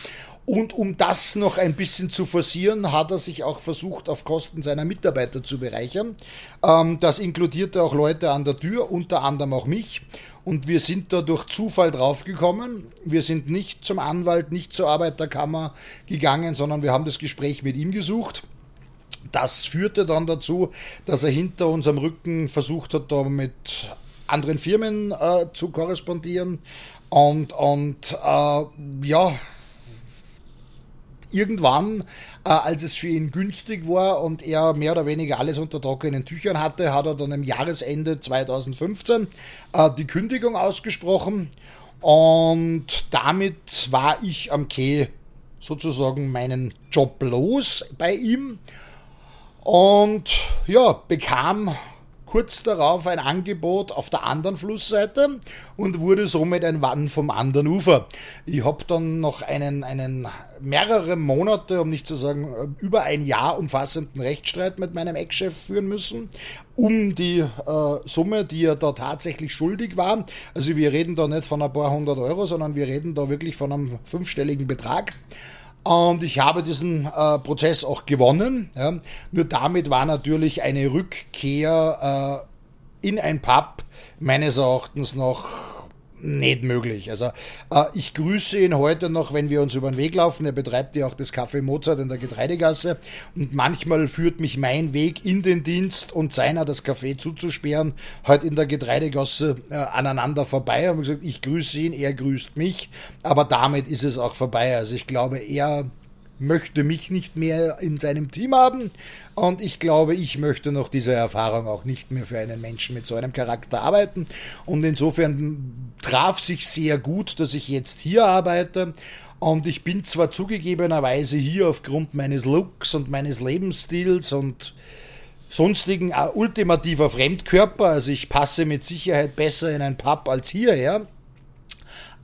Und um das noch ein bisschen zu forcieren, hat er sich auch versucht, auf Kosten seiner Mitarbeiter zu bereichern. Ähm, das inkludierte auch Leute an der Tür, unter anderem auch mich. Und wir sind da durch Zufall draufgekommen. Wir sind nicht zum Anwalt, nicht zur Arbeiterkammer gegangen, sondern wir haben das Gespräch mit ihm gesucht. Das führte dann dazu, dass er hinter unserem Rücken versucht hat, da mit anderen Firmen äh, zu korrespondieren. Und, und äh, ja, irgendwann, äh, als es für ihn günstig war und er mehr oder weniger alles unter trockenen Tüchern hatte, hat er dann am Jahresende 2015 äh, die Kündigung ausgesprochen. Und damit war ich am Keh sozusagen meinen Job los bei ihm. Und ja, bekam kurz darauf ein Angebot auf der anderen Flussseite und wurde somit ein Wann vom anderen Ufer. Ich habe dann noch einen, einen mehrere Monate, um nicht zu sagen über ein Jahr umfassenden Rechtsstreit mit meinem Ex-Chef führen müssen, um die äh, Summe, die er da tatsächlich schuldig war. Also wir reden da nicht von ein paar hundert Euro, sondern wir reden da wirklich von einem fünfstelligen Betrag. Und ich habe diesen äh, Prozess auch gewonnen. Ja. Nur damit war natürlich eine Rückkehr äh, in ein Pub meines Erachtens noch nicht möglich. Also äh, ich grüße ihn heute noch, wenn wir uns über den Weg laufen. Er betreibt ja auch das Café Mozart in der Getreidegasse und manchmal führt mich mein Weg in den Dienst und seiner das Café zuzusperren, halt in der Getreidegasse äh, aneinander vorbei. Und gesagt, ich grüße ihn, er grüßt mich, aber damit ist es auch vorbei. Also ich glaube, er möchte mich nicht mehr in seinem Team haben. Und ich glaube, ich möchte noch diese Erfahrung auch nicht mehr für einen Menschen mit so einem Charakter arbeiten. Und insofern traf sich sehr gut, dass ich jetzt hier arbeite. Und ich bin zwar zugegebenerweise hier aufgrund meines Looks und meines Lebensstils und sonstigen äh, ultimativer Fremdkörper, also ich passe mit Sicherheit besser in ein Pub als hierher,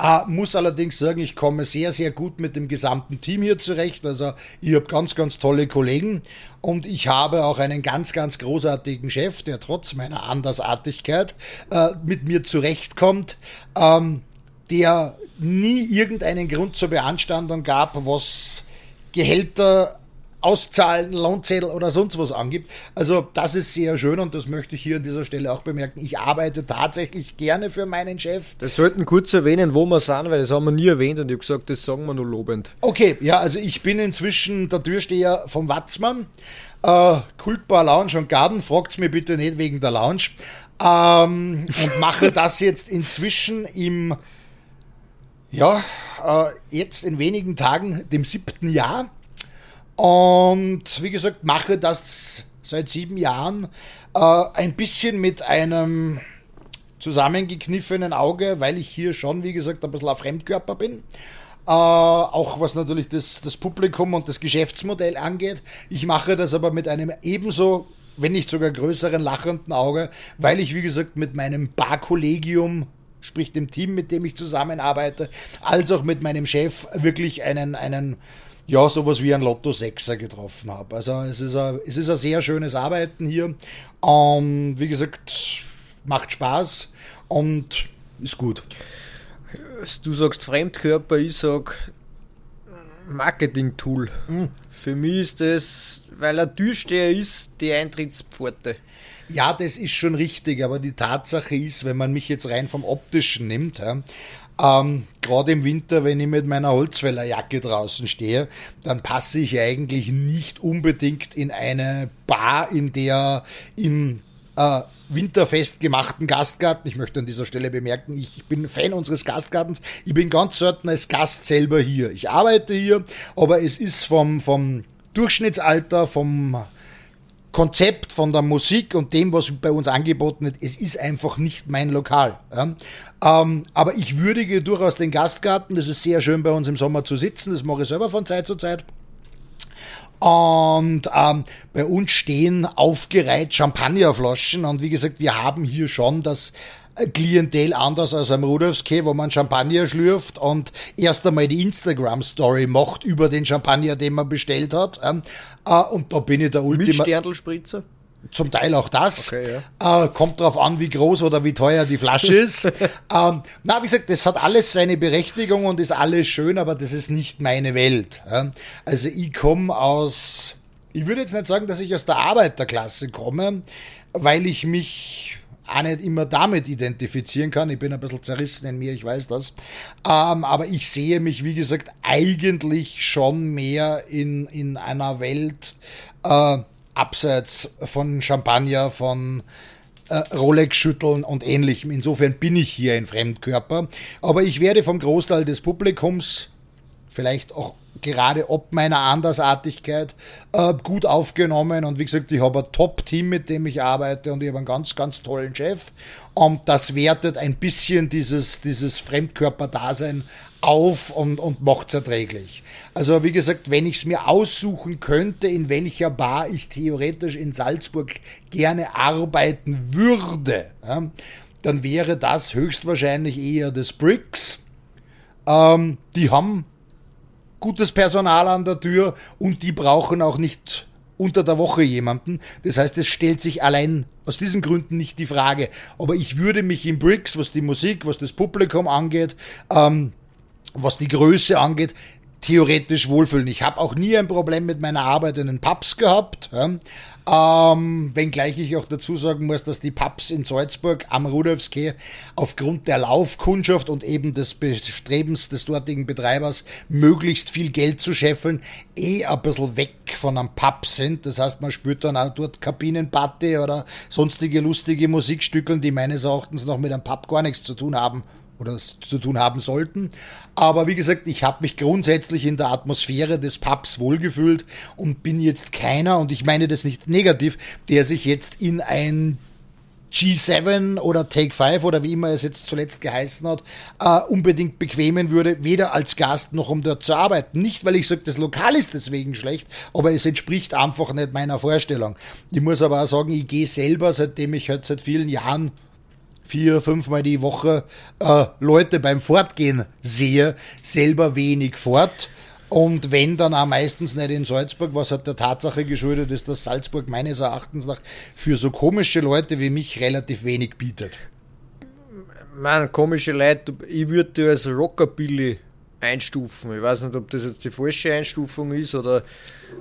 Ah, muss allerdings sagen, ich komme sehr, sehr gut mit dem gesamten Team hier zurecht. Also ich habe ganz, ganz tolle Kollegen und ich habe auch einen ganz, ganz großartigen Chef, der trotz meiner Andersartigkeit äh, mit mir zurechtkommt, ähm, der nie irgendeinen Grund zur Beanstandung gab, was Gehälter Auszahlen, Lohnzettel oder sonst was angibt. Also das ist sehr schön und das möchte ich hier an dieser Stelle auch bemerken. Ich arbeite tatsächlich gerne für meinen Chef. Das sollten kurz erwähnen, wo wir sind, weil das haben wir nie erwähnt und ich habe gesagt, das sagen wir nur lobend. Okay, ja, also ich bin inzwischen der Türsteher vom Watzmann. Äh, Kultbar Lounge und Garten, fragt mir bitte nicht wegen der Lounge. Ähm, und mache das jetzt inzwischen im, ja, äh, jetzt in wenigen Tagen, dem siebten Jahr. Und wie gesagt, mache das seit sieben Jahren äh, ein bisschen mit einem zusammengekniffenen Auge, weil ich hier schon, wie gesagt, ein bisschen ein Fremdkörper bin. Äh, auch was natürlich das, das Publikum und das Geschäftsmodell angeht. Ich mache das aber mit einem ebenso, wenn nicht sogar größeren lachenden Auge, weil ich, wie gesagt, mit meinem Barkollegium sprich dem Team, mit dem ich zusammenarbeite, als auch mit meinem Chef wirklich einen, einen ja, sowas wie ein Lotto 6er getroffen habe. Also es ist, ein, es ist ein sehr schönes Arbeiten hier. Und wie gesagt, macht Spaß und ist gut. Du sagst Fremdkörper, ich sag Marketing-Tool. Mhm. Für mich ist das, weil er Türsteher ist, die Eintrittspforte. Ja, das ist schon richtig, aber die Tatsache ist, wenn man mich jetzt rein vom Optischen nimmt, ja, ähm, Gerade im Winter, wenn ich mit meiner Holzfällerjacke draußen stehe, dann passe ich eigentlich nicht unbedingt in eine Bar, in der im äh, winterfest gemachten Gastgarten. Ich möchte an dieser Stelle bemerken, ich bin Fan unseres Gastgartens. Ich bin ganz selten als Gast selber hier. Ich arbeite hier, aber es ist vom, vom Durchschnittsalter, vom Konzept, von der Musik und dem, was bei uns angeboten wird, es ist einfach nicht mein Lokal. Ja. Ähm, aber ich würdige durchaus den Gastgarten. Das ist sehr schön bei uns im Sommer zu sitzen. Das mache ich selber von Zeit zu Zeit. Und ähm, bei uns stehen aufgereiht Champagnerflaschen. Und wie gesagt, wir haben hier schon das Klientel anders als am Rudolfske, wo man Champagner schlürft und erst einmal die Instagram-Story macht über den Champagner, den man bestellt hat. Ähm, äh, und da bin ich der Ultima... Mit Sterndlspritzer? Zum Teil auch das. Okay, ja. äh, kommt darauf an, wie groß oder wie teuer die Flasche ist. ähm, na, wie gesagt, das hat alles seine Berechtigung und ist alles schön, aber das ist nicht meine Welt. Ja? Also ich komme aus, ich würde jetzt nicht sagen, dass ich aus der Arbeiterklasse komme, weil ich mich auch nicht immer damit identifizieren kann. Ich bin ein bisschen zerrissen in mir, ich weiß das. Ähm, aber ich sehe mich, wie gesagt, eigentlich schon mehr in, in einer Welt äh, abseits von Champagner, von äh, Rolex schütteln und ähnlichem. Insofern bin ich hier ein Fremdkörper. Aber ich werde vom Großteil des Publikums vielleicht auch gerade ob meiner Andersartigkeit äh, gut aufgenommen. Und wie gesagt, ich habe ein Top-Team, mit dem ich arbeite und ich habe einen ganz, ganz tollen Chef. Und das wertet ein bisschen dieses, dieses Fremdkörperdasein auf und, und macht es erträglich. Also wie gesagt, wenn ich es mir aussuchen könnte, in welcher Bar ich theoretisch in Salzburg gerne arbeiten würde, ja, dann wäre das höchstwahrscheinlich eher das Bricks. Ähm, die haben gutes Personal an der Tür und die brauchen auch nicht unter der Woche jemanden. Das heißt, es stellt sich allein aus diesen Gründen nicht die Frage. Aber ich würde mich im Bricks, was die Musik, was das Publikum angeht, ähm, was die Größe angeht, theoretisch wohlfühlen. Ich habe auch nie ein Problem mit meiner Arbeit in den Pubs gehabt. Ja. Ähm, wenngleich ich auch dazu sagen muss, dass die Pubs in Salzburg am Rudolfskeh aufgrund der Laufkundschaft und eben des Bestrebens des dortigen Betreibers, möglichst viel Geld zu scheffeln, eh ein bisschen weg von einem Pub sind. Das heißt, man spürt dann auch dort Kabinenparty oder sonstige lustige Musikstückeln, die meines Erachtens noch mit einem Pub gar nichts zu tun haben oder zu tun haben sollten. Aber wie gesagt, ich habe mich grundsätzlich in der Atmosphäre des Pubs wohlgefühlt und bin jetzt keiner, und ich meine das nicht negativ, der sich jetzt in ein G7 oder Take 5 oder wie immer es jetzt zuletzt geheißen hat, äh, unbedingt bequemen würde, weder als Gast noch um dort zu arbeiten. Nicht, weil ich sage, das Lokal ist deswegen schlecht, aber es entspricht einfach nicht meiner Vorstellung. Ich muss aber auch sagen, ich gehe selber, seitdem ich halt seit vielen Jahren vier, fünfmal die Woche äh, Leute beim Fortgehen sehe, selber wenig fort. Und wenn dann auch meistens nicht in Salzburg, was hat der Tatsache geschuldet ist, dass Salzburg meines Erachtens nach für so komische Leute wie mich relativ wenig bietet. Man, komische Leute, ich würde die als Rockabilly einstufen. Ich weiß nicht, ob das jetzt die falsche Einstufung ist oder,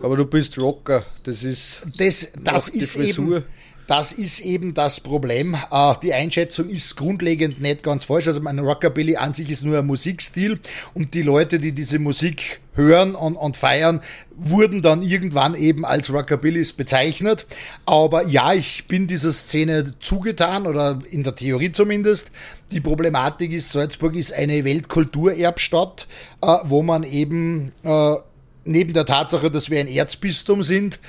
aber du bist Rocker. Das ist. Das, das ist eben das ist eben das Problem. Äh, die Einschätzung ist grundlegend nicht ganz falsch. Also mein Rockabilly an sich ist nur ein Musikstil und die Leute, die diese Musik hören und, und feiern, wurden dann irgendwann eben als Rockabillys bezeichnet. Aber ja, ich bin dieser Szene zugetan oder in der Theorie zumindest. Die Problematik ist, Salzburg ist eine Weltkulturerbstadt, äh, wo man eben äh, neben der Tatsache, dass wir ein Erzbistum sind,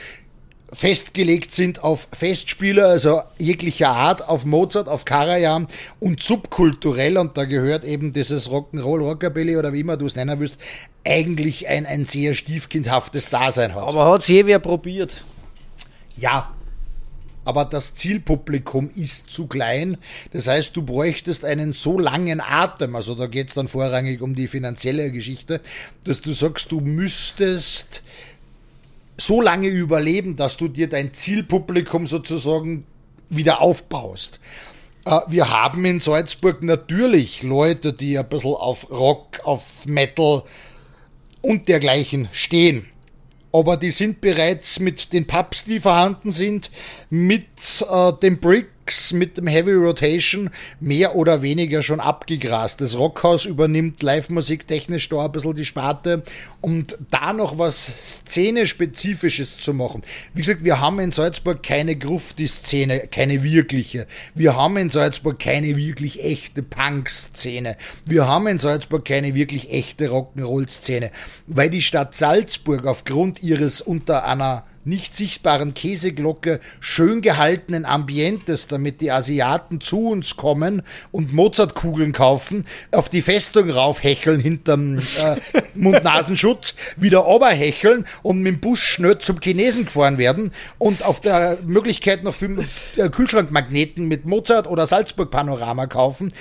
festgelegt sind auf Festspieler, also jeglicher Art, auf Mozart, auf Karajan und subkulturell, und da gehört eben dieses Rock'n'Roll, Rockabilly oder wie immer du es nennen willst, eigentlich ein, ein sehr stiefkindhaftes Dasein hat. Aber hat es je wer probiert? Ja, aber das Zielpublikum ist zu klein. Das heißt, du bräuchtest einen so langen Atem, also da geht es dann vorrangig um die finanzielle Geschichte, dass du sagst, du müsstest so lange überleben, dass du dir dein Zielpublikum sozusagen wieder aufbaust. Äh, wir haben in Salzburg natürlich Leute, die ein bisschen auf Rock, auf Metal und dergleichen stehen. Aber die sind bereits mit den Pubs, die vorhanden sind, mit äh, dem Brick Tracks mit dem Heavy Rotation mehr oder weniger schon abgegrast. Das Rockhaus übernimmt Live-Musik technisch da ein bisschen die Sparte und da noch was Szene-spezifisches zu machen. Wie gesagt, wir haben in Salzburg keine Grufti-Szene, keine wirkliche. Wir haben in Salzburg keine wirklich echte Punk-Szene. Wir haben in Salzburg keine wirklich echte Rock'n'Roll-Szene, weil die Stadt Salzburg aufgrund ihres unter einer nicht sichtbaren Käseglocke schön gehaltenen Ambientes, damit die Asiaten zu uns kommen und Mozartkugeln kaufen, auf die Festung raufhecheln hinterm äh, Mund-Nasenschutz, wieder oberhecheln und mit dem Bus schnell zum Chinesen gefahren werden und auf der Möglichkeit noch für äh, Kühlschrankmagneten mit Mozart oder Salzburg Panorama kaufen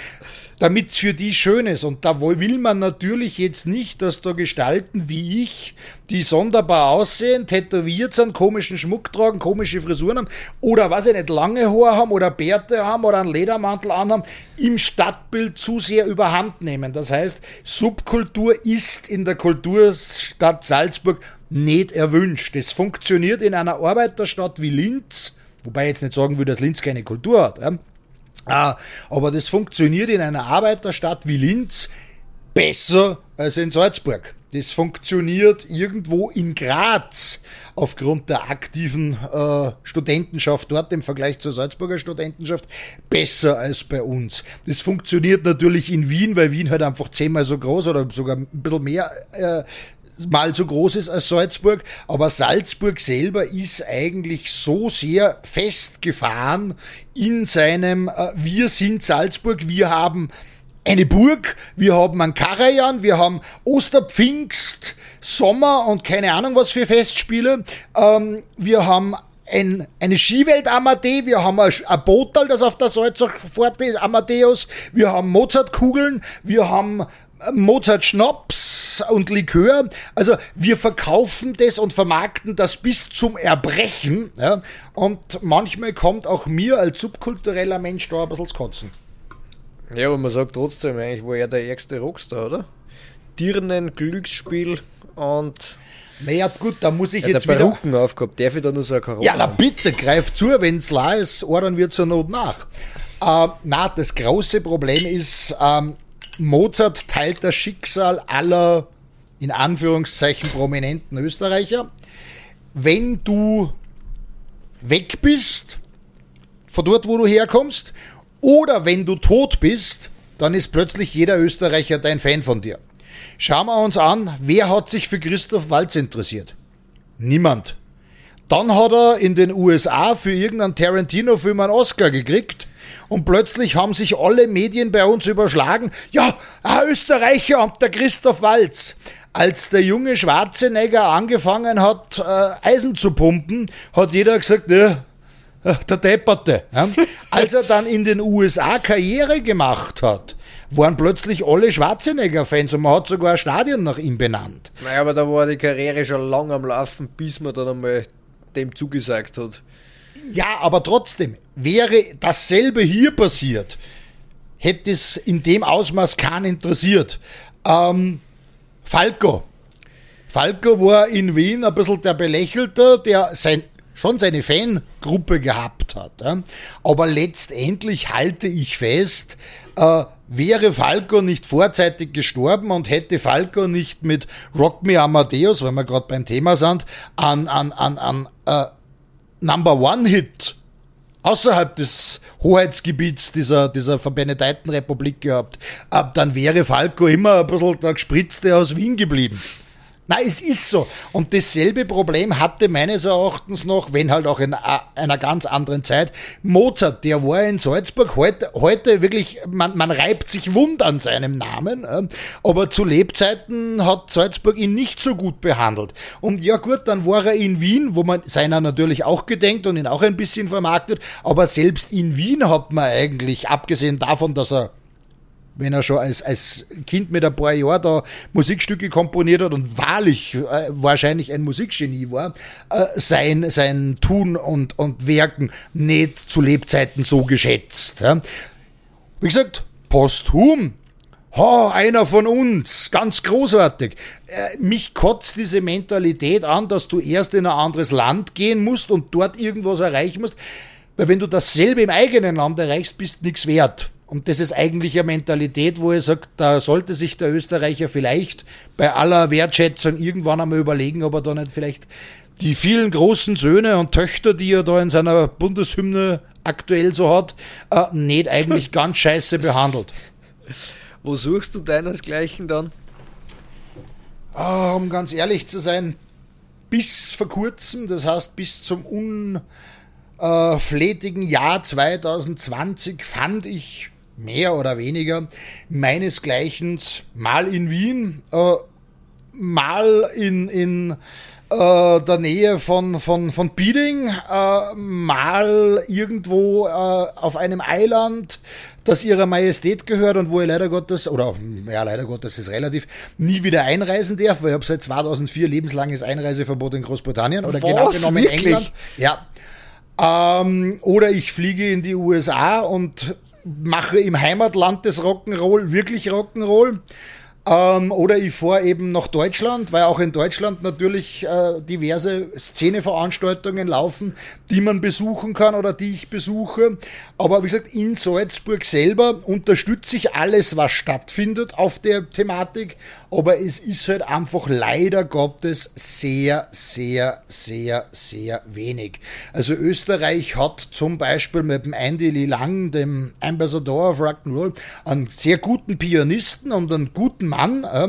damit es für die schön ist. Und da will man natürlich jetzt nicht, dass da Gestalten wie ich, die sonderbar aussehen, tätowiert sind, komischen Schmuck tragen, komische Frisuren haben oder was ich nicht, lange Haare haben oder Bärte haben oder einen Ledermantel anhaben, im Stadtbild zu sehr überhand nehmen. Das heißt, Subkultur ist in der Kulturstadt Salzburg nicht erwünscht. Es funktioniert in einer Arbeiterstadt wie Linz, wobei ich jetzt nicht sagen will, dass Linz keine Kultur hat. Ja? Ah, aber das funktioniert in einer Arbeiterstadt wie Linz besser als in Salzburg. Das funktioniert irgendwo in Graz aufgrund der aktiven äh, Studentenschaft dort im Vergleich zur Salzburger Studentenschaft besser als bei uns. Das funktioniert natürlich in Wien, weil Wien halt einfach zehnmal so groß oder sogar ein bisschen mehr äh, mal so groß ist als Salzburg, aber Salzburg selber ist eigentlich so sehr festgefahren in seinem äh, Wir sind Salzburg, wir haben eine Burg, wir haben einen Karajan, wir haben Osterpfingst, Sommer und keine Ahnung was für Festspiele. Ähm, wir haben ein, eine Skiwelt Amadee, wir haben ein, ein Botal, das auf der Salzach fort ist, Amadeus, wir haben Mozartkugeln, wir haben Mozart Schnaps und Likör. Also wir verkaufen das und vermarkten das bis zum Erbrechen. Ja? Und manchmal kommt auch mir als subkultureller Mensch da ein bisschen zu kotzen. Ja, aber man sagt trotzdem, eigentlich war er der ärgste Rockstar, oder? Dirnen, Glücksspiel und. Naja, gut, da muss ich jetzt wieder. Perücken aufgehabt. Darf ich da nur so eine Karotte Ja, na bitte, greif zu, wenn's la ist, ordern wir zur Not nach. Äh, na, das große Problem ist, ähm, Mozart teilt das Schicksal aller, in Anführungszeichen, prominenten Österreicher. Wenn du weg bist, von dort, wo du herkommst, oder wenn du tot bist, dann ist plötzlich jeder Österreicher dein Fan von dir. Schauen wir uns an, wer hat sich für Christoph Walz interessiert? Niemand. Dann hat er in den USA für irgendeinen Tarantino-Film einen Oscar gekriegt und plötzlich haben sich alle Medien bei uns überschlagen. Ja, ein Österreicher und der Christoph Walz. Als der junge Schwarzenegger angefangen hat, äh, Eisen zu pumpen, hat jeder gesagt, ja, der Depperte. Ja? Als er dann in den USA Karriere gemacht hat, waren plötzlich alle Schwarzenegger-Fans und man hat sogar ein Stadion nach ihm benannt. Naja, aber da war die Karriere schon lang am Laufen, bis man dann einmal dem zugesagt hat. Ja, aber trotzdem, wäre dasselbe hier passiert, hätte es in dem Ausmaß keinen interessiert. Ähm, Falco. Falco war in Wien ein bisschen der Belächelte, der sein, schon seine Fangruppe gehabt hat. Aber letztendlich halte ich fest, äh, wäre Falco nicht vorzeitig gestorben und hätte Falco nicht mit Rock Me Amadeus, weil wir gerade beim Thema sind, an, an, an, an äh, Number One Hit außerhalb des Hoheitsgebiets dieser, dieser Verbenedeiten Republik gehabt, dann wäre Falco immer ein bisschen der Gespritzte aus Wien geblieben. Na, es ist so. Und dasselbe Problem hatte meines Erachtens noch, wenn halt auch in einer ganz anderen Zeit, Mozart, der war in Salzburg heute, heute wirklich, man, man reibt sich wund an seinem Namen, aber zu Lebzeiten hat Salzburg ihn nicht so gut behandelt. Und ja gut, dann war er in Wien, wo man seiner natürlich auch gedenkt und ihn auch ein bisschen vermarktet, aber selbst in Wien hat man eigentlich, abgesehen davon, dass er wenn er schon als, als Kind mit ein paar Jahren da Musikstücke komponiert hat und wahrlich äh, wahrscheinlich ein Musikgenie war, äh, sein, sein Tun und, und Werken nicht zu Lebzeiten so geschätzt. Ja. Wie gesagt, posthum Oh, einer von uns, ganz großartig. Äh, mich kotzt diese Mentalität an, dass du erst in ein anderes Land gehen musst und dort irgendwas erreichen musst. Weil wenn du dasselbe im eigenen Land erreichst, bist nichts wert. Und das ist eigentlich eine Mentalität, wo er sagt, da sollte sich der Österreicher vielleicht bei aller Wertschätzung irgendwann einmal überlegen, ob er da nicht vielleicht die vielen großen Söhne und Töchter, die er da in seiner Bundeshymne aktuell so hat, äh, nicht eigentlich ganz scheiße behandelt. Wo suchst du deinesgleichen dann? Ah, um ganz ehrlich zu sein, bis vor kurzem, das heißt bis zum unflätigen Jahr 2020, fand ich mehr oder weniger meinesgleichen mal in Wien, äh, mal in, in äh, der Nähe von, von, von Bieding, äh, mal irgendwo äh, auf einem Eiland, das ihrer Majestät gehört und wo ich leider Gottes, oder ja, leider Gottes ist relativ, nie wieder einreisen darf, weil ich habe seit 2004 lebenslanges Einreiseverbot in Großbritannien oder Was, genau genommen in England. Ja. Ähm, oder ich fliege in die USA und mache im Heimatland des Rock'n'Roll wirklich Rock'n'Roll. Ähm, oder ich fahre eben nach Deutschland, weil auch in Deutschland natürlich äh, diverse Szeneveranstaltungen laufen, die man besuchen kann oder die ich besuche. Aber wie gesagt, in Salzburg selber unterstütze ich alles, was stattfindet auf der Thematik. Aber es ist halt einfach leider Gottes sehr, sehr, sehr, sehr wenig. Also Österreich hat zum Beispiel mit dem Andy Lang, dem Ambassador of Rock'n'Roll, einen sehr guten Pianisten und einen guten Mann, äh,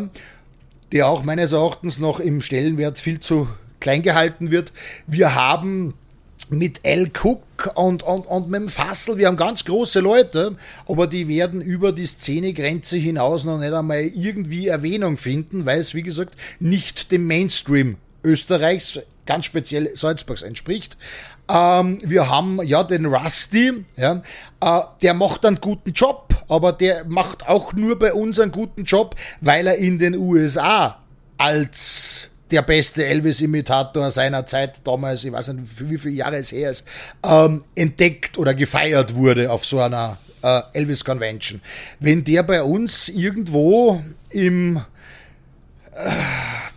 der auch meines Erachtens noch im Stellenwert viel zu klein gehalten wird. Wir haben mit L. Cook und, und, und mit dem Fassel, wir haben ganz große Leute, aber die werden über die Szenegrenze hinaus noch nicht einmal irgendwie Erwähnung finden, weil es, wie gesagt, nicht dem Mainstream Österreichs, ganz speziell Salzburgs entspricht. Ähm, wir haben ja den Rusty, ja, äh, der macht einen guten Job, aber der macht auch nur bei uns einen guten Job, weil er in den USA als der beste Elvis-Imitator seiner Zeit damals, ich weiß nicht, wie viele Jahre es her ist, ähm, entdeckt oder gefeiert wurde auf so einer äh, Elvis Convention. Wenn der bei uns irgendwo im äh,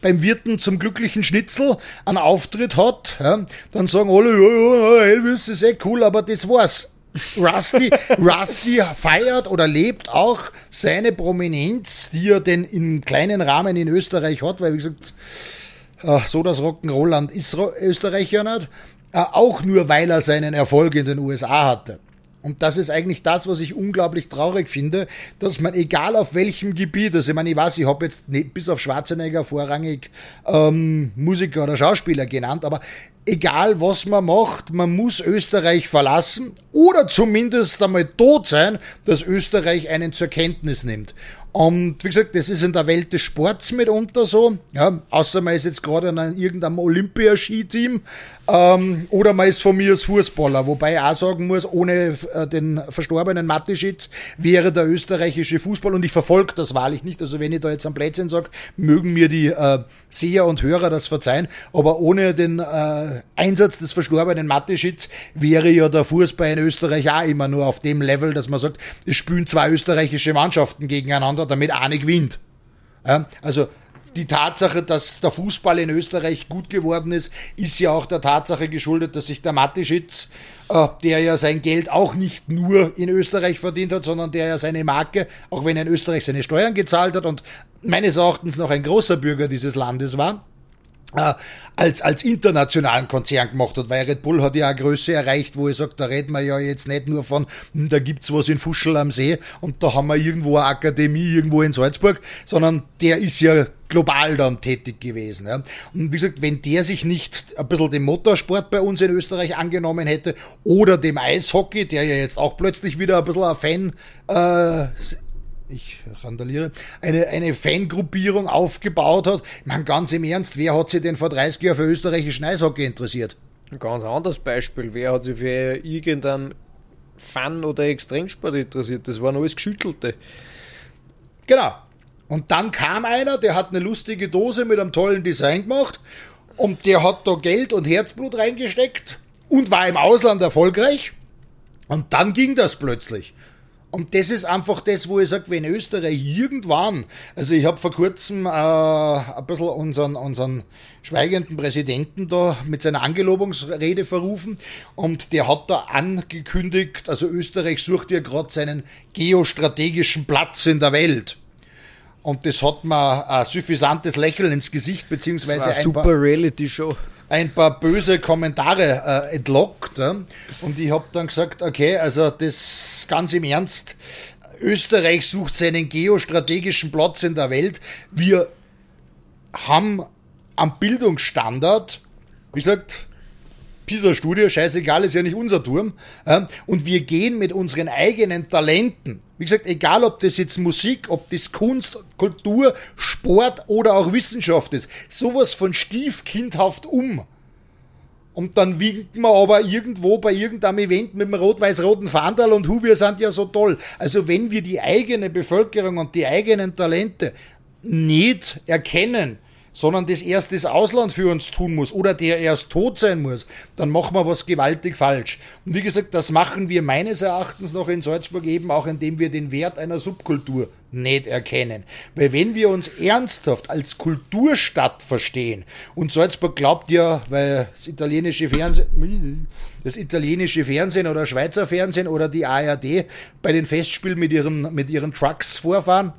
beim Wirten zum glücklichen Schnitzel einen Auftritt hat, ja, dann sagen alle, ja, ja, Elvis ist eh cool, aber das war's. Rusty, Rusty feiert oder lebt auch seine Prominenz, die er denn im kleinen Rahmen in Österreich hat, weil wie gesagt, äh, so das Rock'n'Roll-Land ist Österreich ja nicht, äh, auch nur weil er seinen Erfolg in den USA hatte. Und das ist eigentlich das, was ich unglaublich traurig finde, dass man egal auf welchem Gebiet, also ich meine, ich weiß, ich habe jetzt nicht, bis auf Schwarzenegger vorrangig ähm, Musiker oder Schauspieler genannt, aber egal was man macht, man muss Österreich verlassen oder zumindest einmal tot sein, dass Österreich einen zur Kenntnis nimmt. Und wie gesagt, das ist in der Welt des Sports mitunter so. Ja, außer man ist jetzt gerade in irgendeinem Olympiaskiteam ähm, oder man ist von mir als Fußballer. Wobei ich auch sagen muss, ohne äh, den verstorbenen Mateschitz wäre der österreichische Fußball, und ich verfolge das wahrlich nicht, also wenn ich da jetzt am Plätzchen sage, mögen mir die äh, Seher und Hörer das verzeihen, aber ohne den äh, Einsatz des verstorbenen Mateschitz wäre ja der Fußball in Österreich auch immer nur auf dem Level, dass man sagt, es spielen zwei österreichische Mannschaften gegeneinander hat, damit eine gewinnt. Also die Tatsache, dass der Fußball in Österreich gut geworden ist, ist ja auch der Tatsache geschuldet, dass sich der Matischitz, äh, der ja sein Geld auch nicht nur in Österreich verdient hat, sondern der ja seine Marke, auch wenn er in Österreich seine Steuern gezahlt hat und meines Erachtens noch ein großer Bürger dieses Landes war, als, als internationalen Konzern gemacht hat, weil Red Bull hat ja eine Größe erreicht, wo ich sage, da reden wir ja jetzt nicht nur von, hm, da gibt's was in Fuschel am See und da haben wir irgendwo eine Akademie irgendwo in Salzburg, sondern der ist ja global dann tätig gewesen. Ja. Und wie gesagt, wenn der sich nicht ein bisschen dem Motorsport bei uns in Österreich angenommen hätte oder dem Eishockey, der ja jetzt auch plötzlich wieder ein bisschen ein Fan äh, ich randaliere, eine, eine Fangruppierung aufgebaut hat. Ich meine, ganz im Ernst, wer hat sich denn vor 30 Jahren für österreichischen Eishockey interessiert? Ein ganz anderes Beispiel. Wer hat sich für irgendeinen Fun- oder Extremsport interessiert? Das waren alles Geschüttelte. Genau. Und dann kam einer, der hat eine lustige Dose mit einem tollen Design gemacht und der hat da Geld und Herzblut reingesteckt und war im Ausland erfolgreich. Und dann ging das plötzlich. Und das ist einfach das, wo ich sage, wenn Österreich irgendwann, also ich habe vor kurzem äh, ein bisschen unseren, unseren schweigenden Präsidenten da mit seiner Angelobungsrede verrufen und der hat da angekündigt, also Österreich sucht ja gerade seinen geostrategischen Platz in der Welt. Und das hat mir ein suffisantes Lächeln ins Gesicht, beziehungsweise ein super Reality-Show ein paar böse Kommentare äh, entlockt. Ja? Und ich habe dann gesagt, okay, also das ganz im Ernst. Österreich sucht seinen geostrategischen Platz in der Welt. Wir haben am Bildungsstandard, wie gesagt, PISA-Studie, scheißegal, ist ja nicht unser Turm. Und wir gehen mit unseren eigenen Talenten, wie gesagt, egal ob das jetzt Musik, ob das Kunst, Kultur, Sport oder auch Wissenschaft ist, sowas von stiefkindhaft um. Und dann winken wir aber irgendwo bei irgendeinem Event mit dem rot-weiß-roten Fahndal und hu, wir sind ja so toll. Also wenn wir die eigene Bevölkerung und die eigenen Talente nicht erkennen, sondern das erst das Ausland für uns tun muss oder der erst tot sein muss, dann machen wir was gewaltig falsch. Und wie gesagt, das machen wir meines Erachtens noch in Salzburg eben auch, indem wir den Wert einer Subkultur nicht erkennen. Weil wenn wir uns ernsthaft als Kulturstadt verstehen, und Salzburg glaubt ja, weil das italienische Fernsehen, das italienische Fernsehen oder Schweizer Fernsehen oder die ARD bei den Festspielen mit ihren, mit ihren Trucks vorfahren,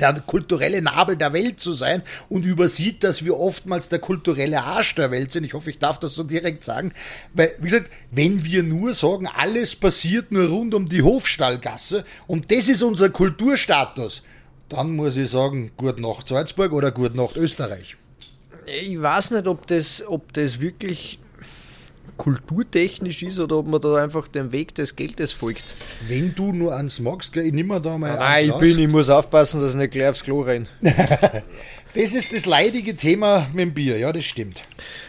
der kulturelle Nabel der Welt zu sein und übersieht, dass wir oftmals der kulturelle Arsch der Welt sind. Ich hoffe, ich darf das so direkt sagen. Weil, wie gesagt, wenn wir nur sagen, alles passiert nur rund um die Hofstallgasse und das ist unser Kulturstatus, Dann muss ich sagen, gut Nacht Salzburg oder gut Nacht Österreich. Ich weiß nicht, ob das, ob das wirklich kulturtechnisch ist oder ob man da einfach dem Weg des Geldes folgt. Wenn du nur ans magst, gell, ich nehme da mal Nein, ich raus. bin, ich muss aufpassen, dass ich nicht gleich aufs Klo rein. das ist das leidige Thema mit dem Bier, ja, das stimmt.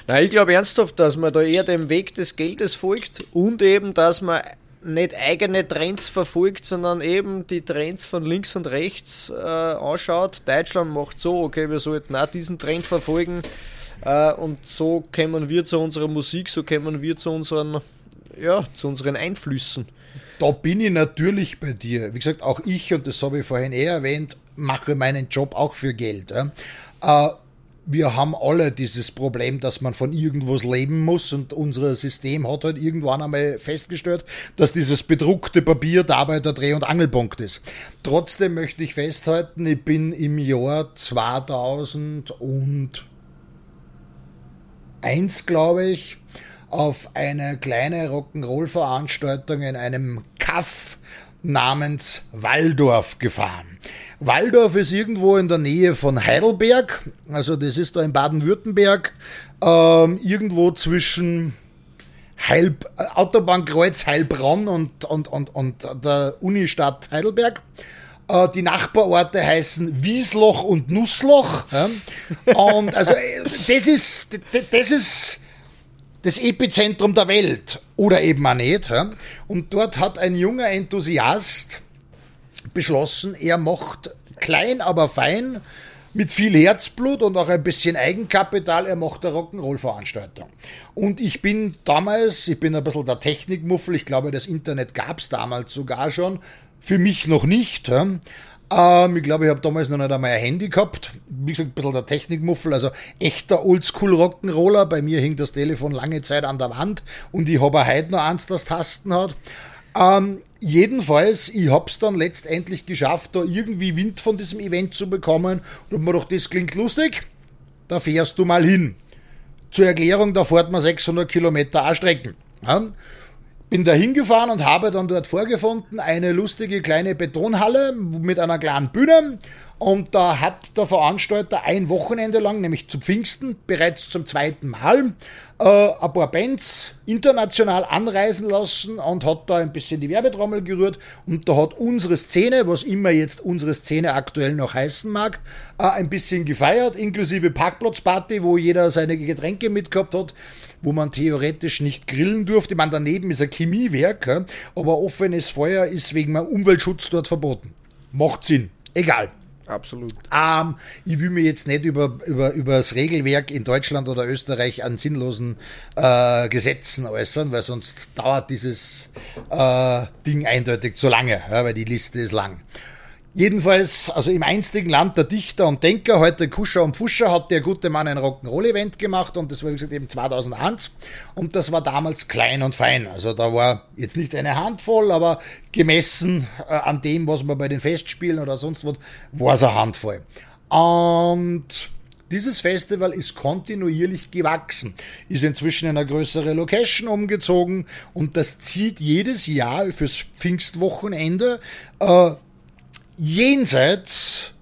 Nein, ich glaube ernsthaft, dass man da eher dem Weg des Geldes folgt und eben, dass man nicht eigene Trends verfolgt, sondern eben die Trends von links und rechts äh, anschaut. Deutschland macht so, okay, wir sollten auch diesen Trend verfolgen. Äh, und so kommen wir zu unserer Musik, so kommen wir zu unseren, ja, zu unseren Einflüssen. Da bin ich natürlich bei dir. Wie gesagt, auch ich, und das habe ich vorhin eh erwähnt, mache meinen Job auch für Geld. Äh, wir haben alle dieses Problem, dass man von irgendwas leben muss und unser System hat halt irgendwann einmal festgestellt, dass dieses bedruckte Papier dabei der Dreh- und Angelpunkt ist. Trotzdem möchte ich festhalten, ich bin im Jahr 2000 und eins, glaube ich, auf eine kleine Rock'n'Roll-Veranstaltung in einem Kaff namens Waldorf gefahren. Waldorf ist irgendwo in der Nähe von Heidelberg, also das ist da in Baden-Württemberg, ähm, irgendwo zwischen Heil, Autobahnkreuz Heilbronn und, und, und, und der Unistadt Heidelberg. Äh, die Nachbarorte heißen Wiesloch und Nussloch. Und also äh, das ist, das ist das Epizentrum der Welt oder eben auch nicht. Und dort hat ein junger Enthusiast beschlossen, er macht klein, aber fein mit viel Herzblut und auch ein bisschen Eigenkapital, er macht eine Rock'n'Roll-Veranstaltung. Und ich bin damals, ich bin ein bisschen der Technikmuffel, ich glaube, das Internet gab es damals sogar schon, für mich noch nicht. Ähm, ich glaube, ich habe damals noch nicht einmal ein Handy gehabt. Wie gesagt, ein bisschen der Technikmuffel, also echter Oldschool Rock'n'Roller. Bei mir hing das Telefon lange Zeit an der Wand und ich habe heute noch eins, das Tasten hat. Ähm, jedenfalls, ich habe es dann letztendlich geschafft, da irgendwie Wind von diesem Event zu bekommen. Und mir doch, das klingt lustig, da fährst du mal hin. Zur Erklärung, da fährt man 600 Kilometer A-Strecken. Ja? Bin da hingefahren und habe dann dort vorgefunden eine lustige kleine Betonhalle mit einer kleinen Bühne. Und da hat der Veranstalter ein Wochenende lang, nämlich zu Pfingsten, bereits zum zweiten Mal, äh, ein paar Bands international anreisen lassen und hat da ein bisschen die Werbetrommel gerührt. Und da hat unsere Szene, was immer jetzt unsere Szene aktuell noch heißen mag, äh, ein bisschen gefeiert, inklusive Parkplatzparty, wo jeder seine Getränke mitgehabt hat wo man theoretisch nicht grillen durfte. Ich meine, daneben ist ein Chemiewerk, aber offenes Feuer ist wegen dem Umweltschutz dort verboten. Macht Sinn. Egal. Absolut. Ähm, ich will mir jetzt nicht über, über, über das Regelwerk in Deutschland oder Österreich an sinnlosen äh, Gesetzen äußern, weil sonst dauert dieses äh, Ding eindeutig zu lange, ja, weil die Liste ist lang. Jedenfalls, also im einstigen Land der Dichter und Denker, heute Kuscher und Fuscher, hat der gute Mann ein Rock'n'Roll-Event gemacht und das war, wie gesagt, eben 2001 und das war damals klein und fein. Also da war jetzt nicht eine Handvoll, aber gemessen äh, an dem, was man bei den Festspielen oder sonst was, war es eine Handvoll. Und dieses Festival ist kontinuierlich gewachsen, ist inzwischen in eine größere Location umgezogen und das zieht jedes Jahr fürs Pfingstwochenende äh, jenseits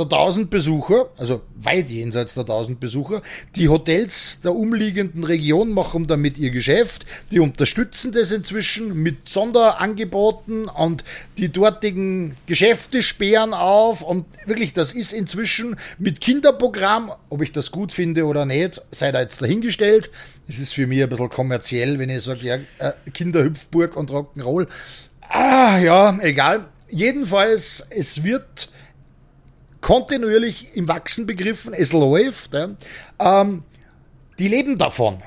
der 1000 Besucher, also weit jenseits der 1000 Besucher. Die Hotels der umliegenden Region machen damit ihr Geschäft. Die unterstützen das inzwischen mit Sonderangeboten und die dortigen Geschäfte sperren auf. Und wirklich, das ist inzwischen mit Kinderprogramm, ob ich das gut finde oder nicht, sei da jetzt dahingestellt. Es ist für mich ein bisschen kommerziell, wenn ich sage, ja, äh, Kinderhüpfburg und Rock'n'Roll. Ah, ja, egal. Jedenfalls, es wird kontinuierlich im Wachsen begriffen, es läuft. Ja. Ähm, die leben davon.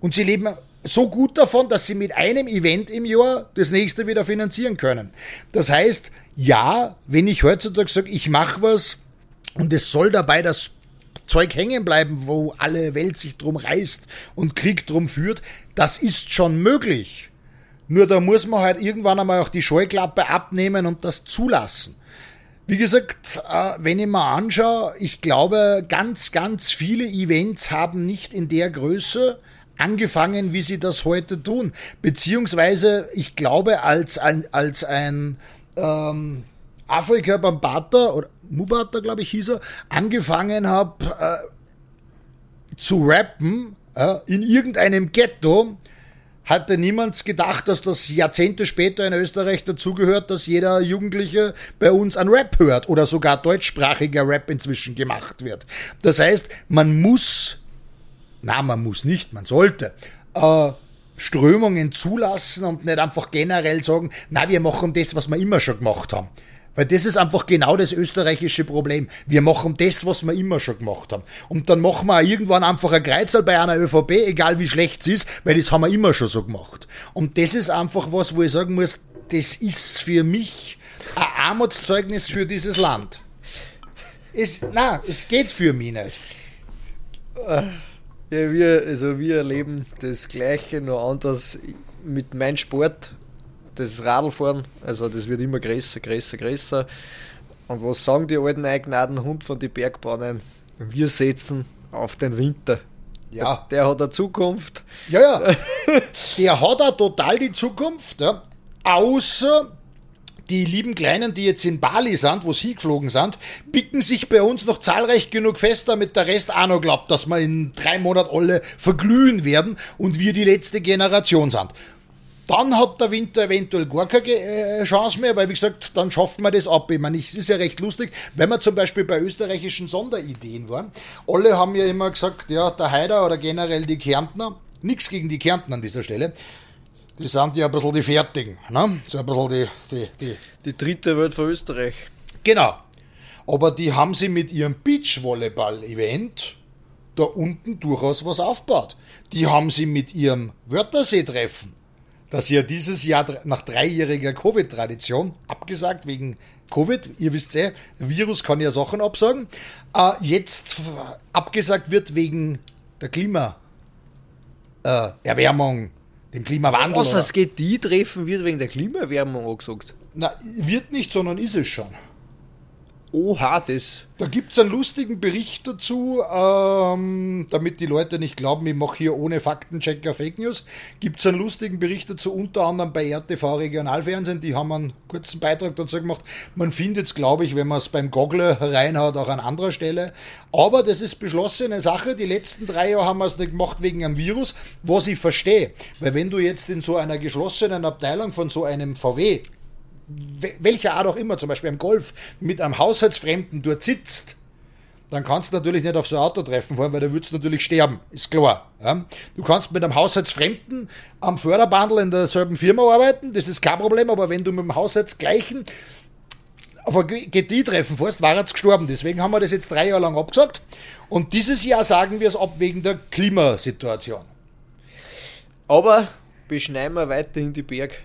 Und sie leben so gut davon, dass sie mit einem Event im Jahr das nächste wieder finanzieren können. Das heißt, ja, wenn ich heutzutage sage, ich mache was und es soll dabei das Zeug hängen bleiben, wo alle Welt sich drum reißt und Krieg drum führt, das ist schon möglich. Nur da muss man halt irgendwann einmal auch die Scheuklappe abnehmen und das zulassen. Wie gesagt, äh, wenn ich mal anschaue, ich glaube, ganz, ganz viele Events haben nicht in der Größe angefangen, wie sie das heute tun. Beziehungsweise, ich glaube, als ein, als ein ähm, Afrika Bambata oder Mubata, glaube ich, hieß er, angefangen habe äh, zu rappen äh, in irgendeinem Ghetto, hatte niemand gedacht, dass das Jahrzehnte später in Österreich dazugehört, dass jeder Jugendliche bei uns an Rap hört oder sogar deutschsprachiger Rap inzwischen gemacht wird. Das heißt, man muss, na, man muss nicht, man sollte, äh, Strömungen zulassen und nicht einfach generell sagen, na, wir machen das, was wir immer schon gemacht haben. Weil das ist einfach genau das österreichische Problem. Wir machen das, was wir immer schon gemacht haben. Und dann machen wir irgendwann einfach ein Kreuzel bei einer ÖVP, egal wie schlecht es ist, weil das haben wir immer schon so gemacht. Und das ist einfach was, wo ich sagen muss, das ist für mich ein Armutszeugnis für dieses Land. Es, na, es geht für mich nicht. Ja, wir, also wir erleben das Gleiche, nur anders mit meinem Sport das Radlfahren, also das wird immer größer, größer, größer. Und was sagen die alten Eignaden Hund von den Bergbahnen? Wir setzen auf den Winter. Ja. Der hat eine Zukunft. Ja, ja. Der hat auch total die Zukunft, ja. Außer die lieben Kleinen, die jetzt in Bali sind, wo sie geflogen sind, bicken sich bei uns noch zahlreich genug fest, damit der Rest auch noch glaubt, dass wir in drei Monaten alle verglühen werden und wir die letzte Generation sind. Dann hat der Winter eventuell gar keine äh, Chance mehr, weil wie gesagt, dann schaffen wir das ab. Ich meine, es ist ja recht lustig, wenn wir zum Beispiel bei österreichischen Sonderideen waren. Alle haben ja immer gesagt, ja, der Haider oder generell die Kärntner, nichts gegen die Kärntner an dieser Stelle, die sind ja ein bisschen die Fertigen, ne? so ein bisschen die, die, die. Die dritte Welt von Österreich. Genau. Aber die haben sie mit ihrem Beachvolleyball-Event da unten durchaus was aufgebaut. Die haben sie mit ihrem Wörthersee-Treffen das ja dieses Jahr nach dreijähriger Covid-Tradition abgesagt wegen Covid, ihr wisst ja, Virus kann ja Sachen absagen, äh, jetzt abgesagt wird wegen der Klimaerwärmung, äh, dem Klimawandel. Was es geht, die treffen wird wegen der Klimaerwärmung angesagt. Na, wird nicht, sondern ist es schon. Oha, das. Da gibt es einen lustigen Bericht dazu, ähm, damit die Leute nicht glauben, ich mache hier ohne Faktenchecker Fake News. Gibt es einen lustigen Bericht dazu, unter anderem bei RTV Regionalfernsehen, die haben einen kurzen Beitrag dazu gemacht. Man findet es, glaube ich, wenn man es beim Goggle reinhaut, auch an anderer Stelle. Aber das ist beschlossene Sache. Die letzten drei Jahre haben wir es nicht gemacht wegen einem Virus, was ich verstehe. Weil wenn du jetzt in so einer geschlossenen Abteilung von so einem VW welcher Art auch immer, zum Beispiel im Golf, mit einem Haushaltsfremden dort sitzt, dann kannst du natürlich nicht auf so ein Auto treffen fahren, weil da würdest du natürlich sterben, ist klar. Ja? Du kannst mit einem Haushaltsfremden am Förderbandel in derselben Firma arbeiten, das ist kein Problem, aber wenn du mit dem Haushaltsgleichen auf ein GT treffen fährst, war jetzt gestorben. Deswegen haben wir das jetzt drei Jahre lang abgesagt. Und dieses Jahr sagen wir es ab wegen der Klimasituation. Aber beschneiden wir weiter in die Berg.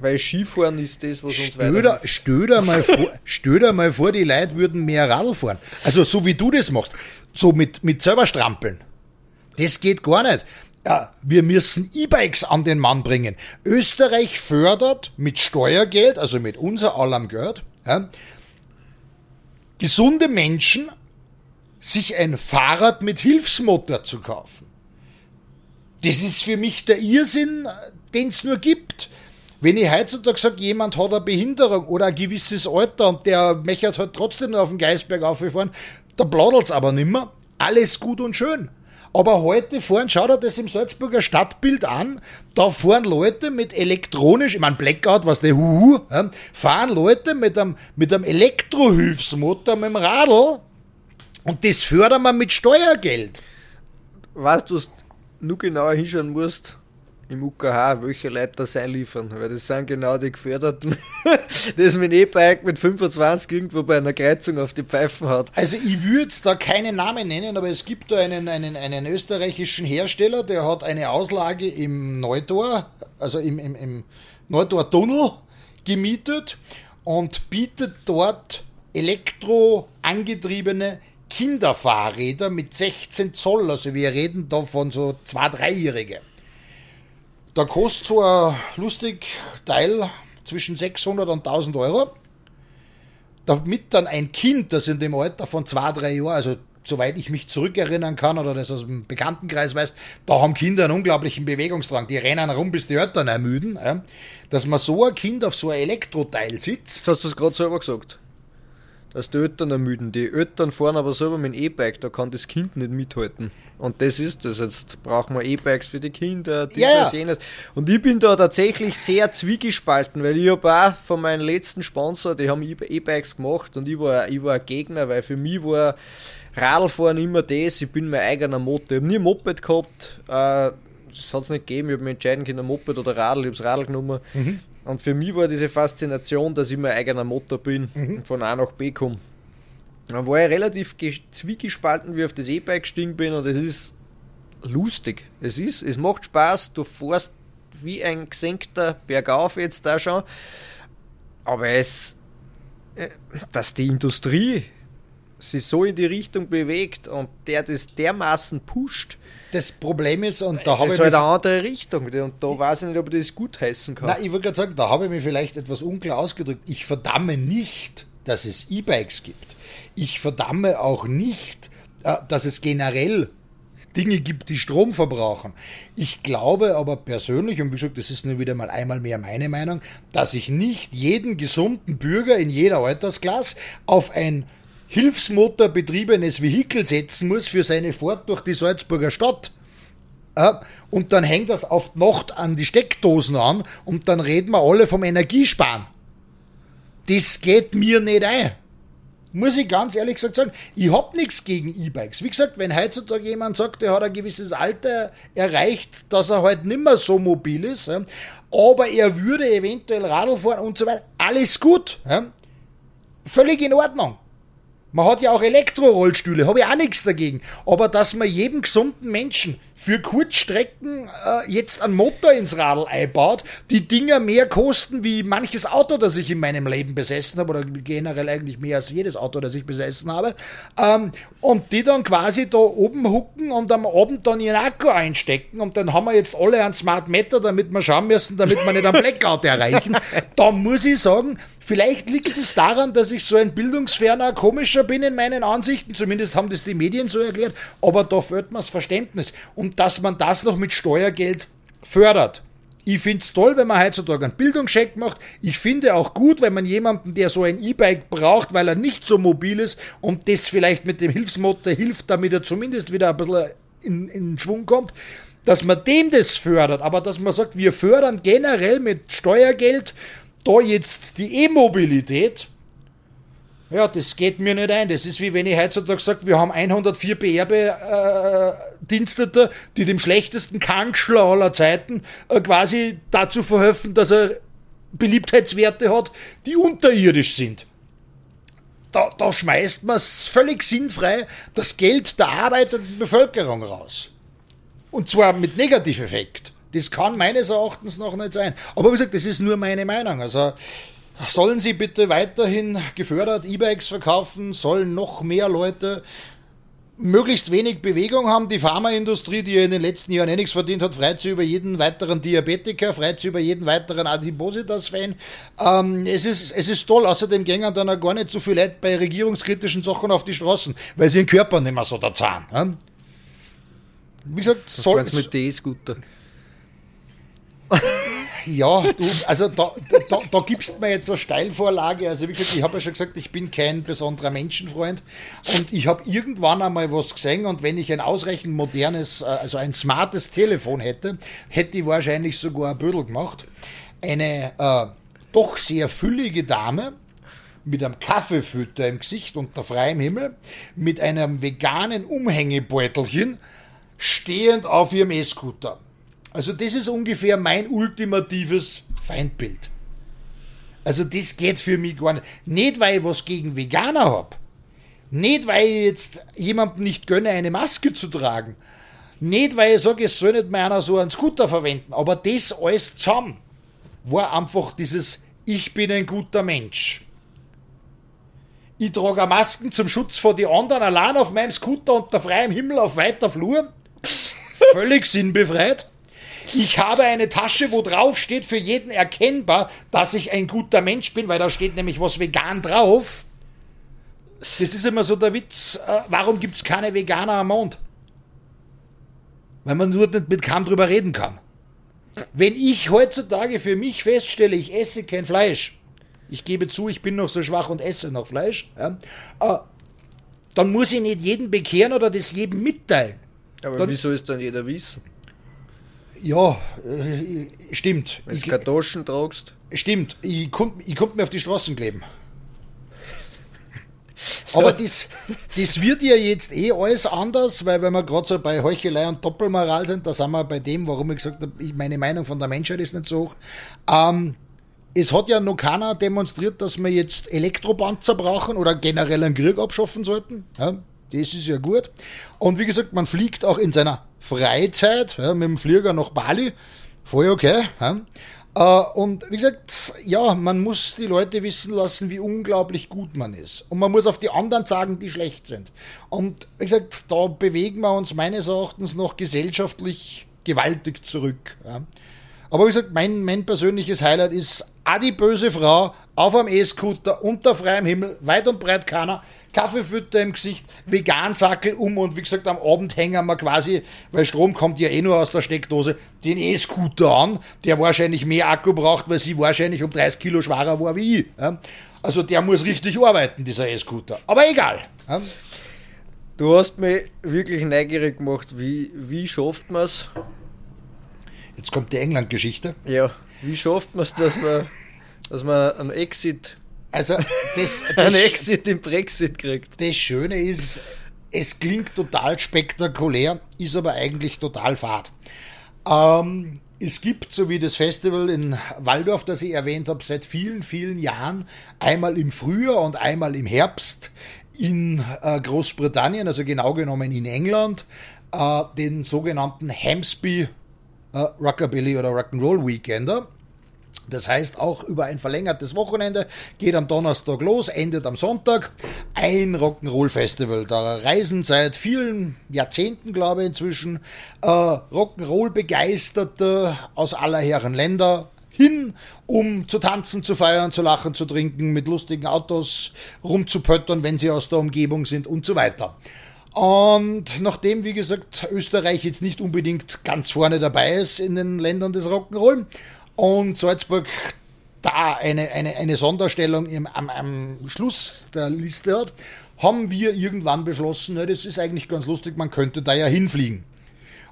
Weil Skifahren ist das, was uns weiter. Stell dir mal vor, stell dir mal vor, die Leute würden mehr Radl fahren. Also so wie du das machst. So mit, mit selber strampeln. Das geht gar nicht. Ja, wir müssen E-Bikes an den Mann bringen. Österreich fördert mit Steuergeld, also mit unser allem Geld, ja, gesunde Menschen, sich ein Fahrrad mit Hilfsmotor zu kaufen. Das ist für mich der Irrsinn, den es nur gibt. Wenn ich heutzutage sage, jemand hat eine Behinderung oder ein gewisses Alter und der möchte halt trotzdem noch auf den Geisberg auffahren, da plaudert aber nimmer. Alles gut und schön. Aber heute fahren, schau dir das im Salzburger Stadtbild an, da fahren Leute mit elektronisch, ich meine Blackout, was der Huhu, fahren Leute mit einem, mit einem Elektrohilfsmotor mit dem Radl und das fördern wir mit Steuergeld. Weißt du, was nur genauer hinschauen musst, im UKH, welche Leute das einliefern, weil das sind genau die Geförderten, das mit E-Bike mit 25 irgendwo bei einer Kreuzung auf die Pfeifen hat. Also ich würde da keinen Namen nennen, aber es gibt da einen, einen, einen österreichischen Hersteller, der hat eine Auslage im Neutor, also im, im, im Neutor-Tunnel gemietet und bietet dort elektro angetriebene Kinderfahrräder mit 16 Zoll. Also wir reden da von so zwei, dreijährige. Da kostet so ein lustig Teil zwischen 600 und 1000 Euro. Damit dann ein Kind, das in dem Alter von zwei, drei Jahren, also soweit ich mich zurückerinnern kann oder das aus dem Bekanntenkreis weiß, da haben Kinder einen unglaublichen Bewegungsdrang. Die rennen rum, bis die Eltern ermüden. Dass man so ein Kind auf so ein Elektroteil sitzt. Jetzt hast du es gerade selber gesagt. Dass die Eltern ermüden. Die Eltern fahren aber selber mit dem E-Bike, da kann das Kind nicht mithalten. Und das ist das. Jetzt brauchen wir E-Bikes für die Kinder, dieses, Ja. jenes. Und ich bin da tatsächlich sehr zwiegespalten, weil ich habe auch von meinem letzten Sponsor, die haben E-Bikes gemacht und ich war, ich war ein Gegner, weil für mich war Radlfahren immer das, ich bin mein eigener Motor. Ich habe nie ein Moped gehabt, äh, das hat es nicht gegeben, ich habe mich entscheiden können, Moped oder Radl, ich habe das Radl genommen. Und für mich war diese Faszination, dass ich mein eigener Motor bin und von A nach B komme. Dann war ich relativ ge- zwiegespalten, wie ich auf das E-Bike gestiegen bin und es ist lustig. Es ist, es macht Spaß, du fährst wie ein gesenkter Bergauf jetzt da schon. Aber es, äh, dass die Industrie sich so in die Richtung bewegt und der das dermaßen pusht, Das Problem ist, und da das habe ist ich halt mich eine andere Richtung. Und da weiß ich nicht, ob ich das gut heißen kann. Na, ich würde gerade sagen, da habe ich mich vielleicht etwas unklar ausgedrückt. Ich verdamme nicht, dass es E-Bikes gibt. Ich verdamme auch nicht, äh, dass es generell Dinge gibt, die Strom verbrauchen. Ich glaube aber persönlich, und wie gesagt, das ist nur wieder mal einmal mehr meine Meinung, dass ich nicht jeden gesunden Bürger in jeder Altersklasse auf ein hilfsmotorbetriebenes Vehikel setzen muss für seine Fahrt durch die Salzburger Stadt. Ja, und dann hängt das auf die Nacht an die Steckdosen an und dann reden wir alle vom Energiesparen. Das geht mir nicht ein. Muss ich ganz ehrlich gesagt sagen, ich hab nichts gegen E-Bikes. Wie gesagt, wenn heutzutage jemand sagt, er hat ein gewisses Alter erreicht, dass er halt nicht mehr so mobil ist, aber er würde eventuell Radl fahren und so weiter, alles gut. Völlig in Ordnung. Man hat ja auch Elektrorollstühle, habe ich auch nichts dagegen. Aber dass man jedem gesunden Menschen für Kurzstrecken äh, jetzt einen Motor ins Radl einbaut, die Dinger mehr kosten wie manches Auto, das ich in meinem Leben besessen habe, oder generell eigentlich mehr als jedes Auto, das ich besessen habe, ähm, und die dann quasi da oben hucken und am Abend dann ihren Akku einstecken und dann haben wir jetzt alle einen Smart Meter, damit wir schauen müssen, damit wir nicht einen Blackout erreichen. Da muss ich sagen, vielleicht liegt es daran, dass ich so ein bildungsferner, komischer bin in meinen Ansichten, zumindest haben das die Medien so erklärt, aber da fehlt mir das Verständnis. Und dass man das noch mit Steuergeld fördert. Ich finde es toll, wenn man heutzutage einen Bildungscheck macht. Ich finde auch gut, wenn man jemanden, der so ein E-Bike braucht, weil er nicht so mobil ist und das vielleicht mit dem Hilfsmotor hilft, damit er zumindest wieder ein bisschen in, in Schwung kommt, dass man dem das fördert. Aber dass man sagt, wir fördern generell mit Steuergeld da jetzt die E-Mobilität, ja, das geht mir nicht ein. Das ist wie wenn ich heutzutage sage, wir haben 104 BRB-Dienstete, die dem schlechtesten Kanzler aller Zeiten äh, quasi dazu verhelfen, dass er Beliebtheitswerte hat, die unterirdisch sind. Da, da schmeißt man völlig sinnfrei das Geld der arbeitenden Bevölkerung raus. Und zwar mit Negativeffekt. Das kann meines Erachtens noch nicht sein. Aber wie gesagt, das ist nur meine Meinung. Also sollen sie bitte weiterhin gefördert E-Bikes verkaufen, sollen noch mehr Leute möglichst wenig Bewegung haben. Die Pharmaindustrie, die ja in den letzten Jahren eh nichts verdient hat, freut sich über jeden weiteren Diabetiker, freut sich über jeden weiteren Adipositas-Fan. Ähm, es, ist, es ist toll. Außerdem gängen dann auch gar nicht so viel Leute bei regierungskritischen Sachen auf die Straßen, weil sie den Körper nicht mehr so da zahlen. Ja? Wie gesagt, soll, mit D-Scooter. ja, du, also da, da, da gibst mir jetzt eine Steilvorlage. Also wie gesagt, ich habe ja schon gesagt, ich bin kein besonderer Menschenfreund und ich habe irgendwann einmal was gesehen und wenn ich ein ausreichend modernes, äh, also ein smartes Telefon hätte, hätte ich wahrscheinlich sogar ein Bödel gemacht. Eine äh, doch sehr füllige Dame mit einem Kaffeefütter im Gesicht unter freiem Himmel, mit einem veganen Umhängebeutelchen, stehend auf ihrem E-Scooter. Also das ist ungefähr mein ultimatives Feindbild. Also das geht für mich gar nicht. Nicht, weil ich was gegen Veganer habe. Nicht, weil ich jetzt jemandem nicht gönne, eine Maske zu tragen. Nicht, weil ich sage, es soll nicht mehr einer so einen Scooter verwenden. Aber das alles zusammen war einfach dieses Ich bin ein guter Mensch. Ich trage Masken zum Schutz vor die anderen allein auf meinem Scooter unter freiem Himmel auf weiter Flur. Völlig sinnbefreit. Ich habe eine Tasche, wo drauf steht für jeden erkennbar, dass ich ein guter Mensch bin, weil da steht nämlich was vegan drauf. das ist immer so der Witz, äh, warum gibt es keine Veganer am Mond? Weil man nur nicht mit kaum drüber reden kann. Wenn ich heutzutage für mich feststelle, ich esse kein Fleisch, ich gebe zu, ich bin noch so schwach und esse noch Fleisch, ja, äh, dann muss ich nicht jeden bekehren oder das jedem mitteilen. Aber Dann- wieso ist dann jeder wissen? Ja, äh, stimmt. Wenn Ich, du Kartoschen tragst. stimmt. Ich konnte ich konnt mir auf die Straßen kleben. Aber das, das wird ja jetzt eh alles anders, weil wenn wir gerade so bei Heuchelei und Doppelmoral sind, da sind wir bei dem, warum ich gesagt habe, meine Meinung von der Menschheit ist nicht so hoch. Ähm, es hat ja noch keiner demonstriert, dass wir jetzt Elektropanzer brauchen oder generell einen Krieg abschaffen sollten. Ja, das ist ja gut. Und wie gesagt, man fliegt auch in seiner Freizeit ja, mit dem Flieger nach Bali. Voll okay. Ja. Äh, Und wie gesagt, ja, man muss die Leute wissen lassen, wie unglaublich gut man ist. Und man muss auf die anderen sagen, die schlecht sind. Und wie gesagt, da bewegen wir uns meines Erachtens noch gesellschaftlich gewaltig zurück. Ja. Aber wie gesagt, mein, mein persönliches Highlight ist auch die böse Frau auf einem E-Scooter unter freiem Himmel, weit und breit keiner, Kaffeefütter im Gesicht, Vegansackel um und wie gesagt, am Abend hängen wir quasi, weil Strom kommt ja eh nur aus der Steckdose, den E-Scooter an, der wahrscheinlich mehr Akku braucht, weil sie wahrscheinlich um 30 Kilo schwerer war wie ich. Also der muss richtig arbeiten, dieser E-Scooter. Aber egal. Du hast mich wirklich neugierig gemacht, wie, wie schafft man es? Jetzt kommt die England-Geschichte. Ja, wie schafft man es, dass man, dass man einen Exit, Also das, das, Exit im Brexit kriegt? Das Schöne ist, es klingt total spektakulär, ist aber eigentlich total fad. Ähm, es gibt, so wie das Festival in Waldorf, das ich erwähnt habe, seit vielen, vielen Jahren einmal im Frühjahr und einmal im Herbst in äh, Großbritannien, also genau genommen in England, äh, den sogenannten Hampsby äh, Rockabilly oder Rock'n'Roll Weekender. Das heißt auch über ein verlängertes Wochenende, geht am Donnerstag los, endet am Sonntag. Ein Rock'n'Roll-Festival. Da reisen seit vielen Jahrzehnten, glaube ich, inzwischen äh, Rock'n'Roll-Begeisterte aus aller Herren Länder hin, um zu tanzen, zu feiern, zu lachen, zu trinken, mit lustigen Autos rumzupöttern, wenn sie aus der Umgebung sind und so weiter. Und nachdem, wie gesagt, Österreich jetzt nicht unbedingt ganz vorne dabei ist in den Ländern des Rock'n'Roll und Salzburg da eine, eine, eine Sonderstellung im, am, am Schluss der Liste hat, haben wir irgendwann beschlossen, na, das ist eigentlich ganz lustig, man könnte da ja hinfliegen.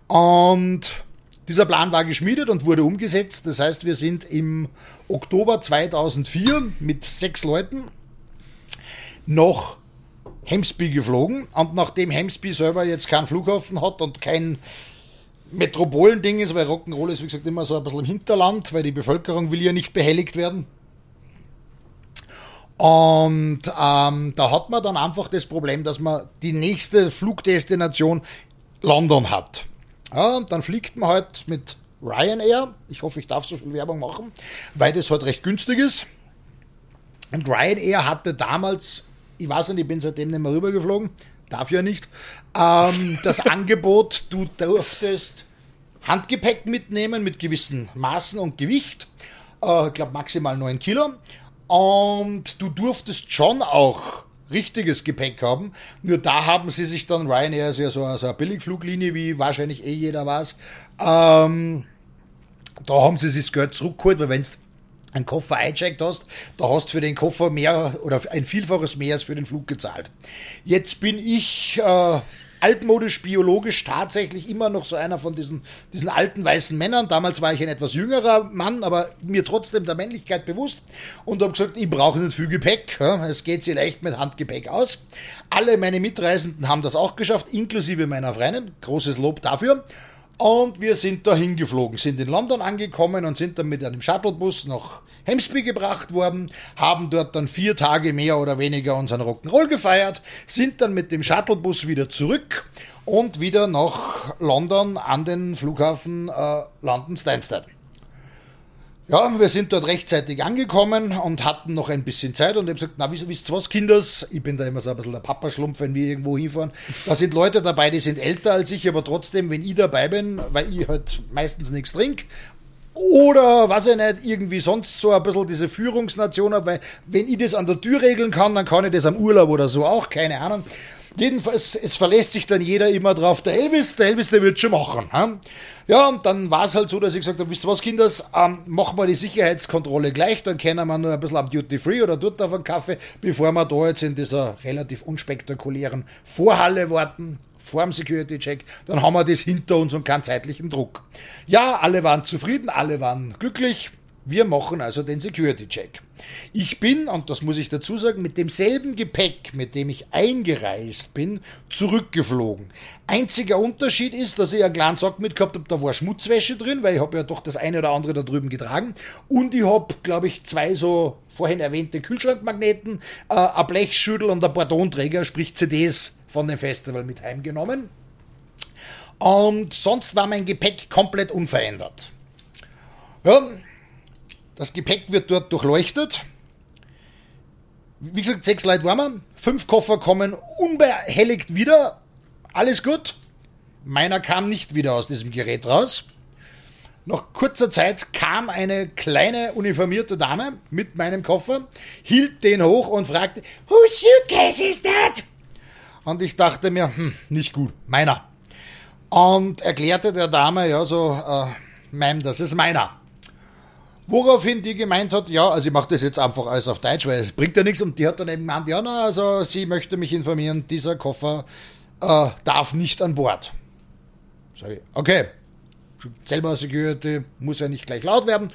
Und dieser Plan war geschmiedet und wurde umgesetzt. Das heißt, wir sind im Oktober 2004 mit sechs Leuten nach Hemsby geflogen. Und nachdem Hemsby selber jetzt keinen Flughafen hat und kein Metropolending ist, weil Rock'n'Roll ist, wie gesagt, immer so ein bisschen im Hinterland, weil die Bevölkerung will ja nicht behelligt werden. Und ähm, da hat man dann einfach das Problem, dass man die nächste Flugdestination London hat. Ja, und dann fliegt man halt mit Ryanair. Ich hoffe, ich darf so viel Werbung machen, weil das halt recht günstig ist. Und Ryanair hatte damals, ich weiß nicht, ich bin seitdem nicht mehr rübergeflogen, darf ja nicht, ähm, das Angebot, du durftest Handgepäck mitnehmen mit gewissen Maßen und Gewicht. Äh, ich glaube maximal 9 Kilo. Und du durftest schon auch richtiges Gepäck haben. Nur da haben sie sich dann, Ryanair ist ja so, so eine Billigfluglinie, wie wahrscheinlich eh jeder weiß, ähm, da haben sie sich das Geld zurückgeholt, weil wenn du einen Koffer eingecheckt hast, da hast du für den Koffer mehr oder ein Vielfaches mehr als für den Flug gezahlt. Jetzt bin ich äh, altmodisch, biologisch tatsächlich immer noch so einer von diesen, diesen alten weißen Männern. Damals war ich ein etwas jüngerer Mann, aber mir trotzdem der Männlichkeit bewusst und habe gesagt, ich brauche nicht viel Gepäck. Es geht sehr leicht mit Handgepäck aus. Alle meine Mitreisenden haben das auch geschafft, inklusive meiner Freundin. Großes Lob dafür. Und wir sind dahin geflogen, sind in London angekommen und sind dann mit einem Shuttlebus nach Hemsby gebracht worden, haben dort dann vier Tage mehr oder weniger unseren Rock'n'Roll gefeiert, sind dann mit dem Shuttlebus wieder zurück und wieder nach London an den Flughafen äh, London Stansted. Ja, wir sind dort rechtzeitig angekommen und hatten noch ein bisschen Zeit und ich habe gesagt, na, wisst wisst ihr was, Kinders? Ich bin da immer so ein bisschen der Papaschlumpf, wenn wir irgendwo hinfahren. Da sind Leute dabei, die sind älter als ich, aber trotzdem, wenn ich dabei bin, weil ich halt meistens nichts trinke oder was ich nicht, irgendwie sonst so ein bisschen diese Führungsnation habe, weil wenn ich das an der Tür regeln kann, dann kann ich das am Urlaub oder so auch, keine Ahnung. Jedenfalls, es verlässt sich dann jeder immer drauf, der Elvis, der Elvis, der wird schon machen. Hm? Ja, und dann war es halt so, dass ich gesagt habe, wisst ihr was, Kinders, ähm, machen wir die Sicherheitskontrolle gleich, dann können wir nur ein bisschen am Duty Free oder dort auf einen Kaffee, bevor wir da jetzt in dieser relativ unspektakulären Vorhalle warten, vor dem Security-Check, dann haben wir das hinter uns und keinen zeitlichen Druck. Ja, alle waren zufrieden, alle waren glücklich. Wir machen also den Security-Check. Ich bin, und das muss ich dazu sagen, mit demselben Gepäck, mit dem ich eingereist bin, zurückgeflogen. Einziger Unterschied ist, dass ich einen kleinen Sack mitgehabt habe, da war Schmutzwäsche drin, weil ich habe ja doch das eine oder andere da drüben getragen. Und ich habe, glaube ich, zwei so vorhin erwähnte Kühlschrankmagneten, äh, ein Blechschüttel und ein Partonträger, sprich CDs von dem Festival mit heimgenommen. Und sonst war mein Gepäck komplett unverändert. Ja, das Gepäck wird dort durchleuchtet. Wie gesagt, sechs Leute waren wir. Fünf Koffer kommen unbehelligt wieder. Alles gut. Meiner kam nicht wieder aus diesem Gerät raus. Nach kurzer Zeit kam eine kleine uniformierte Dame mit meinem Koffer, hielt den hoch und fragte, Whose suitcase is that? Und ich dachte mir, hm, nicht gut, meiner. Und erklärte der Dame, ja, so, äh, Ma'am, das ist meiner. Woraufhin die gemeint hat, ja, also ich mache das jetzt einfach alles auf Deutsch, weil es bringt ja nichts. Und die hat dann eben gemeint, ja, na, also sie möchte mich informieren, dieser Koffer äh, darf nicht an Bord. Sag ich, okay, selber Security muss ja nicht gleich laut werden,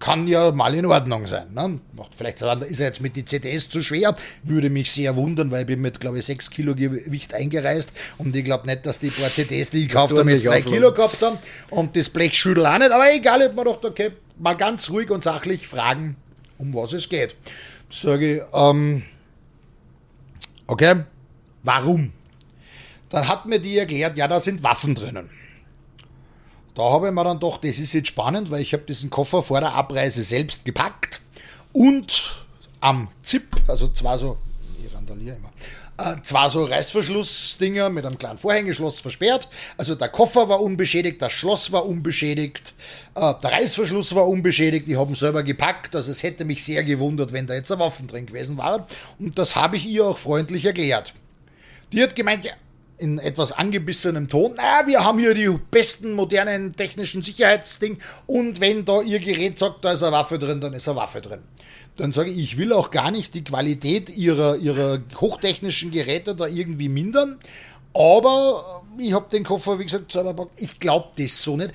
kann ja mal in Ordnung sein. Ne? Vielleicht ist er jetzt mit die CDs zu schwer, würde mich sehr wundern, weil ich bin mit, glaube ich, 6 Kilo Gewicht eingereist und ich glaube nicht, dass die paar CDs, die ich gekauft habe, jetzt 3 Kilo gehabt haben und das Blechschüttel auch nicht, aber egal, ich hab mir gedacht, okay, mal ganz ruhig und sachlich fragen, um was es geht. Sage ich, ähm, okay, warum? Dann hat mir die erklärt, ja, da sind Waffen drinnen. Da habe ich mir dann doch, das ist jetzt spannend, weil ich habe diesen Koffer vor der Abreise selbst gepackt und am Zip, also zwar so, ich randaliere immer, äh, zwar so Reißverschlussdinger mit einem kleinen Vorhängeschloss versperrt. Also der Koffer war unbeschädigt, das Schloss war unbeschädigt, äh, der Reißverschluss war unbeschädigt. Ich habe ihn selber gepackt. Also es hätte mich sehr gewundert, wenn da jetzt eine Waffen drin gewesen war. Und das habe ich ihr auch freundlich erklärt. Die hat gemeint, ja, in etwas angebissenem Ton, na, wir haben hier die besten modernen technischen Sicherheitsding und wenn da ihr Gerät sagt, da ist eine Waffe drin, dann ist eine Waffe drin dann sage ich, ich will auch gar nicht die Qualität ihrer, ihrer hochtechnischen Geräte da irgendwie mindern. Aber ich habe den Koffer, wie gesagt, selber gepackt. Ich glaube das so nicht.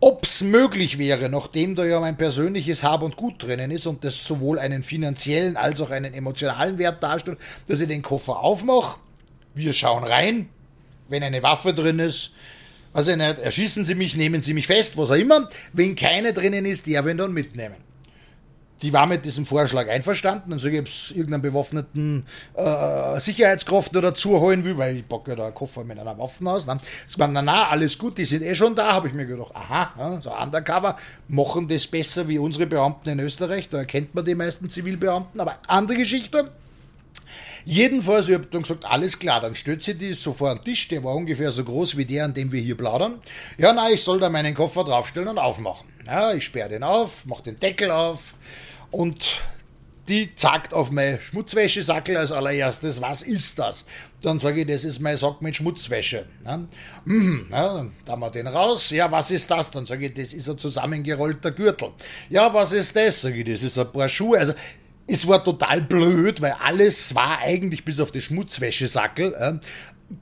Ob es möglich wäre, nachdem da ja mein persönliches Hab und Gut drinnen ist und das sowohl einen finanziellen als auch einen emotionalen Wert darstellt, dass ich den Koffer aufmache, wir schauen rein, wenn eine Waffe drin ist, also nicht, erschießen Sie mich, nehmen Sie mich fest, was auch immer. Wenn keine drinnen ist, der will dann mitnehmen die war mit diesem Vorschlag einverstanden und so gibt es irgendeinen bewaffneten äh, Sicherheitskraft dazu holen will, weil ich packe ja da einen Koffer mit einer Waffe aus. Dann ist man, na, na, alles gut, die sind eh schon da, habe ich mir gedacht, aha, so undercover, machen das besser wie unsere Beamten in Österreich, da erkennt man die meisten Zivilbeamten, aber andere Geschichte. Jedenfalls, ich habe dann gesagt, alles klar, dann stellt sie die so vor den Tisch, der war ungefähr so groß wie der, an dem wir hier plaudern. Ja, na, ich soll da meinen Koffer draufstellen und aufmachen. Ja, ich sperre den auf, mache den Deckel auf, und die zackt auf mein Schmutzwäschesackel als allererstes, was ist das? Dann sage ich, das ist mein Sack mit Schmutzwäsche. Ja, mhm, ja, haben wir den raus. Ja, was ist das? Dann sage ich, das ist ein zusammengerollter Gürtel. Ja, was ist das? Sage ich, das ist ein paar Schuhe. Also es war total blöd, weil alles war eigentlich bis auf die Schmutzwäschesackel äh,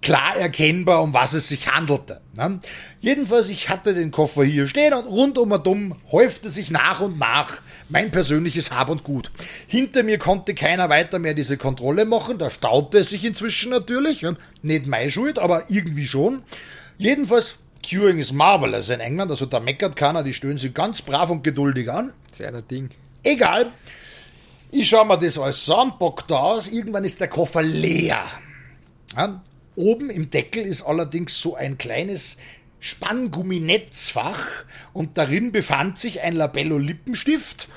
klar erkennbar, um was es sich handelte. Ne? Jedenfalls, ich hatte den Koffer hier stehen und rundum und um häufte sich nach und nach mein persönliches Hab und Gut. Hinter mir konnte keiner weiter mehr diese Kontrolle machen, da staute es sich inzwischen natürlich, nicht meine Schuld, aber irgendwie schon. Jedenfalls, Queuing is marvelous in England, also da meckert keiner, die stöhnen sich ganz brav und geduldig an. Sehr ein Ding. Egal. Ich schaue mir das alles an, bock da aus, irgendwann ist der Koffer leer. Ja, Oben im Deckel ist allerdings so ein kleines Spanngumminetzfach und darin befand sich ein Labello Lippenstift,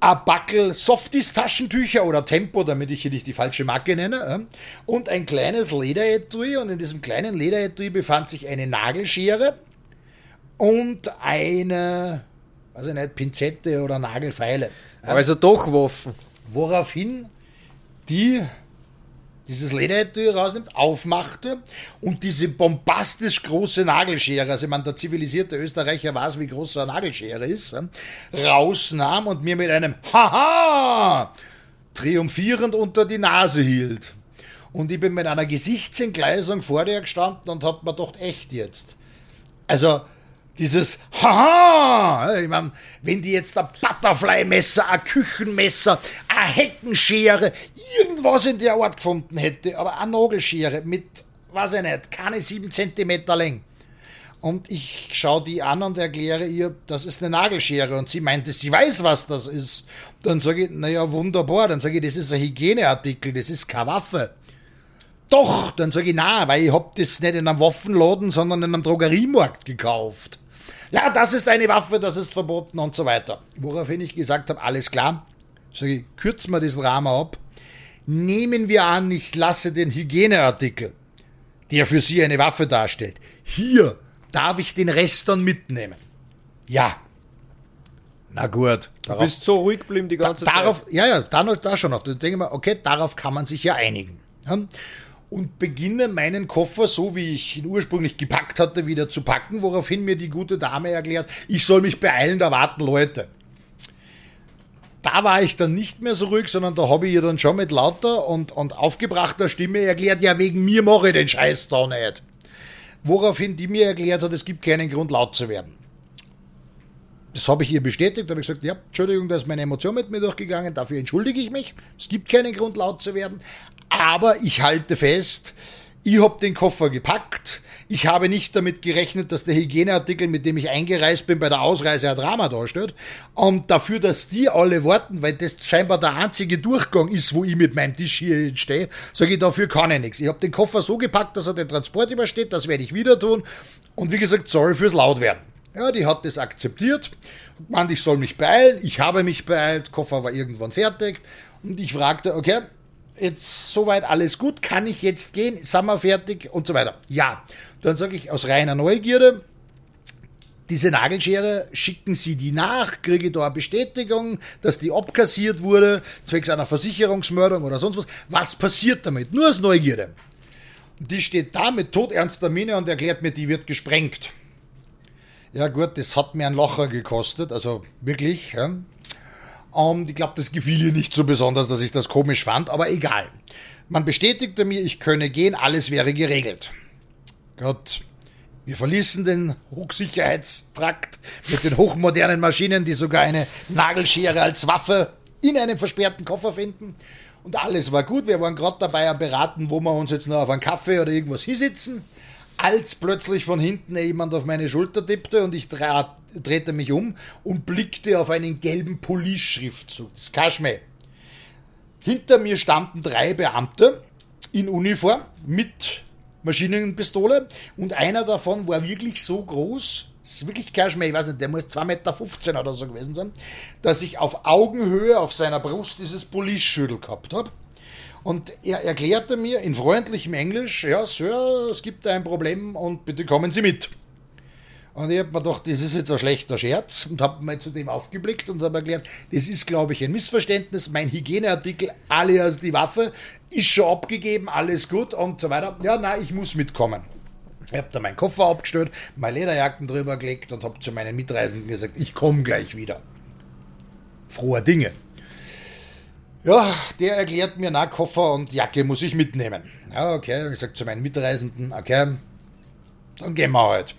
ein Backel Softies Taschentücher oder Tempo, damit ich hier nicht die falsche Marke nenne, und ein kleines Lederetui und in diesem kleinen Lederetui befand sich eine Nagelschere und eine, ich nicht, Pinzette oder Nagelfeile. Also doch Waffen. Woraufhin die dieses Lederetui rausnimmt, aufmachte und diese bombastisch große Nagelschere, also man der zivilisierte Österreicher weiß, wie groß so eine Nagelschere ist, rausnahm und mir mit einem Haha triumphierend unter die Nase hielt. Und ich bin mit einer Gesichtsentgleisung vor dir gestanden und hab mir gedacht, echt jetzt. Also, dieses Haha, ich meine, wenn die jetzt ein Butterfly-Messer, ein Küchenmesser, eine Heckenschere, irgendwas in der Art gefunden hätte, aber eine Nagelschere mit, weiß ich nicht, keine sieben Zentimeter Länge. Und ich schaue die an und erkläre ihr, das ist eine Nagelschere. Und sie meinte, sie weiß, was das ist. Dann sage ich, naja, wunderbar. Dann sage ich, das ist ein Hygieneartikel, das ist keine Waffe. Doch, dann sage ich, na, weil ich hab das nicht in einem Waffenladen, sondern in einem Drogeriemarkt gekauft ja, das ist eine Waffe, das ist verboten und so weiter. Woraufhin ich gesagt habe, alles klar, sage ich, kürzen wir diesen Rahmen ab. Nehmen wir an, ich lasse den Hygieneartikel, der für Sie eine Waffe darstellt. Hier darf ich den Rest dann mitnehmen. Ja. Na gut. Darauf, du bist so ruhig geblieben die ganze da, darauf, Zeit. Ja, ja, da, noch, da schon noch. Da denke ich mir, okay, darauf kann man sich ja einigen. Ja? Und beginne meinen Koffer, so wie ich ihn ursprünglich gepackt hatte, wieder zu packen, woraufhin mir die gute Dame erklärt, ich soll mich beeilen, da warten Leute. Da war ich dann nicht mehr so ruhig, sondern da habe ich ihr dann schon mit lauter und, und aufgebrachter Stimme erklärt, ja, wegen mir mache ich den Scheiß da nicht. Woraufhin die mir erklärt hat, es gibt keinen Grund, laut zu werden. Das habe ich ihr bestätigt, habe ich gesagt, ja, Entschuldigung, da ist meine Emotion mit mir durchgegangen, dafür entschuldige ich mich. Es gibt keinen Grund, laut zu werden. Aber ich halte fest, ich habe den Koffer gepackt. Ich habe nicht damit gerechnet, dass der Hygieneartikel, mit dem ich eingereist bin, bei der Ausreise ein Drama darstellt. Und dafür, dass die alle warten, weil das scheinbar der einzige Durchgang ist, wo ich mit meinem Tisch hier stehe, sage ich, dafür kann ich nichts. Ich habe den Koffer so gepackt, dass er den Transport übersteht. Das werde ich wieder tun. Und wie gesagt, sorry fürs Lautwerden. Ja, die hat das akzeptiert. Meint, ich soll mich beeilen. Ich habe mich beeilt. Koffer war irgendwann fertig. Und ich fragte, okay, jetzt soweit alles gut, kann ich jetzt gehen, sind wir fertig und so weiter. Ja, dann sage ich aus reiner Neugierde, diese Nagelschere, schicken Sie die nach, kriege ich da eine Bestätigung, dass die abkassiert wurde, zwecks einer Versicherungsmörderung oder sonst was. Was passiert damit? Nur aus Neugierde. Die steht da mit todernster Miene und erklärt mir, die wird gesprengt. Ja gut, das hat mir ein Locher gekostet, also wirklich. Ja. Und ich glaube, das gefiel ihr nicht so besonders, dass ich das komisch fand, aber egal. Man bestätigte mir, ich könne gehen, alles wäre geregelt. Gott, wir verließen den Hochsicherheitstrakt mit den hochmodernen Maschinen, die sogar eine Nagelschere als Waffe in einem versperrten Koffer finden. Und alles war gut. Wir waren gerade dabei am Beraten, wo wir uns jetzt noch auf einen Kaffee oder irgendwas hinsitzen als plötzlich von hinten jemand auf meine Schulter tippte und ich drehte mich um und blickte auf einen gelben Police-Schriftzug. Das Kaschme. Hinter mir standen drei Beamte in Uniform mit Maschinenpistole und einer davon war wirklich so groß, das ist wirklich Kaschme, ich weiß nicht, der muss 2,15 Meter oder so gewesen sein, dass ich auf Augenhöhe auf seiner Brust dieses Police-Schüttel gehabt habe. Und er erklärte mir in freundlichem Englisch, ja, Sir, es gibt ein Problem und bitte kommen Sie mit. Und ich habe mir gedacht, das ist jetzt ein schlechter Scherz und habe mal zu dem aufgeblickt und habe erklärt, das ist, glaube ich, ein Missverständnis. Mein Hygieneartikel alias die Waffe ist schon abgegeben, alles gut und so weiter. Ja, nein, ich muss mitkommen. Ich habe da meinen Koffer abgestellt, meine Lederjacken drüber gelegt und habe zu meinen Mitreisenden gesagt, ich komme gleich wieder. Froher Dinge. Ja, der erklärt mir, na, Koffer und Jacke muss ich mitnehmen. Ja, okay, ich sag zu meinen Mitreisenden, okay, dann gehen wir halt.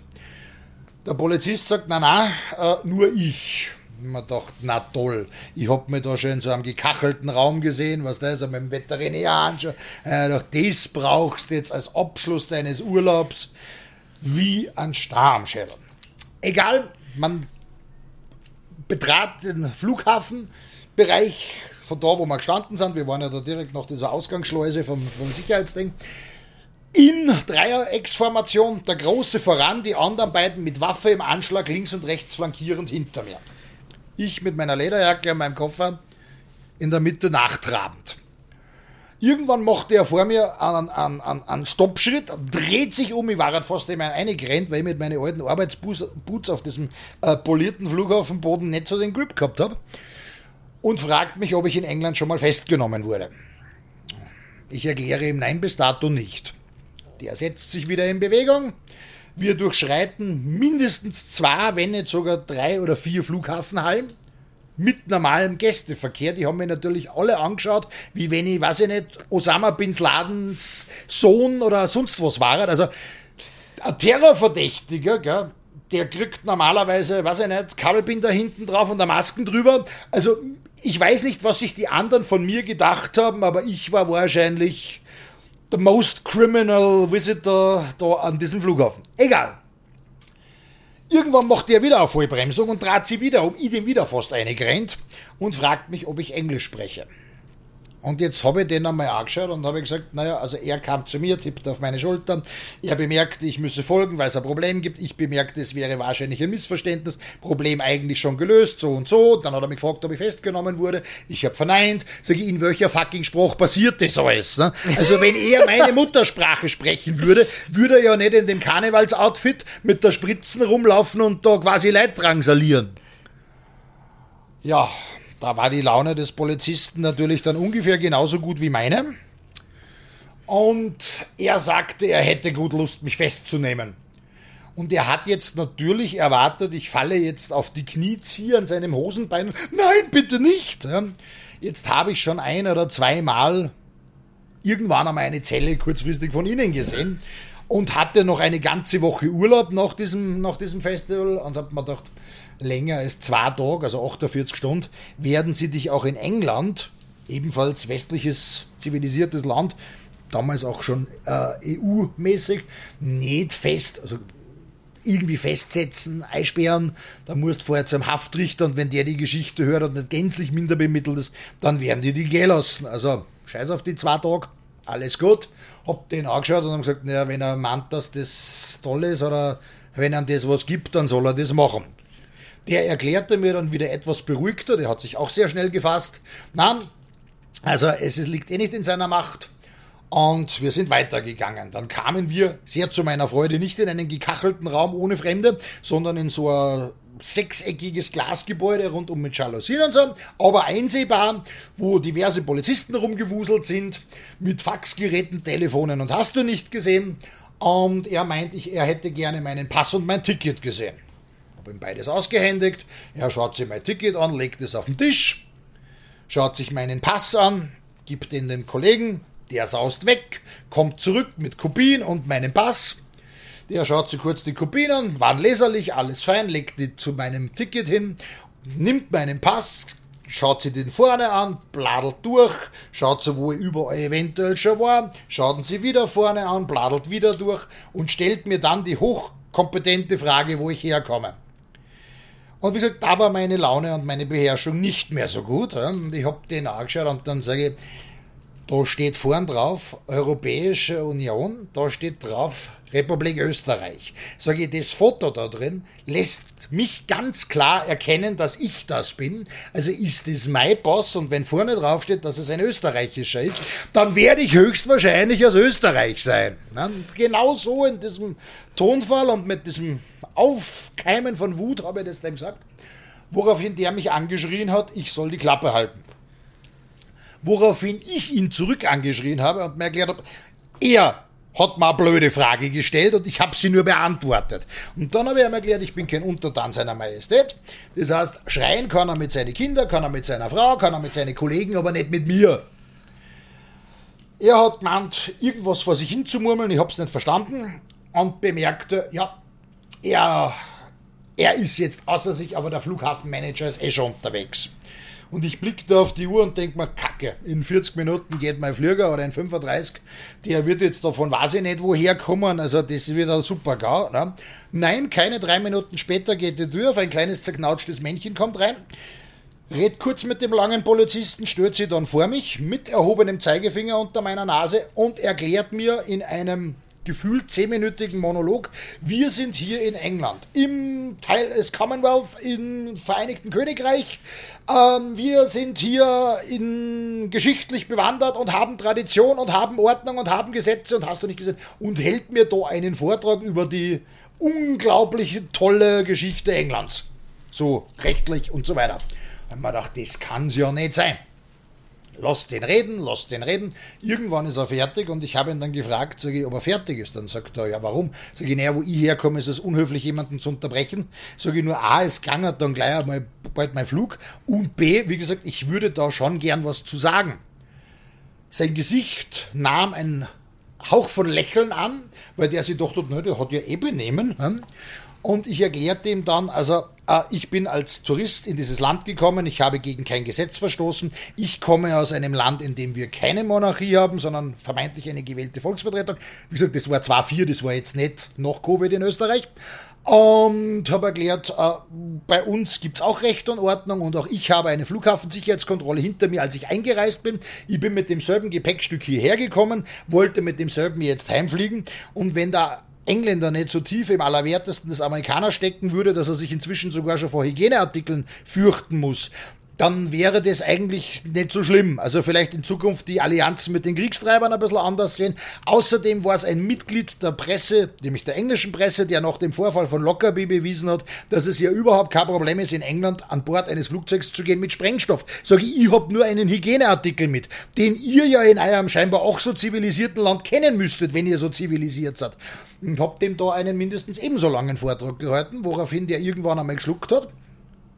Der Polizist sagt, na, na, äh, nur ich. Man dachte, na toll, ich hab mich da schon in so einem gekachelten Raum gesehen, was da ist, mit dem Veterinär anschauen. Äh, das brauchst du jetzt als Abschluss deines Urlaubs wie ein Starmschädel. Egal, man betrat den Flughafenbereich von da, wo wir gestanden sind, wir waren ja da direkt nach dieser Ausgangsschleuse vom, vom Sicherheitsding, in Dreiecksformation, der Große voran, die anderen beiden mit Waffe im Anschlag links und rechts flankierend hinter mir. Ich mit meiner Lederjacke und meinem Koffer in der Mitte nachtrabend. Irgendwann macht er vor mir einen, einen, einen, Stoppschritt, dreht sich um, ich war halt fast immer eingerannt, weil ich mit meinen alten Arbeitsboots auf diesem äh, polierten Flughafenboden nicht so den Grip gehabt habe und fragt mich, ob ich in England schon mal festgenommen wurde. Ich erkläre ihm Nein bis dato nicht. Der setzt sich wieder in Bewegung. Wir durchschreiten mindestens zwei, wenn nicht sogar drei oder vier Flughafenhallen mit normalem Gästeverkehr. Die haben mir natürlich alle angeschaut, wie wenn ich, weiß ich nicht, Osama Bin Ladens Sohn oder sonst was war. Also ein Terrorverdächtiger, gell, der kriegt normalerweise, weiß ich nicht, Kabelbinder hinten drauf und eine Masken drüber. Also ich weiß nicht, was sich die anderen von mir gedacht haben, aber ich war wahrscheinlich the most criminal visitor da an diesem Flughafen. Egal. Irgendwann macht er wieder eine Vollbremsung und trat sie wieder um, ich dem wieder fast eingerennt und fragt mich, ob ich Englisch spreche. Und jetzt habe ich den einmal angeschaut und habe gesagt, naja, also er kam zu mir, tippte auf meine Schulter. Er bemerkte, ich müsse folgen, weil es ein Problem gibt. Ich bemerkte, es wäre wahrscheinlich ein Missverständnis. Problem eigentlich schon gelöst, so und so. Dann hat er mich gefragt, ob ich festgenommen wurde. Ich habe verneint. Sage ich, in welcher fucking Sprache passiert das alles? Ne? Also wenn er meine Muttersprache sprechen würde, würde er ja nicht in dem Karnevalsoutfit mit der Spritzen rumlaufen und da quasi Leid drangsalieren. Ja, da war die Laune des Polizisten natürlich dann ungefähr genauso gut wie meine. Und er sagte, er hätte gut Lust, mich festzunehmen. Und er hat jetzt natürlich erwartet, ich falle jetzt auf die Knie, ziehe an seinem Hosenbein. Nein, bitte nicht. Jetzt habe ich schon ein oder zweimal irgendwann einmal eine Zelle kurzfristig von Ihnen gesehen und hatte noch eine ganze Woche Urlaub nach diesem, nach diesem Festival und habe mir gedacht, länger als zwei Tage, also 48 Stunden, werden sie dich auch in England, ebenfalls westliches zivilisiertes Land, damals auch schon äh, EU-mäßig, nicht fest, also irgendwie festsetzen, einsperren, da musst du vorher zum Haftrichter und wenn der die Geschichte hört und nicht gänzlich minder bemittelt ist, dann werden die die gehen lassen. Also scheiß auf die zwei Tage, alles gut. Hab den angeschaut und haben gesagt, naja, wenn er meint, dass das toll ist oder wenn er das was gibt, dann soll er das machen. Der erklärte mir dann wieder etwas beruhigter, der hat sich auch sehr schnell gefasst. Nein, also es liegt eh nicht in seiner Macht. Und wir sind weitergegangen. Dann kamen wir, sehr zu meiner Freude, nicht in einen gekachelten Raum ohne Fremde, sondern in so ein sechseckiges Glasgebäude rundum mit Jalousien und so, aber einsehbar, wo diverse Polizisten rumgewuselt sind, mit Faxgeräten, Telefonen und hast du nicht gesehen. Und er meint, ich, er hätte gerne meinen Pass und mein Ticket gesehen habe ihm beides ausgehändigt. Er schaut sich mein Ticket an, legt es auf den Tisch, schaut sich meinen Pass an, gibt ihn dem Kollegen, der saust weg, kommt zurück mit Kopien und meinem Pass. Der schaut sich kurz die Kopien an, waren leserlich, alles fein, legt die zu meinem Ticket hin, nimmt meinen Pass, schaut sie den vorne an, bladelt durch, schaut sie, wo ich überall eventuell schon war, schaut sie wieder vorne an, bladelt wieder durch und stellt mir dann die hochkompetente Frage, wo ich herkomme. Und wie gesagt, da war meine Laune und meine Beherrschung nicht mehr so gut. Und ich habe den angeschaut und dann sage ich, da steht vorn drauf Europäische Union, da steht drauf Republik Österreich. Sage ich, das Foto da drin lässt mich ganz klar erkennen, dass ich das bin. Also ist es mein Boss und wenn vorne drauf steht, dass es ein österreichischer ist, dann werde ich höchstwahrscheinlich aus Österreich sein. Genau so in diesem Tonfall und mit diesem Aufkeimen von Wut habe ich das dem gesagt. Woraufhin der mich angeschrien hat, ich soll die Klappe halten. Woraufhin ich ihn zurück angeschrien habe und mir erklärt habe, er hat mal blöde Frage gestellt und ich habe sie nur beantwortet. Und dann habe ich ihm erklärt, ich bin kein Untertan seiner Majestät. Das heißt, schreien kann er mit seinen Kindern, kann er mit seiner Frau, kann er mit seinen Kollegen, aber nicht mit mir. Er hat gemeint, irgendwas vor sich hinzumurmeln, ich habe es nicht verstanden und bemerkte, ja, er, er ist jetzt außer sich, aber der Flughafenmanager ist eh schon unterwegs. Und ich blicke da auf die Uhr und denke mir, kacke, in 40 Minuten geht mein Flieger oder in 35, der wird jetzt davon weiß ich nicht woher kommen, also das wird ein super GAU. Ne? Nein, keine drei Minuten später geht die Tür auf, ein kleines zerknautschtes Männchen kommt rein, red kurz mit dem langen Polizisten, stört sie dann vor mich mit erhobenem Zeigefinger unter meiner Nase und erklärt mir in einem gefühlt zehnminütigen Monolog. Wir sind hier in England, im Teil des Commonwealth im Vereinigten Königreich. Ähm, wir sind hier in geschichtlich bewandert und haben Tradition und haben Ordnung und haben Gesetze und hast du nicht gesehen und hält mir da einen Vortrag über die unglaublich tolle Geschichte Englands. So rechtlich und so weiter. Und man dachte, das kann's ja nicht sein. Lass den reden, lass den reden. Irgendwann ist er fertig und ich habe ihn dann gefragt, sage ich, ob er fertig ist. Dann sagt er, ja, warum? Sage ich, naja, wo ich herkomme, ist es unhöflich, jemanden zu unterbrechen. Sage ich nur, A, es klangert dann gleich einmal bald mein Flug. Und B, wie gesagt, ich würde da schon gern was zu sagen. Sein Gesicht nahm ein Hauch von Lächeln an, weil der sich dachte, ne, der hat ja eh benehmen. Hm? Und ich erklärte ihm dann, also äh, ich bin als Tourist in dieses Land gekommen, ich habe gegen kein Gesetz verstoßen, ich komme aus einem Land, in dem wir keine Monarchie haben, sondern vermeintlich eine gewählte Volksvertretung. Wie gesagt, das war zwar vier, das war jetzt nicht noch Covid in Österreich. Und habe erklärt, äh, bei uns gibt es auch Recht und Ordnung und auch ich habe eine Flughafensicherheitskontrolle hinter mir, als ich eingereist bin. Ich bin mit demselben Gepäckstück hierher gekommen, wollte mit demselben jetzt heimfliegen und wenn da Engländer nicht so tief im Allerwertesten des Amerikaner stecken würde, dass er sich inzwischen sogar schon vor Hygieneartikeln fürchten muss, dann wäre das eigentlich nicht so schlimm. Also vielleicht in Zukunft die Allianz mit den Kriegstreibern ein bisschen anders sehen. Außerdem war es ein Mitglied der Presse, nämlich der englischen Presse, der nach dem Vorfall von Lockerbie bewiesen hat, dass es ja überhaupt kein Problem ist, in England an Bord eines Flugzeugs zu gehen mit Sprengstoff. Sag ich, ich hab nur einen Hygieneartikel mit, den ihr ja in eurem scheinbar auch so zivilisierten Land kennen müsstet, wenn ihr so zivilisiert seid. Und hab dem da einen mindestens ebenso langen Vortrag gehalten, woraufhin der irgendwann einmal geschluckt hat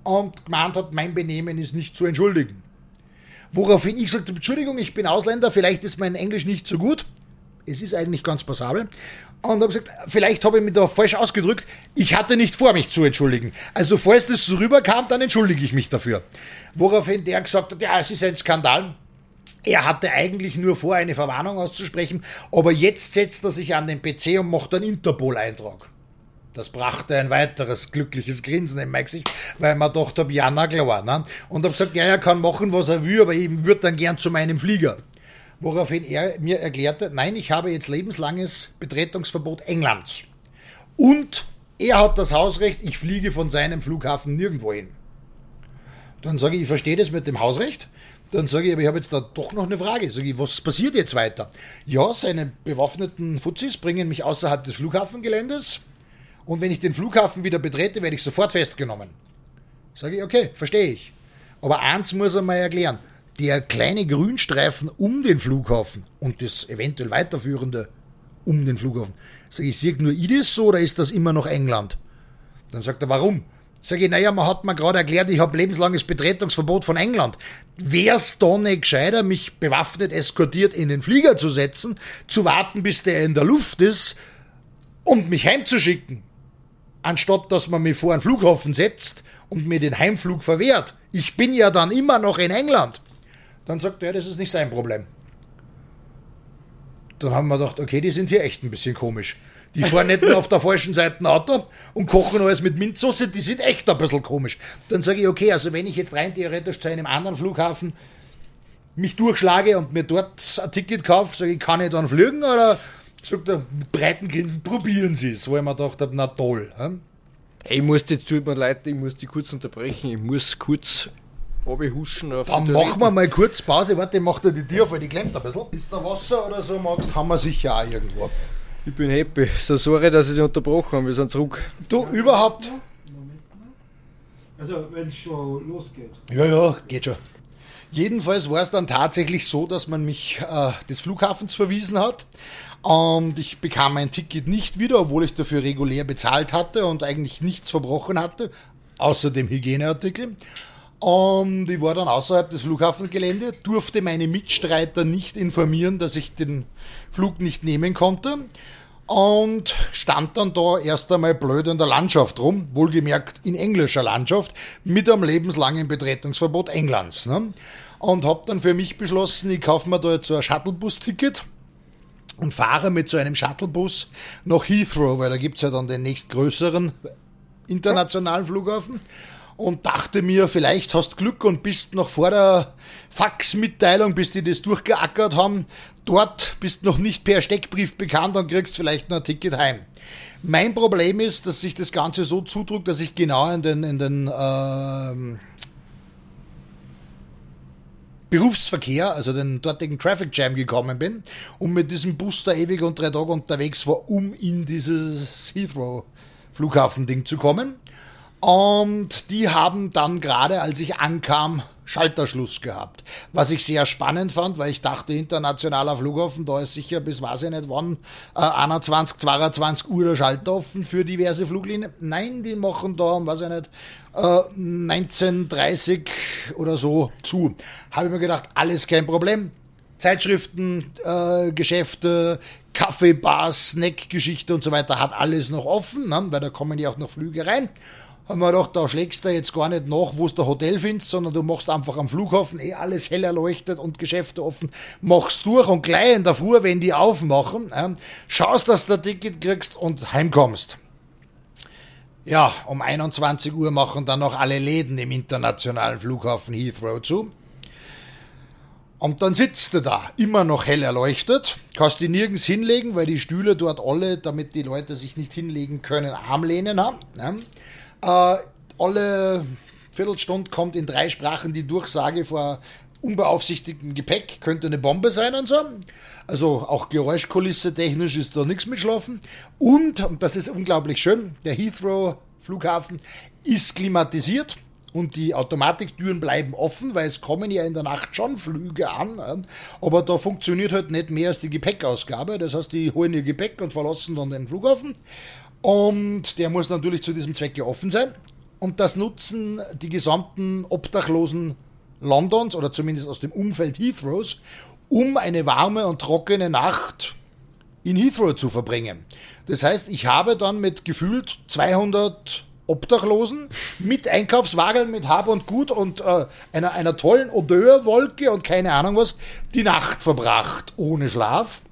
und gemeint hat, mein Benehmen ist nicht zu entschuldigen. Woraufhin ich sagte, Entschuldigung, ich bin Ausländer, vielleicht ist mein Englisch nicht so gut. Es ist eigentlich ganz passabel. Und habe gesagt, vielleicht habe ich mich da falsch ausgedrückt. Ich hatte nicht vor, mich zu entschuldigen. Also falls das so rüberkam, dann entschuldige ich mich dafür. Woraufhin der gesagt hat, ja, es ist ein Skandal. Er hatte eigentlich nur vor, eine Verwarnung auszusprechen, aber jetzt setzt er sich an den PC und macht einen Interpol-Eintrag. Das brachte ein weiteres glückliches Grinsen in mein Gesicht, weil man hab, ja, na klar. Ne? Und hab gesagt, ja, er kann machen, was er will, aber ich würde dann gern zu meinem Flieger. Woraufhin er mir erklärte, nein, ich habe jetzt lebenslanges Betretungsverbot Englands. Und er hat das Hausrecht, ich fliege von seinem Flughafen nirgendwo hin. Dann sage ich, ich verstehe das mit dem Hausrecht. Dann sage ich, aber ich habe jetzt da doch noch eine Frage. Sage ich, was passiert jetzt weiter? Ja, seine bewaffneten Fuzis bringen mich außerhalb des Flughafengeländes und wenn ich den Flughafen wieder betrete, werde ich sofort festgenommen. Sage ich, okay, verstehe ich. Aber eins muss er mal erklären. Der kleine Grünstreifen um den Flughafen und das eventuell weiterführende um den Flughafen. Sage ich, sehe nur ich das so oder ist das immer noch England? Dann sagt er, warum? Sage ich, naja, man hat mir gerade erklärt, ich habe lebenslanges Betretungsverbot von England. Wär's da nicht gescheiter, mich bewaffnet eskortiert in den Flieger zu setzen, zu warten, bis der in der Luft ist und mich heimzuschicken? anstatt dass man mich vor einen Flughafen setzt und mir den Heimflug verwehrt. Ich bin ja dann immer noch in England. Dann sagt er, das ist nicht sein Problem. Dann haben wir gedacht, okay, die sind hier echt ein bisschen komisch. Die fahren nicht nur auf der falschen Seite ein Auto und kochen alles mit Minzsoße, die sind echt ein bisschen komisch. Dann sage ich, okay, also wenn ich jetzt rein theoretisch zu einem anderen Flughafen mich durchschlage und mir dort ein Ticket kaufe, sage ich, kann ich dann fliegen oder sagt er mit breiten Grinsen, probieren Sie es. Wo ich mir gedacht habe, na toll. Hm? Ich muss jetzt, tut mir leid, ich muss die kurz unterbrechen. Ich muss kurz abhuschen auf Dann machen wir mal kurz Pause. Warte, ich mach dir die Tür auf, weil die klemmt ein bisschen. Ist da Wasser oder so magst, haben wir sicher auch irgendwo. Ich bin happy. So sorry, dass ich dich unterbrochen habe. Wir sind zurück. Du, überhaupt? Also, wenn es schon losgeht. Ja, ja, geht schon. Jedenfalls war es dann tatsächlich so, dass man mich äh, des Flughafens verwiesen hat und ich bekam mein Ticket nicht wieder, obwohl ich dafür regulär bezahlt hatte und eigentlich nichts verbrochen hatte, außer dem Hygieneartikel. Und ich war dann außerhalb des Flughafengeländes, durfte meine Mitstreiter nicht informieren, dass ich den Flug nicht nehmen konnte. Und stand dann da erst einmal blöd in der Landschaft rum, wohlgemerkt in englischer Landschaft, mit einem lebenslangen Betretungsverbot Englands. Ne? Und habe dann für mich beschlossen, ich kaufe mir da jetzt so ein Shuttlebus-Ticket und fahre mit so einem Shuttlebus nach Heathrow, weil da gibt's ja dann den nächstgrößeren internationalen Flughafen. Und dachte mir, vielleicht hast Glück und bist noch vor der Faxmitteilung, bis die das durchgeackert haben, dort bist noch nicht per Steckbrief bekannt und kriegst vielleicht noch ein Ticket heim. Mein Problem ist, dass sich das Ganze so zudrückt, dass ich genau in den, in den ähm, Berufsverkehr, also den dortigen Traffic Jam gekommen bin und mit diesem da ewig und drei Tage unterwegs war, um in dieses Heathrow Flughafending zu kommen. Und die haben dann gerade, als ich ankam, Schalterschluss gehabt. Was ich sehr spannend fand, weil ich dachte, internationaler Flughafen, da ist sicher bis weiß ich nicht wann, äh, 21, 22 Uhr der Schalter offen für diverse Fluglinien. Nein, die machen da, weiß ich nicht, äh, 19.30 oder so zu. Habe ich mir gedacht, alles kein Problem. Zeitschriften, äh, Geschäfte, Kaffee, Bars, Snack-Geschichte und so weiter hat alles noch offen, ne? weil da kommen ja auch noch Flüge rein haben wir gedacht, da schlägst du jetzt gar nicht nach, wo du Hotel findest, sondern du machst einfach am Flughafen eh alles hell erleuchtet und Geschäfte offen, machst durch und gleich in der Früh, wenn die aufmachen, äh, schaust, dass du ein Ticket kriegst und heimkommst. Ja, um 21 Uhr machen dann noch alle Läden im internationalen Flughafen Heathrow zu. Und dann sitzt du da, immer noch hell erleuchtet, kannst dich nirgends hinlegen, weil die Stühle dort alle, damit die Leute sich nicht hinlegen können, Armlehnen haben. Ne? Äh, alle Viertelstunde kommt in drei Sprachen die Durchsage vor unbeaufsichtigtem Gepäck, könnte eine Bombe sein und so. Also auch Geräuschkulisse technisch ist da nichts mit Schlafen. Und, und das ist unglaublich schön, der Heathrow Flughafen ist klimatisiert und die Automatiktüren bleiben offen, weil es kommen ja in der Nacht schon Flüge an, aber da funktioniert halt nicht mehr als die Gepäckausgabe. Das heißt, die holen ihr Gepäck und verlassen dann den Flughafen. Und der muss natürlich zu diesem Zwecke offen sein. Und das nutzen die gesamten Obdachlosen Londons oder zumindest aus dem Umfeld Heathrows, um eine warme und trockene Nacht in Heathrow zu verbringen. Das heißt, ich habe dann mit gefühlt 200 Obdachlosen mit Einkaufswagen, mit Hab und Gut und äh, einer, einer tollen Odeurwolke und keine Ahnung was, die Nacht verbracht ohne Schlaf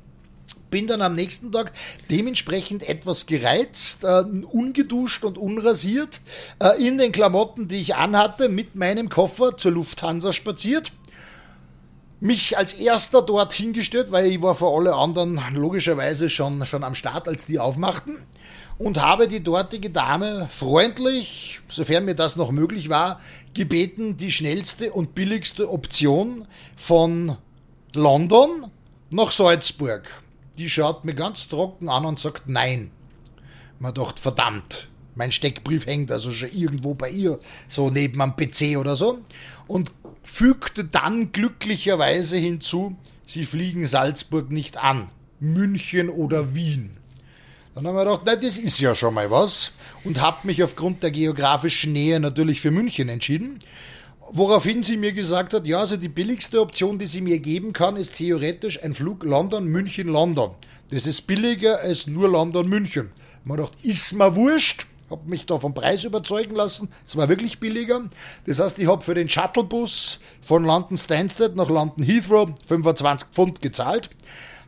bin dann am nächsten Tag dementsprechend etwas gereizt, äh, ungeduscht und unrasiert, äh, in den Klamotten, die ich anhatte, mit meinem Koffer zur Lufthansa spaziert. Mich als erster dort hingestellt, weil ich war vor alle anderen logischerweise schon, schon am Start, als die aufmachten. Und habe die dortige Dame freundlich, sofern mir das noch möglich war, gebeten, die schnellste und billigste Option von London nach Salzburg die schaut mir ganz trocken an und sagt nein. Man dachte, verdammt, mein Steckbrief hängt also schon irgendwo bei ihr, so neben am PC oder so. Und fügte dann glücklicherweise hinzu, sie fliegen Salzburg nicht an. München oder Wien. Dann haben wir gedacht, na, das ist ja schon mal was. Und habe mich aufgrund der geografischen Nähe natürlich für München entschieden. Woraufhin sie mir gesagt hat, ja, also die billigste Option, die sie mir geben kann, ist theoretisch ein Flug London, München, London. Das ist billiger als nur London, München. Man dachte, ist mir wurscht, habe mich da vom Preis überzeugen lassen. Es war wirklich billiger. Das heißt, ich habe für den Shuttlebus von London Stansted nach London Heathrow 25 Pfund gezahlt.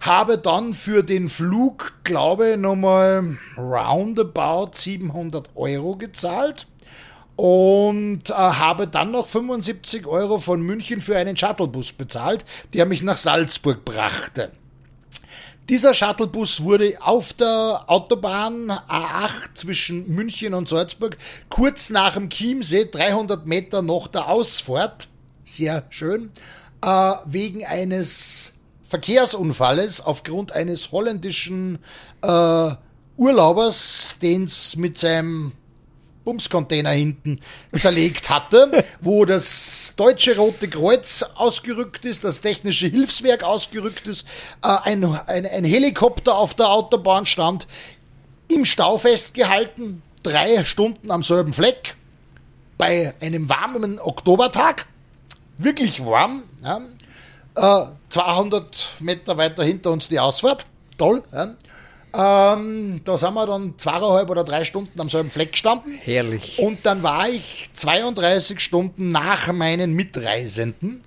Habe dann für den Flug, glaube ich, nochmal roundabout 700 Euro gezahlt und äh, habe dann noch 75 Euro von München für einen Shuttlebus bezahlt, der mich nach Salzburg brachte. Dieser Shuttlebus wurde auf der Autobahn A8 zwischen München und Salzburg kurz nach dem Chiemsee, 300 Meter nach der Ausfahrt, sehr schön, äh, wegen eines Verkehrsunfalles aufgrund eines holländischen äh, Urlaubers, den es mit seinem Bumscontainer hinten zerlegt hatte, wo das Deutsche Rote Kreuz ausgerückt ist, das Technische Hilfswerk ausgerückt ist, äh, ein, ein, ein Helikopter auf der Autobahn stand, im Stau festgehalten, drei Stunden am selben Fleck, bei einem warmen Oktobertag, wirklich warm, ja, 200 äh, Meter weiter hinter uns die Ausfahrt, toll, ja, ähm, da sind wir dann zweieinhalb oder drei Stunden am selben Fleck gestanden. Herrlich. Und dann war ich 32 Stunden nach meinen Mitreisenden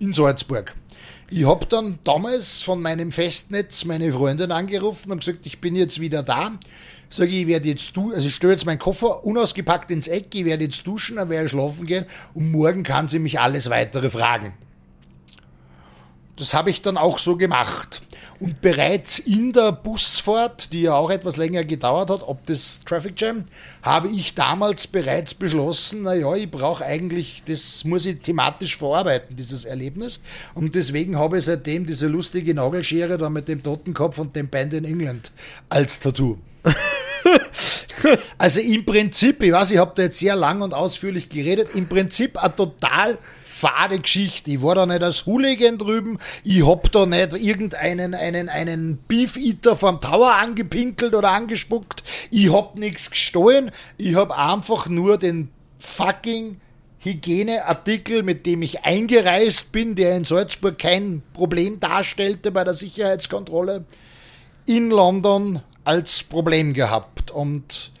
in Salzburg. Ich habe dann damals von meinem Festnetz meine Freundin angerufen und gesagt, ich bin jetzt wieder da. Sage ich, ich werde jetzt du, also ich stelle jetzt meinen Koffer unausgepackt ins Eck, ich werde jetzt duschen, dann werde ich schlafen gehen und morgen kann sie mich alles weitere fragen. das habe ich dann auch so gemacht. Und bereits in der Busfahrt, die ja auch etwas länger gedauert hat, ob das Traffic Jam, habe ich damals bereits beschlossen, naja, ich brauche eigentlich, das muss ich thematisch verarbeiten, dieses Erlebnis. Und deswegen habe ich seitdem diese lustige Nagelschere da mit dem Totenkopf und dem Band in England als Tattoo. also im Prinzip, ich weiß, ich habe da jetzt sehr lang und ausführlich geredet, im Prinzip eine total fade Geschichte. Ich war da nicht als Hooligan drüben, ich hab da nicht irgendeinen einen, einen Beef-Eater vom Tower angepinkelt oder angespuckt, ich hab nichts gestohlen, ich hab einfach nur den fucking Hygieneartikel, mit dem ich eingereist bin, der in Salzburg kein Problem darstellte bei der Sicherheitskontrolle, in London als Problem gehabt. Und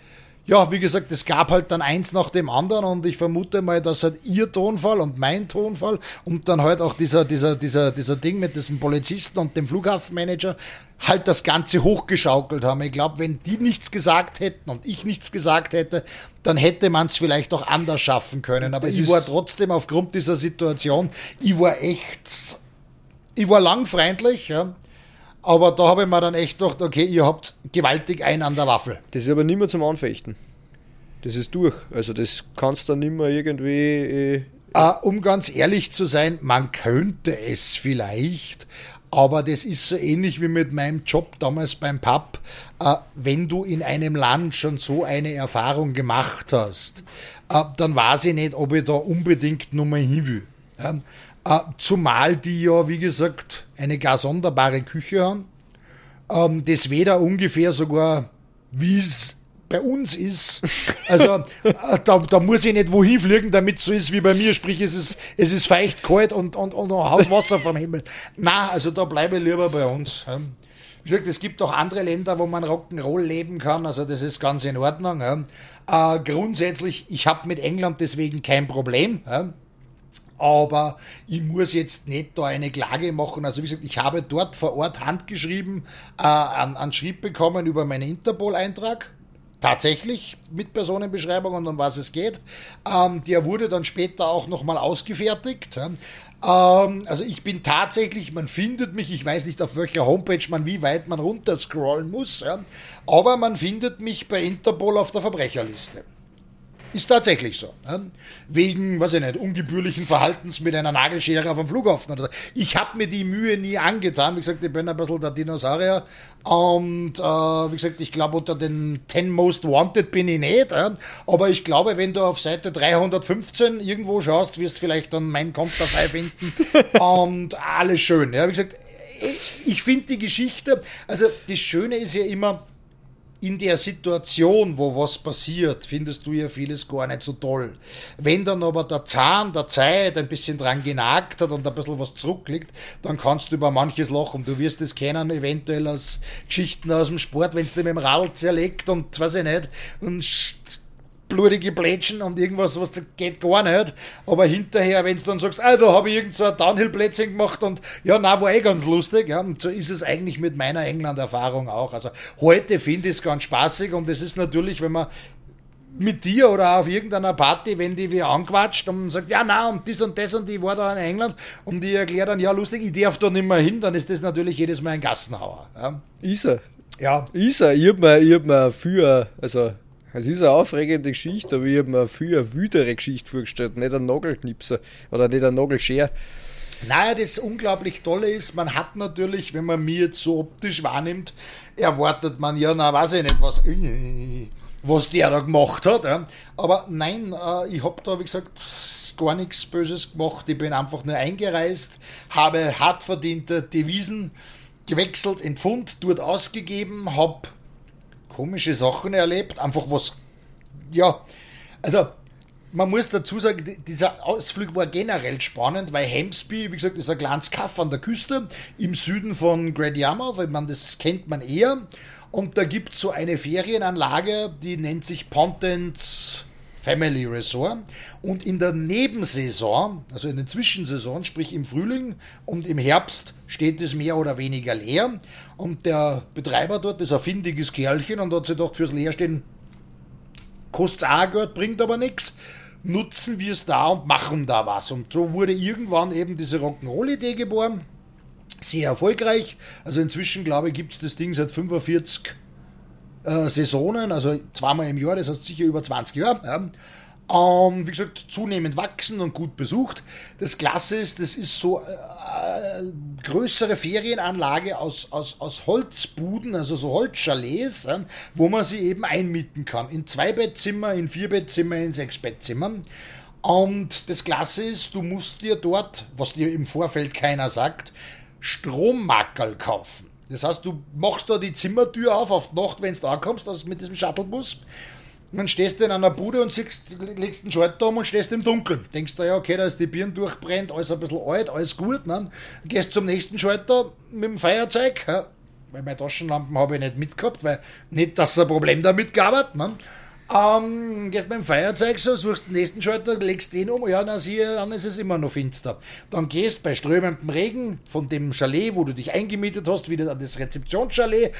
ja, wie gesagt, es gab halt dann eins nach dem anderen und ich vermute mal, dass halt ihr Tonfall und mein Tonfall und dann halt auch dieser, dieser, dieser, dieser Ding mit diesem Polizisten und dem Flughafenmanager halt das Ganze hochgeschaukelt haben. Ich glaube, wenn die nichts gesagt hätten und ich nichts gesagt hätte, dann hätte man es vielleicht auch anders schaffen können. Aber ich war trotzdem aufgrund dieser Situation, ich war echt, ich war langfreundlich, ja. Aber da habe ich mir dann echt gedacht, okay, ihr habt gewaltig einen an der Waffel. Das ist aber nicht mehr zum Anfechten. Das ist durch. Also das kannst du nicht mehr irgendwie. Äh uh, um ganz ehrlich zu sein, man könnte es vielleicht, aber das ist so ähnlich wie mit meinem Job damals beim Pub. Uh, wenn du in einem Land schon so eine Erfahrung gemacht hast, uh, dann weiß ich nicht, ob ich da unbedingt nochmal hin will. Äh, zumal die ja, wie gesagt, eine gar sonderbare Küche haben. Ähm, das weder ungefähr sogar, wie es bei uns ist. Also äh, da, da muss ich nicht wohin fliegen, damit es so ist wie bei mir. Sprich, es ist, es ist feucht, kalt und, und, und haut Wasser vom Himmel. Na, also da bleibe ich lieber bei uns. Wie gesagt, es gibt auch andere Länder, wo man Rock'n'Roll leben kann. Also das ist ganz in Ordnung. Äh, grundsätzlich, ich habe mit England deswegen kein Problem aber ich muss jetzt nicht da eine Klage machen. Also wie gesagt, ich habe dort vor Ort handgeschrieben äh, an, an Schrieb bekommen über meinen Interpol-Eintrag. Tatsächlich mit Personenbeschreibung und um was es geht. Ähm, der wurde dann später auch nochmal ausgefertigt. Ähm, also ich bin tatsächlich, man findet mich, ich weiß nicht auf welcher Homepage man, wie weit man runter scrollen muss, ja, aber man findet mich bei Interpol auf der Verbrecherliste. Ist tatsächlich so. Ne? Wegen, weiß ich nicht, ungebührlichen Verhaltens mit einer Nagelschere auf dem Flughafen oder so. Ich habe mir die Mühe nie angetan. Wie gesagt, ich bin ein bisschen der Dinosaurier. Und äh, wie gesagt, ich glaube, unter den 10 Most Wanted bin ich nicht. Äh? Aber ich glaube, wenn du auf Seite 315 irgendwo schaust, wirst du vielleicht dann mein Konterfei finden. und alles schön. Ja, wie gesagt, ich finde die Geschichte, also das Schöne ist ja immer, in der Situation, wo was passiert, findest du ja vieles gar nicht so toll. Wenn dann aber der Zahn der Zeit ein bisschen dran genagt hat und ein bisschen was zurückliegt, dann kannst du über manches lachen. Du wirst es kennen, eventuell aus Geschichten aus dem Sport, wenn es dir mit dem Radl zerlegt und weiß ich nicht, und blutige Plätschen und irgendwas, was geht gar nicht. Aber hinterher, wenn du dann sagst, ah, da habe ich irgend so ein Downhill-Plätzchen gemacht und ja, na, war eh ganz lustig. Ja, und so ist es eigentlich mit meiner England-Erfahrung auch. Also heute finde ich es ganz spaßig und es ist natürlich, wenn man mit dir oder auf irgendeiner Party, wenn die wie anquatscht und sagt, ja, na, und das und das und ich war da in England und die erklärt dann, ja, lustig, ich darf da nicht mehr hin, dann ist das natürlich jedes Mal ein Gassenhauer. Ja. Ist er. Ja. Ist er. Ich hab mir, hab mir für, also es ist eine aufregende Geschichte, aber ich habe mir viel eine wütere Geschichte vorgestellt, nicht ein Nagelknipser oder nicht ein Nagelscher. Naja, das unglaublich Tolle ist, man hat natürlich, wenn man mir jetzt so optisch wahrnimmt, erwartet man ja, na weiß ich nicht, was, was der da gemacht hat. Aber nein, äh, ich habe da, wie gesagt, gar nichts Böses gemacht. Ich bin einfach nur eingereist, habe hart verdiente Devisen gewechselt in dort ausgegeben, habe komische Sachen erlebt. Einfach was, ja, also man muss dazu sagen, dieser Ausflug war generell spannend, weil Hemsby, wie gesagt, ist ein kleines Kaff an der Küste im Süden von Great Yarmouth, weil man das kennt man eher. Und da gibt es so eine Ferienanlage, die nennt sich Pontens Family Resort. Und in der Nebensaison, also in den Zwischensaison, sprich im Frühling und im Herbst, steht es mehr oder weniger leer. Und der Betreiber dort ist ein findiges Kerlchen und hat sich gedacht, fürs Leerstehen kostet auch Geld, bringt aber nichts. Nutzen wir es da und machen da was. Und so wurde irgendwann eben diese Rock'n'Roll-Idee geboren. sehr erfolgreich. Also inzwischen, glaube ich, gibt es das Ding seit 45 äh, Saisonen, also zweimal im Jahr, das heißt sicher über 20 Jahre. Ja. Ähm, wie gesagt, zunehmend wachsen und gut besucht. Das Klasse ist, das ist so äh, größere Ferienanlage aus, aus, aus Holzbuden, also so Holzchalets, äh, wo man sie eben einmieten kann. In Zweibettzimmer, in Vierbettzimmer, in Sechsbettzimmer. Und das Klasse ist, du musst dir dort, was dir im Vorfeld keiner sagt, Strommackerl kaufen. Das heißt, du machst da die Zimmertür auf auf die Nacht, wenn du ankommst, also mit diesem Shuttlebus. Und dann stehst du in einer Bude und siehst, legst einen Schalter um und stehst im Dunkeln. Denkst du, ja, okay, da ist die Birne durchbrennt, alles ein bisschen alt, alles gut. Ne? Gehst zum nächsten Schalter mit dem Feuerzeug, ja, weil meine Taschenlampen habe ich nicht mitgehabt, weil nicht, dass es ein Problem damit gab. Ne? Ähm, gehst dem Feuerzeug so, suchst den nächsten Schalter, legst den um, ja, dann, siehe, dann ist es immer noch finster. Dann gehst bei strömendem Regen von dem Chalet, wo du dich eingemietet hast, wieder an das Rezeptionschalet,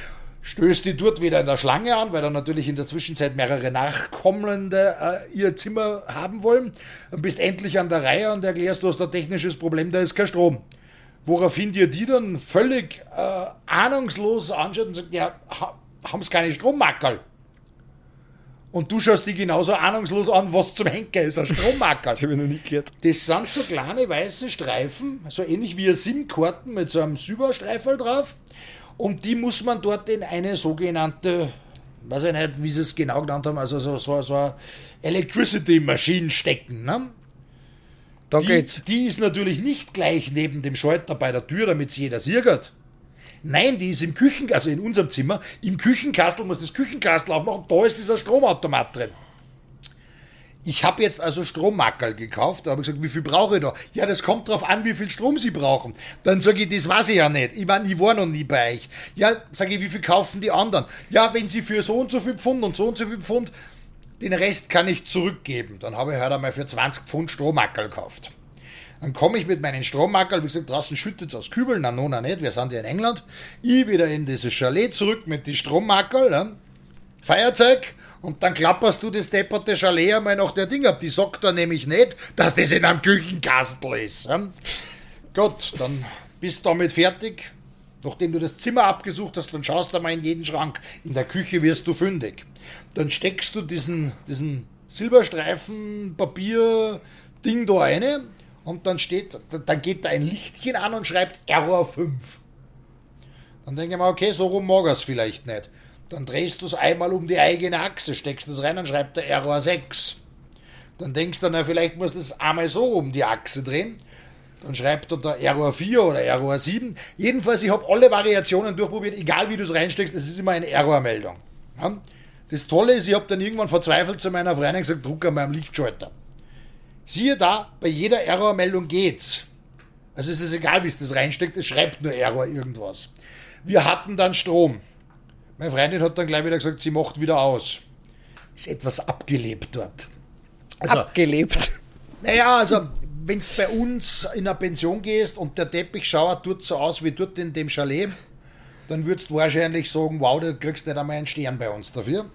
stößt die dort wieder in der Schlange an, weil dann natürlich in der Zwischenzeit mehrere Nachkommende äh, ihr Zimmer haben wollen. Dann bist endlich an der Reihe und erklärst, du hast ein technisches Problem, da ist kein Strom. Woraufhin dir die dann völlig äh, ahnungslos anschaut und sagt, ja, ha, haben sie keine Strommackerl? Und du schaust die genauso ahnungslos an, was zum Henker ist, ein Strommackerl. das habe ich noch nie gehört. Das sind so kleine weiße Streifen, so ähnlich wie ein SIM-Karten mit so einem Silberstreifen drauf. Und die muss man dort in eine sogenannte, weiß ich nicht, wie sie es genau genannt haben, also so, so, so eine Electricity Machine stecken. Ne? Da die, geht's. die ist natürlich nicht gleich neben dem Schalter bei der Tür, damit es jeder sieht. Nein, die ist im Küchen, also in unserem Zimmer, im Küchenkastel, muss das Küchenkastel aufmachen, da ist dieser Stromautomat drin. Ich habe jetzt also Strommackerl gekauft, da habe ich gesagt, wie viel brauche ich da? Ja, das kommt drauf an, wie viel Strom Sie brauchen. Dann sage ich, das weiß ich ja nicht. Ich meine, ich war noch nie bei euch. Ja, sage ich, wie viel kaufen die anderen? Ja, wenn Sie für so und so viel Pfund und so und so viel Pfund, den Rest kann ich zurückgeben. Dann habe ich halt einmal für 20 Pfund Strommackerl gekauft. Dann komme ich mit meinen Strommackerl, wie gesagt, draußen schüttet es aus Kübeln, na, no, na nicht, wir sind ja in England. Ich wieder in dieses Chalet zurück mit den Strommackerl, ja. Feuerzeug, und dann klapperst du das depperte Chalet einmal nach der Ding ab. Die sagt da nämlich nicht, dass das in einem Küchenkastel ist. Ja? Gut, dann bist du damit fertig. Nachdem du das Zimmer abgesucht hast, dann schaust du mal in jeden Schrank. In der Küche wirst du fündig. Dann steckst du diesen, diesen Silberstreifen Papier Ding da rein und dann steht, dann geht da ein Lichtchen an und schreibt Error 5. Dann denke ich mir, okay, so rum mag es vielleicht nicht. Dann drehst du es einmal um die eigene Achse, steckst es rein und schreibt der Error 6. Dann denkst du, na, vielleicht musst du es einmal so um die Achse drehen. Dann schreibt er der Error 4 oder Error 7. Jedenfalls, ich habe alle Variationen durchprobiert, egal wie du es reinsteckst, es ist immer eine Errormeldung. Ja? Das Tolle ist, ich habe dann irgendwann verzweifelt zu meiner Freundin gesagt, druck an meinem Lichtschalter. Siehe da, bei jeder Errormeldung geht's. Also es ist egal, wie es das reinsteckt, es schreibt nur Error irgendwas. Wir hatten dann Strom. Meine Freundin hat dann gleich wieder gesagt, sie macht wieder aus. Ist etwas abgelebt dort. Also, abgelebt. Naja, also wenn du bei uns in eine Pension gehst und der Teppichschauer tut so aus wie dort in dem Chalet, dann würdest du wahrscheinlich sagen, wow, du kriegst nicht einmal einen Stern bei uns dafür.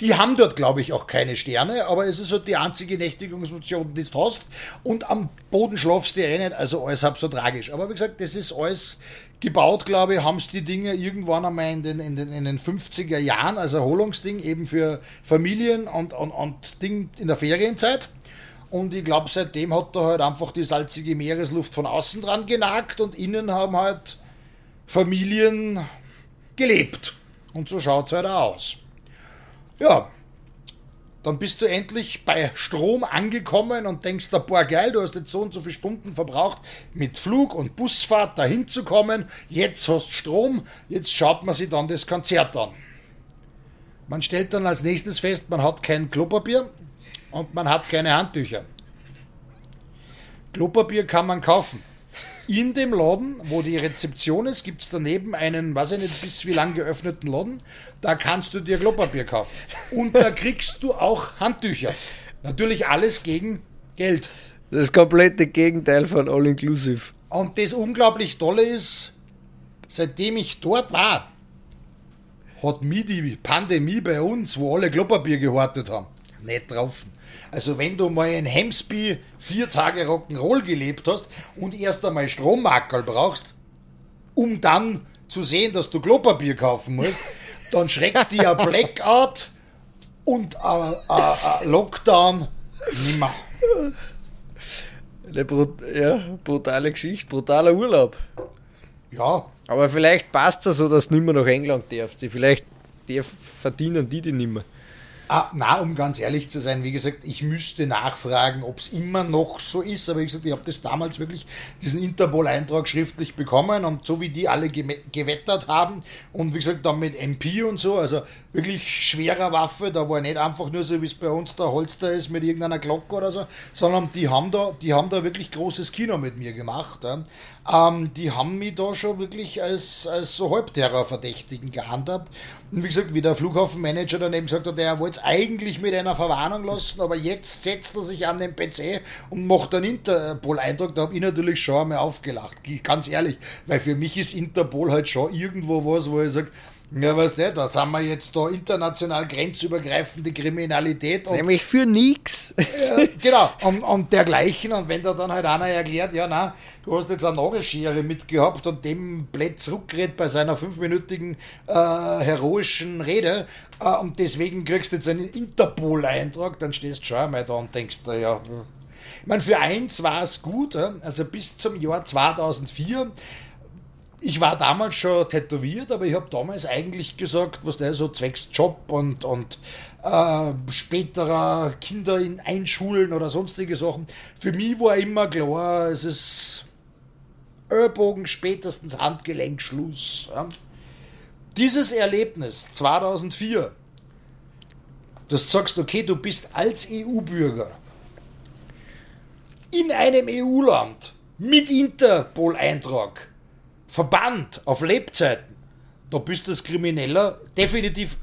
Die haben dort, glaube ich, auch keine Sterne, aber es ist halt die einzige Nächtigungsoption, die du hast. Und am Boden schlafst du eh nicht, also alles halb so tragisch. Aber wie gesagt, das ist alles gebaut, glaube ich, haben es die Dinge irgendwann einmal in den, in den, in den 50er Jahren als Erholungsding eben für Familien und, und, und Ding in der Ferienzeit. Und ich glaube, seitdem hat da halt einfach die salzige Meeresluft von außen dran genagt und innen haben halt Familien gelebt. Und so schaut es halt auch aus. Ja, dann bist du endlich bei Strom angekommen und denkst, boah geil, du hast jetzt so und so viele Stunden verbraucht, mit Flug und Busfahrt dahin zu kommen. Jetzt hast Strom, jetzt schaut man sich dann das Konzert an. Man stellt dann als nächstes fest, man hat kein Klopapier und man hat keine Handtücher. Klopapier kann man kaufen. In dem Laden, wo die Rezeption ist, gibt es daneben einen, weiß ich nicht, bis wie lang geöffneten Laden. Da kannst du dir Klopapier kaufen. Und da kriegst du auch Handtücher. Natürlich alles gegen Geld. Das komplette Gegenteil von All Inclusive. Und das unglaublich Tolle ist, seitdem ich dort war, hat mich die Pandemie bei uns, wo alle Klopapier gehortet haben, nicht drauf. Also wenn du mal in Hemsby vier Tage Rock'n'Roll gelebt hast und erst einmal Strommackerl brauchst, um dann zu sehen, dass du Klopapier kaufen musst, dann schreckt dir ein Blackout und ein, ein, ein Lockdown nimmer. Eine brut ja, brutale Geschichte, brutaler Urlaub. Ja, Aber vielleicht passt es so, dass du nicht mehr nach England darfst. Die vielleicht verdienen die die nicht mehr. Ah, na, um ganz ehrlich zu sein, wie gesagt, ich müsste nachfragen, ob es immer noch so ist, aber wie gesagt, ich habe das damals wirklich, diesen Interpol-Eintrag schriftlich bekommen und so wie die alle gewettert haben und wie gesagt, dann mit MP und so, also wirklich schwerer Waffe, da war nicht einfach nur so, wie es bei uns der Holster ist mit irgendeiner Glocke oder so, sondern die haben da, die haben da wirklich großes Kino mit mir gemacht. Ja. Ähm, die haben mich da schon wirklich als, als so Halbterror-Verdächtigen gehandhabt. Und wie gesagt, wie der Flughafenmanager daneben gesagt hat, er wollte es eigentlich mit einer Verwarnung lassen, aber jetzt setzt er sich an den PC und macht einen Interpol-Eindruck. Da habe ich natürlich schon einmal aufgelacht, ganz ehrlich, weil für mich ist Interpol halt schon irgendwo was, wo ich sage, ja, weißt du, da sind wir jetzt da international grenzübergreifende Kriminalität und Nämlich für nix. ja, genau, und, und dergleichen. Und wenn da dann halt einer erklärt, ja, na, du hast jetzt eine Nagelschere mitgehabt und dem blöd zurückgeredet bei seiner fünfminütigen äh, heroischen Rede äh, und deswegen kriegst du jetzt einen Interpol-Eintrag, dann stehst du schon einmal da und denkst, da, ja. Ich meine, für eins war es gut, also bis zum Jahr 2004 ich war damals schon tätowiert, aber ich habe damals eigentlich gesagt, was der so zwecks Job und, und äh, späterer Kinder in Einschulen oder sonstige Sachen. Für mich war immer klar, es ist Ellbogen, spätestens Handgelenk, Schluss. Ja. Dieses Erlebnis 2004, dass du sagst, okay, du bist als EU-Bürger in einem EU-Land mit Interpol-Eintrag verbannt auf Lebzeiten, da bist du als Krimineller definitiv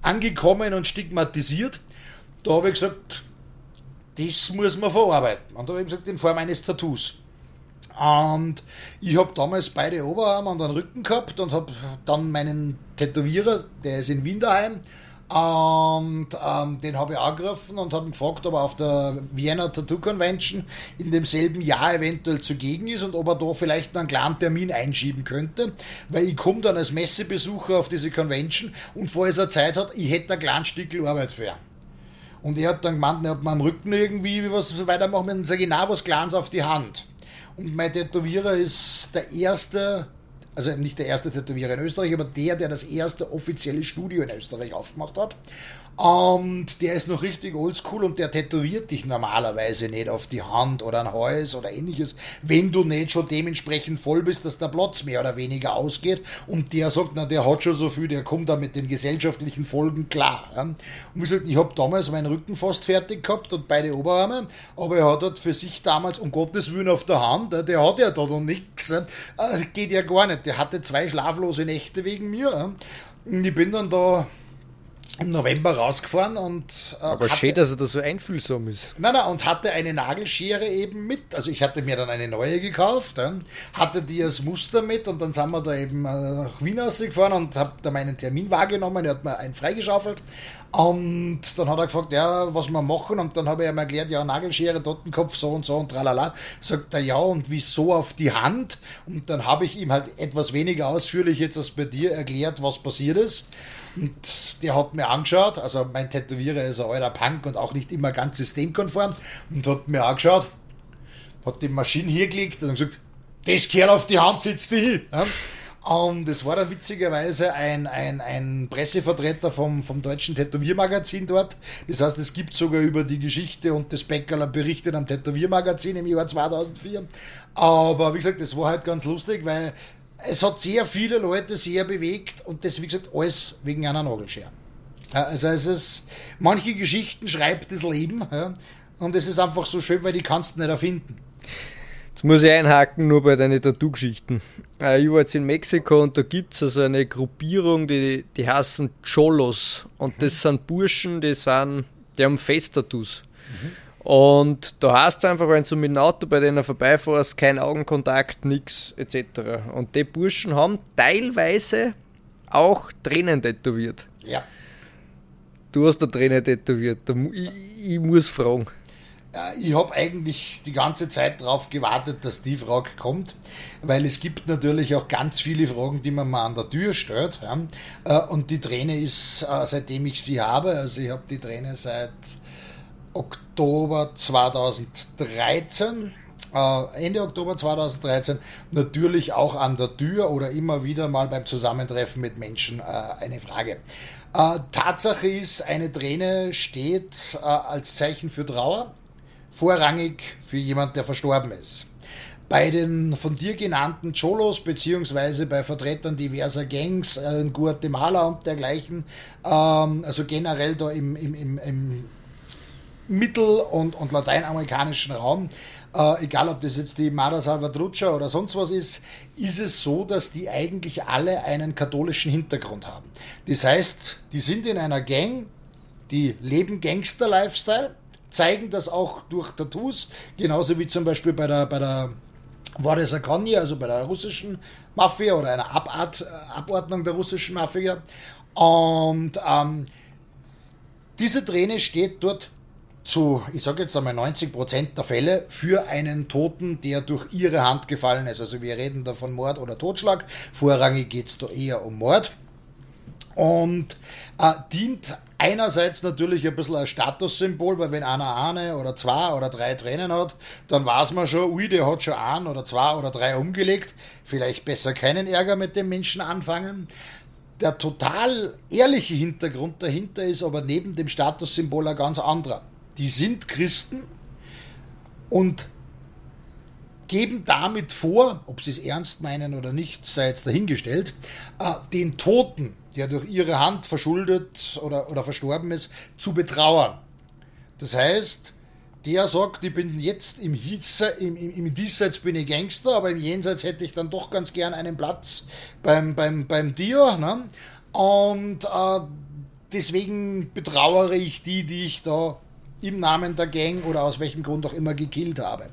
angekommen und stigmatisiert. Da habe ich gesagt, das muss man verarbeiten. Und da habe ich gesagt, in Form eines Tattoos. Und ich habe damals beide Oberarme und den Rücken gehabt und habe dann meinen Tätowierer, der ist in Wien daheim, und ähm, den habe ich angegriffen und habe ihn gefragt, ob er auf der Vienna Tattoo Convention in demselben Jahr eventuell zugegen ist und ob er da vielleicht noch einen kleinen Termin einschieben könnte, weil ich komme dann als Messebesucher auf diese Convention und falls er Zeit hat, ich hätte ein kleines Stück Arbeit für ihn. Und er hat dann gemeint, er hat mir am Rücken irgendwie was weitermachen und sage ich, na, was Kleines auf die Hand. Und mein Tätowierer ist der erste, also nicht der erste Tätowierer in Österreich, aber der, der das erste offizielle Studio in Österreich aufgemacht hat. Und der ist noch richtig oldschool und der tätowiert dich normalerweise nicht auf die Hand oder ein Hals oder ähnliches, wenn du nicht schon dementsprechend voll bist, dass der Platz mehr oder weniger ausgeht. Und der sagt, na, der hat schon so viel, der kommt da mit den gesellschaftlichen Folgen klar. Und wie gesagt, ich habe damals meinen Rücken fast fertig gehabt und beide Oberarme, aber er hat halt für sich damals, um Gottes Willen auf der Hand, der hat ja da noch nichts, geht ja gar nicht. Der hatte zwei schlaflose Nächte wegen mir. Und ich bin dann da im November rausgefahren und äh, Aber schön, dass er da so einfühlsam ist. Nein, nein, und hatte eine Nagelschere eben mit. Also ich hatte mir dann eine neue gekauft, ja, hatte die als Muster mit und dann sind wir da eben äh, nach Wien rausgefahren und habe da meinen Termin wahrgenommen. Er hat mir einen freigeschaufelt und dann hat er gefragt, ja, was wir machen und dann habe ich ihm erklärt, ja, Nagelschere, Totenkopf, so und so und tralala. Sagt er, ja, und wieso auf die Hand? Und dann habe ich ihm halt etwas weniger ausführlich jetzt als bei dir erklärt, was passiert ist. Und der hat mir angeschaut, also mein Tätowierer ist ein alter Punk und auch nicht immer ganz systemkonform, und hat mir angeschaut, hat die Maschine hier gelegt und gesagt, das gehört auf die Hand, sitzt die. Ja? Und es war dann witzigerweise ein, ein, ein Pressevertreter vom, vom deutschen Tätowiermagazin dort. Das heißt, es gibt sogar über die Geschichte und das Beckerler berichtet am Tätowiermagazin im Jahr 2004. Aber wie gesagt, das war halt ganz lustig, weil es hat sehr viele Leute sehr bewegt und das, wie gesagt, alles wegen einer Nagelschere. Also es ist, manche Geschichten schreibt das Leben ja, und es ist einfach so schön, weil die kannst du nicht erfinden. Jetzt muss ich einhaken, nur bei deinen Tattoo-Geschichten. Äh, Ich war jetzt in Mexiko und da gibt es also eine Gruppierung, die, die heißen Cholos. Und das sind Burschen, die sind, die haben Face-Tattoos. Und da hast du einfach, wenn du mit dem Auto bei denen vorbeifährst, kein Augenkontakt, nix etc. Und die Burschen haben teilweise auch Tränen tätowiert. Ja. Du hast da Tränen tätowiert. Ich, ich muss fragen. ich habe eigentlich die ganze Zeit darauf gewartet, dass die Frage kommt, weil es gibt natürlich auch ganz viele Fragen, die man mal an der Tür stellt. Äh, und die Träne ist, äh, seitdem ich sie habe, also ich habe die Träne seit Oktober 2013 äh, Ende Oktober 2013 natürlich auch an der Tür oder immer wieder mal beim Zusammentreffen mit Menschen eine Frage. Tatsache ist, eine Träne steht als Zeichen für Trauer vorrangig für jemand, der verstorben ist. Bei den von dir genannten Cholos beziehungsweise bei Vertretern diverser Gangs äh, in Guatemala und dergleichen, ähm, also generell da im, im, im, im mittel- und, und lateinamerikanischen Raum, äh, egal ob das jetzt die Mara Salvatrucha oder sonst was ist, ist es so, dass die eigentlich alle einen katholischen Hintergrund haben. Das heißt, die sind in einer Gang, die leben Gangster-Lifestyle, zeigen das auch durch Tattoos, genauso wie zum Beispiel bei der, bei der Voresakonni, also bei der russischen Mafia oder einer Abart, Abordnung der russischen Mafia. Und ähm, diese Träne steht dort zu, ich sage jetzt einmal 90 Prozent der Fälle für einen Toten, der durch ihre Hand gefallen ist. Also wir reden da von Mord oder Totschlag. Vorrangig geht es da eher um Mord. Und äh, dient einerseits natürlich ein bisschen als Statussymbol, weil wenn einer eine oder zwei oder drei Tränen hat, dann weiß man schon, ui, der hat schon ein oder zwei oder drei umgelegt. Vielleicht besser keinen Ärger mit dem Menschen anfangen. Der total ehrliche Hintergrund dahinter ist aber neben dem Statussymbol ein ganz anderer. Die sind Christen und geben damit vor, ob sie es ernst meinen oder nicht, sei jetzt dahingestellt, äh, den Toten der durch ihre Hand verschuldet oder, oder verstorben ist, zu betrauern. Das heißt, der sagt, ich bin jetzt im, Hitze, im, im, im Diesseits bin ich Gangster, aber im Jenseits hätte ich dann doch ganz gern einen Platz beim, beim, beim Dio. Ne? Und äh, deswegen betrauere ich die, die ich da im Namen der Gang oder aus welchem Grund auch immer gekillt habe.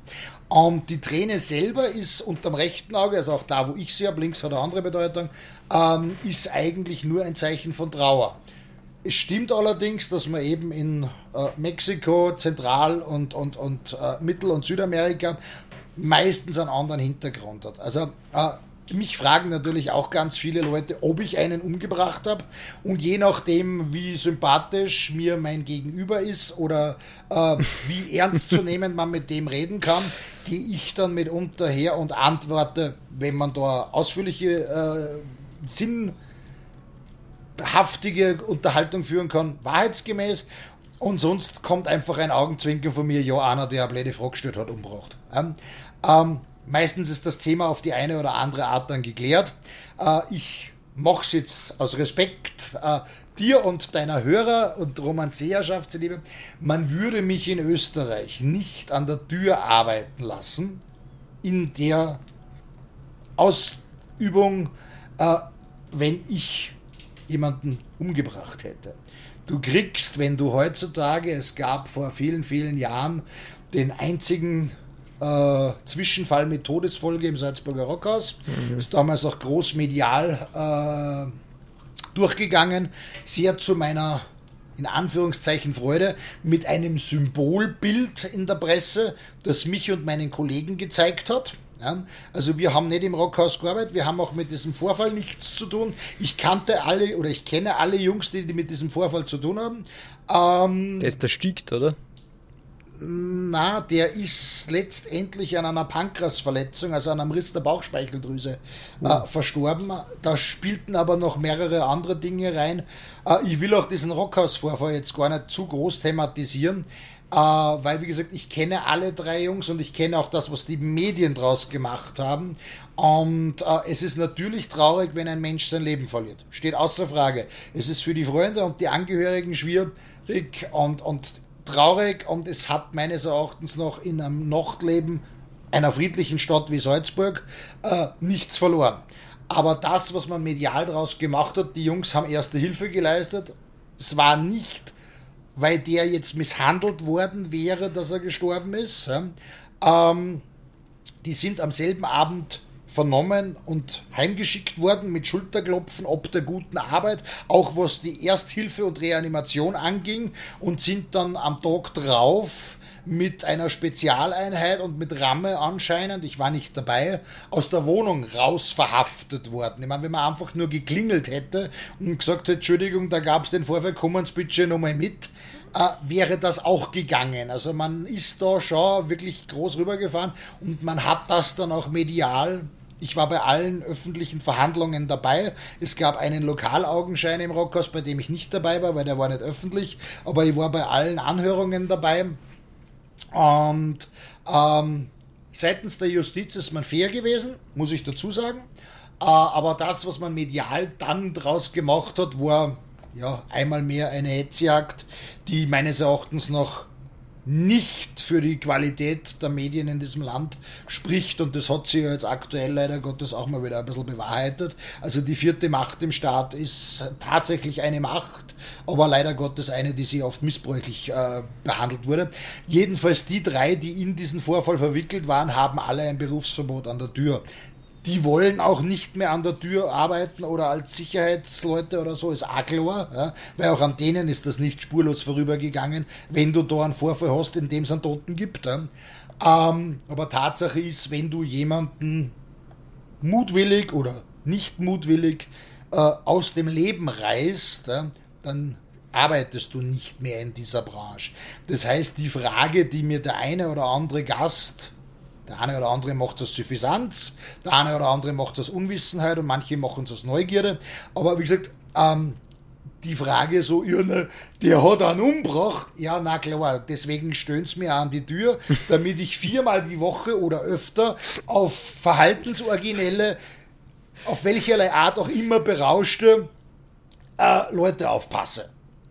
Und die Träne selber ist unterm rechten Auge, also auch da, wo ich sie habe, links hat eine andere Bedeutung, ähm, ist eigentlich nur ein Zeichen von Trauer. Es stimmt allerdings, dass man eben in äh, Mexiko, Zentral- und, und, und äh, Mittel- und Südamerika meistens einen anderen Hintergrund hat. Also äh, mich fragen natürlich auch ganz viele Leute, ob ich einen umgebracht habe. Und je nachdem, wie sympathisch mir mein Gegenüber ist oder äh, wie ernstzunehmend man mit dem reden kann, gehe ich dann mitunter her und antworte, wenn man da ausführliche, äh, sinnhaftige Unterhaltung führen kann, wahrheitsgemäß. Und sonst kommt einfach ein Augenzwinkern von mir, ja, einer, der eine blöde Frage gestellt hat, umgebracht. Ähm, ähm, Meistens ist das Thema auf die eine oder andere Art dann geklärt. Äh, ich mache es jetzt aus Respekt äh, dir und deiner Hörer und Romanzeerschaft zuliebe. Man würde mich in Österreich nicht an der Tür arbeiten lassen, in der Ausübung, äh, wenn ich jemanden umgebracht hätte. Du kriegst, wenn du heutzutage, es gab vor vielen, vielen Jahren den einzigen äh, Zwischenfall mit Todesfolge im Salzburger Rockhaus. Mhm. Ist damals auch groß medial äh, durchgegangen. Sehr zu meiner in Anführungszeichen Freude mit einem Symbolbild in der Presse, das mich und meinen Kollegen gezeigt hat. Ja, also wir haben nicht im Rockhaus gearbeitet, wir haben auch mit diesem Vorfall nichts zu tun. Ich kannte alle oder ich kenne alle Jungs, die, mit diesem Vorfall zu tun haben. Ähm, der ist erstickt, oder? Na, der ist letztendlich an einer Pankreasverletzung, also an einem Riss der Bauchspeicheldrüse, oh. äh, verstorben. Da spielten aber noch mehrere andere Dinge rein. Äh, ich will auch diesen Rockhaus-Vorfall jetzt gar nicht zu groß thematisieren, äh, weil, wie gesagt, ich kenne alle drei Jungs und ich kenne auch das, was die Medien draus gemacht haben. Und äh, es ist natürlich traurig, wenn ein Mensch sein Leben verliert. Steht außer Frage. Es ist für die Freunde und die Angehörigen schwierig und, und traurig und es hat meines Erachtens noch in einem Nachtleben einer friedlichen Stadt wie Salzburg äh, nichts verloren. Aber das, was man medial daraus gemacht hat, die Jungs haben erste Hilfe geleistet. Es war nicht, weil der jetzt misshandelt worden wäre, dass er gestorben ist. Ähm, die sind am selben Abend vernommen und heimgeschickt worden mit Schulterklopfen ob der guten Arbeit, auch was die Ersthilfe und Reanimation anging und sind dann am Tag drauf mit einer Spezialeinheit und mit Ramme anscheinend, ich war nicht dabei, aus der Wohnung raus verhaftet worden. Ich meine, wenn man einfach nur geklingelt hätte und gesagt hätte, Entschuldigung, da gab es den Vorfall, kommen Sie bitte nochmal mit, äh, wäre das auch gegangen. Also man ist da schon wirklich groß rübergefahren und man hat das dann auch medial ich war bei allen öffentlichen Verhandlungen dabei. Es gab einen Lokalaugenschein im Rockhaus, bei dem ich nicht dabei war, weil der war nicht öffentlich. Aber ich war bei allen Anhörungen dabei. Und ähm, seitens der Justiz ist man fair gewesen, muss ich dazu sagen. Äh, aber das, was man medial dann draus gemacht hat, war ja einmal mehr eine Hetzjagd, die meines Erachtens noch nicht für die Qualität der Medien in diesem Land spricht und das hat sich ja jetzt aktuell leider Gottes auch mal wieder ein bisschen bewahrheitet. Also die vierte Macht im Staat ist tatsächlich eine Macht, aber leider Gottes eine, die sehr oft missbräuchlich äh, behandelt wurde. Jedenfalls die drei, die in diesen Vorfall verwickelt waren, haben alle ein Berufsverbot an der Tür die wollen auch nicht mehr an der Tür arbeiten oder als Sicherheitsleute oder so, ist auch klar, ja, weil auch an denen ist das nicht spurlos vorübergegangen, wenn du da einen Vorfall hast, in dem es einen Toten gibt. Ja. Ähm, aber Tatsache ist, wenn du jemanden mutwillig oder nicht mutwillig äh, aus dem Leben reißt, ja, dann arbeitest du nicht mehr in dieser Branche. Das heißt, die Frage, die mir der eine oder andere Gast der eine oder andere macht es aus Suffisanz, der eine oder andere macht es aus Unwissenheit und manche machen es aus Neugierde. Aber wie gesagt, ähm, die Frage so, Irne, der hat einen umgebracht. Ja, na klar, deswegen stöhnt mir an die Tür, damit ich viermal die Woche oder öfter auf verhaltensoriginelle, auf welcherlei Art auch immer berauschte äh, Leute aufpasse.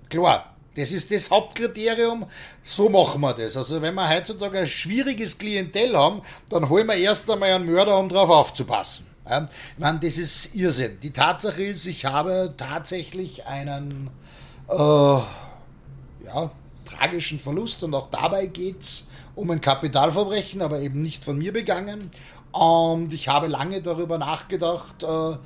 Klar, das ist das Hauptkriterium. So machen wir das. Also wenn wir heutzutage ein schwieriges Klientel haben, dann holen wir erst einmal einen Mörder, um darauf aufzupassen. Ja, meine, das ist Irrsinn. Die Tatsache ist, ich habe tatsächlich einen äh, ja, tragischen Verlust und auch dabei geht es um ein Kapitalverbrechen, aber eben nicht von mir begangen. Und ich habe lange darüber nachgedacht, äh,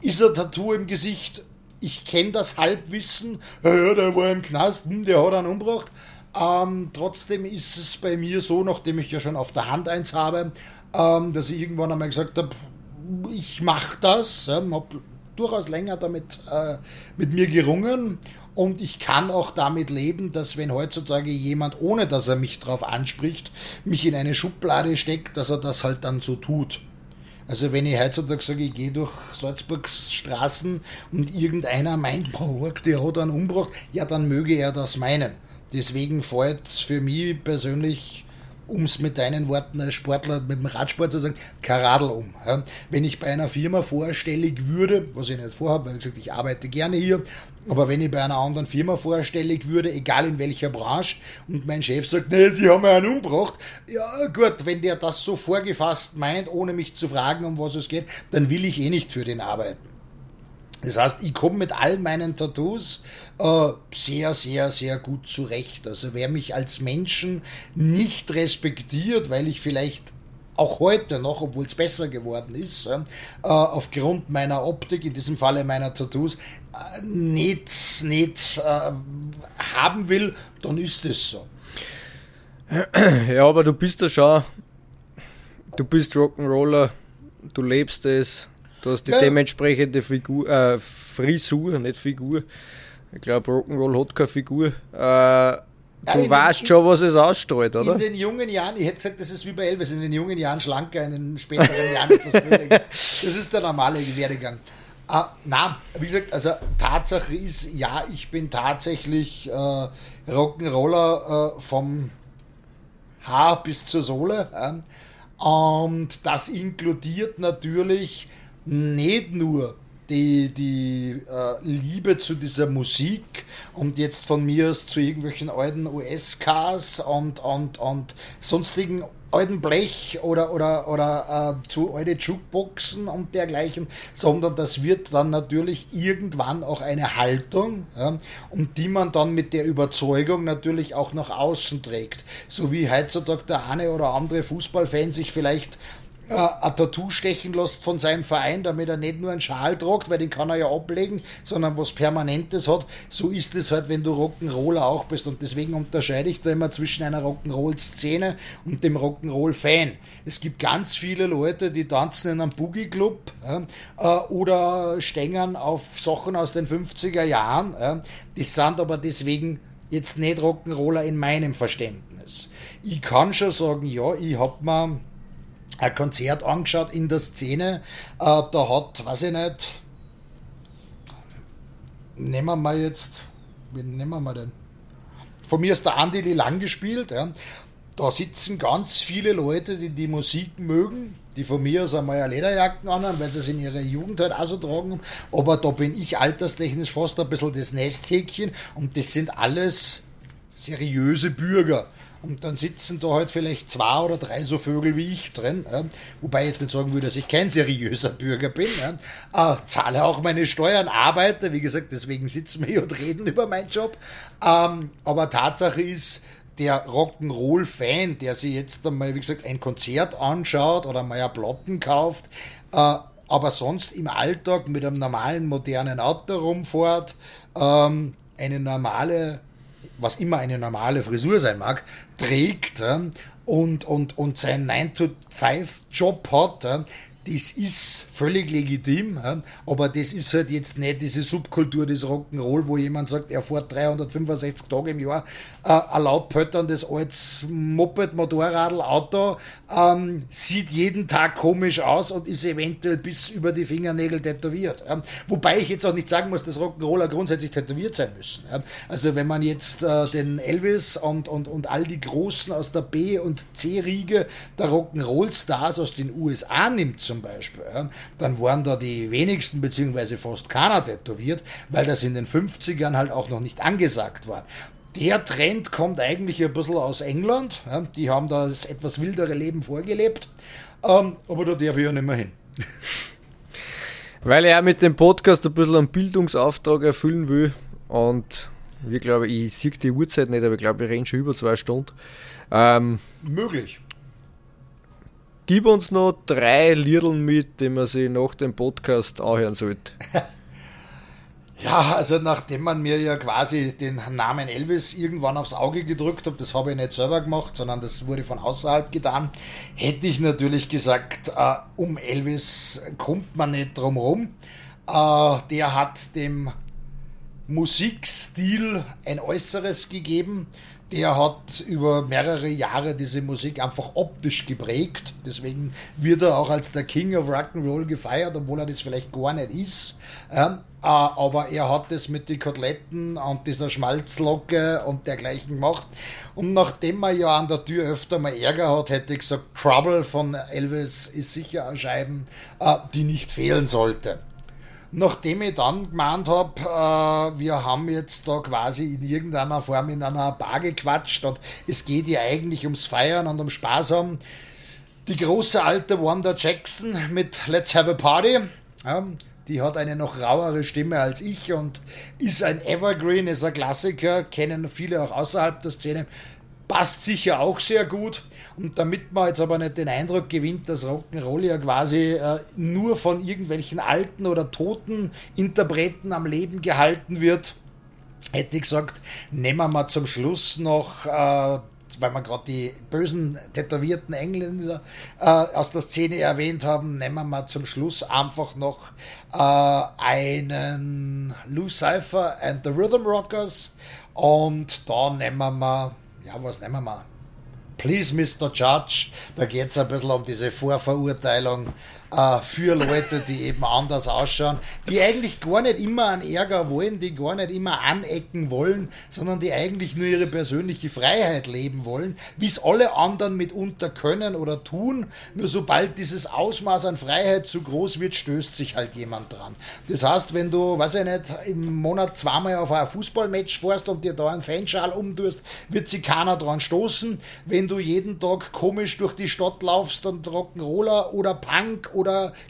ist ein Tattoo im Gesicht ich kenne das Halbwissen, ja, der war im Knast, hm, der hat einen umgebracht. Ähm, trotzdem ist es bei mir so, nachdem ich ja schon auf der Hand eins habe, ähm, dass ich irgendwann einmal gesagt habe, ich mache das, ja, habe durchaus länger damit äh, mit mir gerungen und ich kann auch damit leben, dass wenn heutzutage jemand, ohne dass er mich darauf anspricht, mich in eine Schublade steckt, dass er das halt dann so tut. Also wenn ich heutzutage sage, ich gehe durch Salzburgs Straßen und irgendeiner meint, boah, der hat einen umgebracht, ja, dann möge er das meinen. Deswegen fällt für mich persönlich um es mit deinen Worten als Sportler mit dem Radsport zu sagen, Karadel um. Ja. Wenn ich bei einer Firma vorstellig würde, was ich nicht vorhabe, weil ich gesagt, ich arbeite gerne hier, aber wenn ich bei einer anderen Firma vorstellig würde, egal in welcher Branche, und mein Chef sagt, nee, sie haben einen umgebracht, ja gut, wenn der das so vorgefasst meint, ohne mich zu fragen, um was es geht, dann will ich eh nicht für den arbeiten. Das heißt, ich komme mit all meinen Tattoos äh, sehr, sehr, sehr gut zurecht. Also wer mich als Menschen nicht respektiert, weil ich vielleicht auch heute noch, obwohl es besser geworden ist, äh, aufgrund meiner Optik, in diesem Falle meiner Tattoos, nicht, nicht äh, haben will, dann ist es so. Ja, aber du bist ja schon, du bist Rock'n'Roller, du lebst es, Du hast die ja. dementsprechende Figur, äh, Frisur, nicht Figur. Ich glaube, Rock'n'Roll hat keine Figur. Äh, ja, du weißt den, schon, was es ausstrahlt, oder? In den jungen Jahren, ich hätte gesagt, das ist wie bei Elvis, in den jungen Jahren schlanker, in den späteren Jahren etwas. Das ist der normale Werdegang. Ah, na, wie gesagt, also Tatsache ist, ja, ich bin tatsächlich äh, Rock'n'Roller äh, vom Haar bis zur Sohle. Äh, und das inkludiert natürlich nicht nur die, die äh, Liebe zu dieser Musik und jetzt von mir aus zu irgendwelchen alten US-Cars und, und, und sonstigen alten Blech oder, oder, oder äh, zu alte Jukeboxen und dergleichen, sondern das wird dann natürlich irgendwann auch eine Haltung, ja, und die man dann mit der Überzeugung natürlich auch nach außen trägt. So wie heutzutage der eine oder andere Fußballfan sich vielleicht äh, ein Tattoo stechen lässt von seinem Verein, damit er nicht nur einen Schal tragt, weil den kann er ja ablegen, sondern was Permanentes hat. So ist es halt, wenn du Rock'n'Roller auch bist. Und deswegen unterscheide ich da immer zwischen einer Rock'n'Roll-Szene und dem Rock'n'Roll-Fan. Es gibt ganz viele Leute, die tanzen in einem Boogie-Club äh, oder stängern auf Sachen aus den 50er Jahren. Äh. Die sind aber deswegen jetzt nicht Rock'n'Roller in meinem Verständnis. Ich kann schon sagen, ja, ich hab mir ein Konzert angeschaut in der Szene. Äh, da hat, weiß ich nicht, nehmen wir mal jetzt, wie nehmen wir mal den? Von mir ist der Andi Lang gespielt. Ja. Da sitzen ganz viele Leute, die die Musik mögen, die von mir aus einmal Lederjacken anhaben, weil sie es in ihrer Jugend halt auch so tragen. Aber da bin ich alterstechnisch fast ein bisschen das Nesthäkchen und das sind alles seriöse Bürger. Und dann sitzen da halt vielleicht zwei oder drei so Vögel wie ich drin. Ja. Wobei ich jetzt nicht sagen würde, dass ich kein seriöser Bürger bin. Ja. Äh, zahle auch meine Steuern, arbeite. Wie gesagt, deswegen sitzen wir hier und reden über meinen Job. Ähm, aber Tatsache ist, der Rock'n'Roll-Fan, der sich jetzt einmal, wie gesagt, ein Konzert anschaut oder mal ein Platten kauft, äh, aber sonst im Alltag mit einem normalen, modernen Auto rumfährt, ähm, eine normale was immer eine normale Frisur sein mag, trägt und, und, und seinen 9-to-5-Job hat, das ist völlig legitim, aber das ist halt jetzt nicht diese Subkultur des Rock'n'Roll, wo jemand sagt, er fährt 365 Tage im Jahr äh, ein lautpötterndes altes Moped, Motorradl, Auto, ähm, sieht jeden Tag komisch aus und ist eventuell bis über die Fingernägel tätowiert. Ähm, wobei ich jetzt auch nicht sagen muss, dass Rock'n'Roller grundsätzlich tätowiert sein müssen. Ähm, also wenn man jetzt äh, den Elvis und, und, und all die Großen aus der B- und C-Riege der Rock'n'Roll-Stars aus den USA nimmt zum Beispiel, ja, dann waren da die wenigsten beziehungsweise fast keiner tätowiert, weil das in den 50ern halt auch noch nicht angesagt war. Der Trend kommt eigentlich ein bisschen aus England. Ja, die haben da das etwas wildere Leben vorgelebt. Ähm, aber da darf ich ja nicht mehr hin. Weil er mit dem Podcast ein bisschen einen Bildungsauftrag erfüllen will. Und wir glaube, ich sehe die Uhrzeit nicht, aber ich glaube, wir reden schon über zwei Stunden. Ähm, Möglich. Gib uns noch drei Liedern mit, die man sich nach dem Podcast anhören sollte. Ja, also nachdem man mir ja quasi den Namen Elvis irgendwann aufs Auge gedrückt hat, das habe ich nicht selber gemacht, sondern das wurde von außerhalb getan, hätte ich natürlich gesagt, äh, um Elvis kommt man nicht drum rum. Äh, der hat dem Musikstil ein Äußeres gegeben, der hat über mehrere Jahre diese Musik einfach optisch geprägt. Deswegen wird er auch als der King of Rock'n'Roll gefeiert, obwohl er das vielleicht gar nicht ist. Ähm, äh, aber er hat das mit den Koteletten und dieser Schmalzlocke und dergleichen gemacht. Und nachdem er ja an der Tür öfter mal Ärger hat, hätte ich gesagt, Trouble von Elvis ist sicher eine Scheiben, äh, die nicht fehlen sollte nachdem ich dann gemeint habe, äh, wir haben jetzt da quasi in irgendeiner Form in einer Bar gequatscht und es geht ja eigentlich ums Feiern und um Spaß haben. Die große alte Wanda Jackson mit Let's Have a Party. Ja, die hat eine noch rauere Stimme als ich und ist ein Evergreen, ist ein Klassiker, kennen viele auch außerhalb der Szene. Passt sicher auch sehr gut. Und damit man jetzt aber nicht den Eindruck gewinnt, dass Rock'n'Roll ja quasi äh, nur von irgendwelchen alten oder toten Interpreten am Leben gehalten wird, hätte ich gesagt, nehmen wir mal zum Schluss noch, äh, weil wir gerade die bösen tätowierten Engländer äh, aus der Szene erwähnt haben, nehmen wir mal zum Schluss einfach noch äh, einen Lou Cypher and the Rhythm Rockers und da nehmen wir mal, ja, was nehmen wir mal? Please, Mr. Judge. Da geht es ein bisschen um diese Vorverurteilung äh, für Leute, die eben anders ausschauen, die eigentlich gar nicht immer an Ärger wollen, die gar nicht immer anecken wollen, sondern die eigentlich nur ihre persönliche Freiheit leben wollen, wie es alle anderen mitunter können oder tun. Nur sobald dieses Ausmaß an Freiheit zu groß wird, stößt sich halt jemand dran. Das heißt, wenn du, weiß ich nicht, im Monat zweimal auf ein Fußballmatch fährst und dir da einen Fanschal umtust, wird sich keiner dran stoßen. Wenn du jeden Tag komisch durch die Stadt laufst und Rock'n'Roller oder Punk oder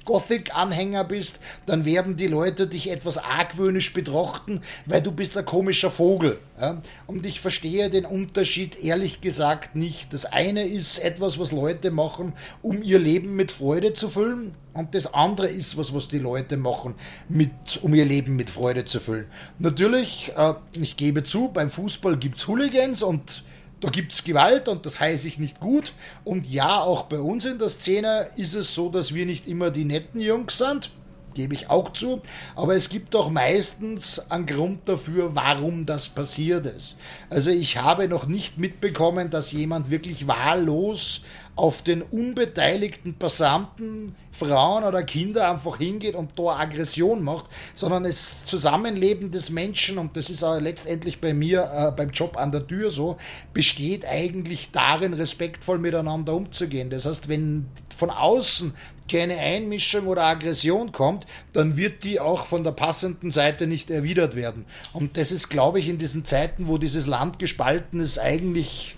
Gothic-Anhänger bist, dann werden die Leute dich etwas argwöhnisch betrachten, weil du bist ein komischer Vogel. Ja? Und ich verstehe den Unterschied ehrlich gesagt nicht. Das eine ist etwas, was Leute machen, um ihr Leben mit Freude zu füllen. Und das andere ist was, was die Leute machen, mit, um ihr Leben mit Freude zu füllen. Natürlich, äh, ich gebe zu, beim Fußball gibt es Hooligans und da gibt es Gewalt und das heiße ich nicht gut. Und ja, auch bei uns in der Szene ist es so, dass wir nicht immer die netten Jungs sind gebe ich auch zu. Aber es gibt auch meistens einen Grund dafür, warum das passiert ist. Also ich habe noch nicht mitbekommen, dass jemand wirklich wahllos auf den unbeteiligten Passanten, Frauen oder Kinder einfach hingeht und da Aggression macht, sondern das Zusammenleben des Menschen, und das ist auch letztendlich bei mir äh, beim Job an der Tür so, besteht eigentlich darin, respektvoll miteinander umzugehen. Das heißt, wenn von außen keine Einmischung oder Aggression kommt, dann wird die auch von der passenden Seite nicht erwidert werden. Und das ist, glaube ich, in diesen Zeiten, wo dieses Land gespalten ist, eigentlich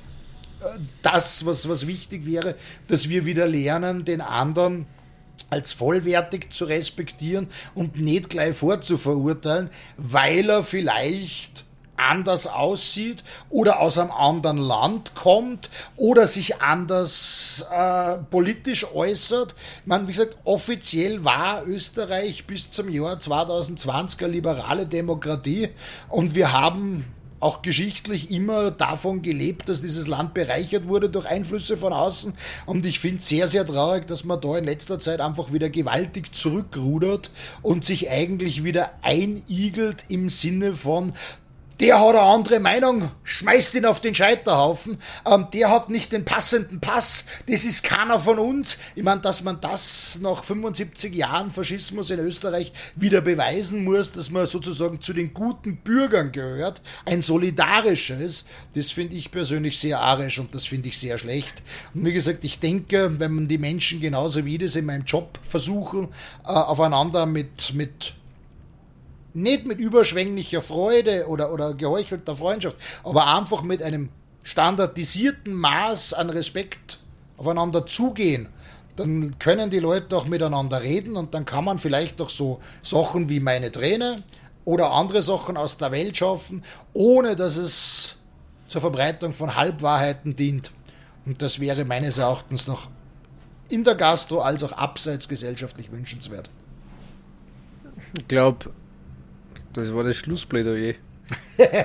das, was, was wichtig wäre, dass wir wieder lernen, den anderen als vollwertig zu respektieren und nicht gleich vorzuverurteilen, weil er vielleicht anders aussieht oder aus einem anderen Land kommt oder sich anders äh, politisch äußert. Meine, wie gesagt, offiziell war Österreich bis zum Jahr 2020 eine liberale Demokratie und wir haben auch geschichtlich immer davon gelebt, dass dieses Land bereichert wurde durch Einflüsse von außen. Und ich finde es sehr, sehr traurig, dass man da in letzter Zeit einfach wieder gewaltig zurückrudert und sich eigentlich wieder einigelt im Sinne von, der hat eine andere Meinung, schmeißt ihn auf den Scheiterhaufen, ähm, der hat nicht den passenden Pass, das ist keiner von uns. Ich meine, dass man das nach 75 Jahren Faschismus in Österreich wieder beweisen muss, dass man sozusagen zu den guten Bürgern gehört, ein solidarisches, das finde ich persönlich sehr arisch und das finde ich sehr schlecht. Und wie gesagt, ich denke, wenn man die Menschen genauso wie das in meinem Job versuchen, äh, aufeinander mit, mit nicht mit überschwänglicher Freude oder, oder geheuchelter Freundschaft, aber einfach mit einem standardisierten Maß an Respekt aufeinander zugehen, dann können die Leute auch miteinander reden und dann kann man vielleicht doch so Sachen wie meine Träne oder andere Sachen aus der Welt schaffen, ohne dass es zur Verbreitung von Halbwahrheiten dient. Und das wäre meines Erachtens noch in der Gastro als auch abseits gesellschaftlich wünschenswert. Ich glaube, das war das Schlussplädoyer.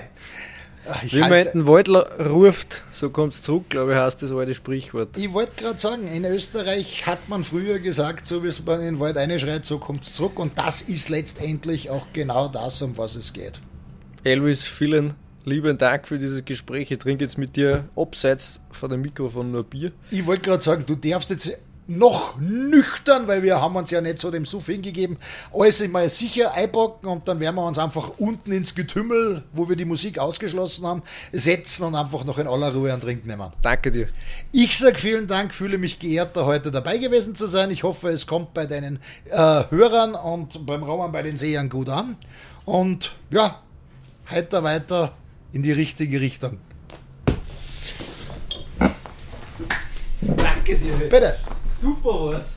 Wie man den Waldler ruft, so kommt es zurück, glaube ich, heißt das alte Sprichwort. Ich wollte gerade sagen, in Österreich hat man früher gesagt, so wie es man in den Wald einschreit, so kommt es zurück. Und das ist letztendlich auch genau das, um was es geht. Elvis, vielen lieben Dank für dieses Gespräch. Ich trinke jetzt mit dir abseits von dem Mikrofon nur Bier. Ich wollte gerade sagen, du darfst jetzt noch nüchtern, weil wir haben uns ja nicht so dem Suff hingegeben, alles mal sicher einpacken und dann werden wir uns einfach unten ins Getümmel, wo wir die Musik ausgeschlossen haben, setzen und einfach noch in aller Ruhe einen Trink nehmen. Danke dir. Ich sage vielen Dank, fühle mich geehrt, da heute dabei gewesen zu sein. Ich hoffe, es kommt bei deinen äh, Hörern und beim Roman bei den Sehern gut an. Und ja, heiter weiter in die richtige Richtung. Danke dir. Bitte. Super was.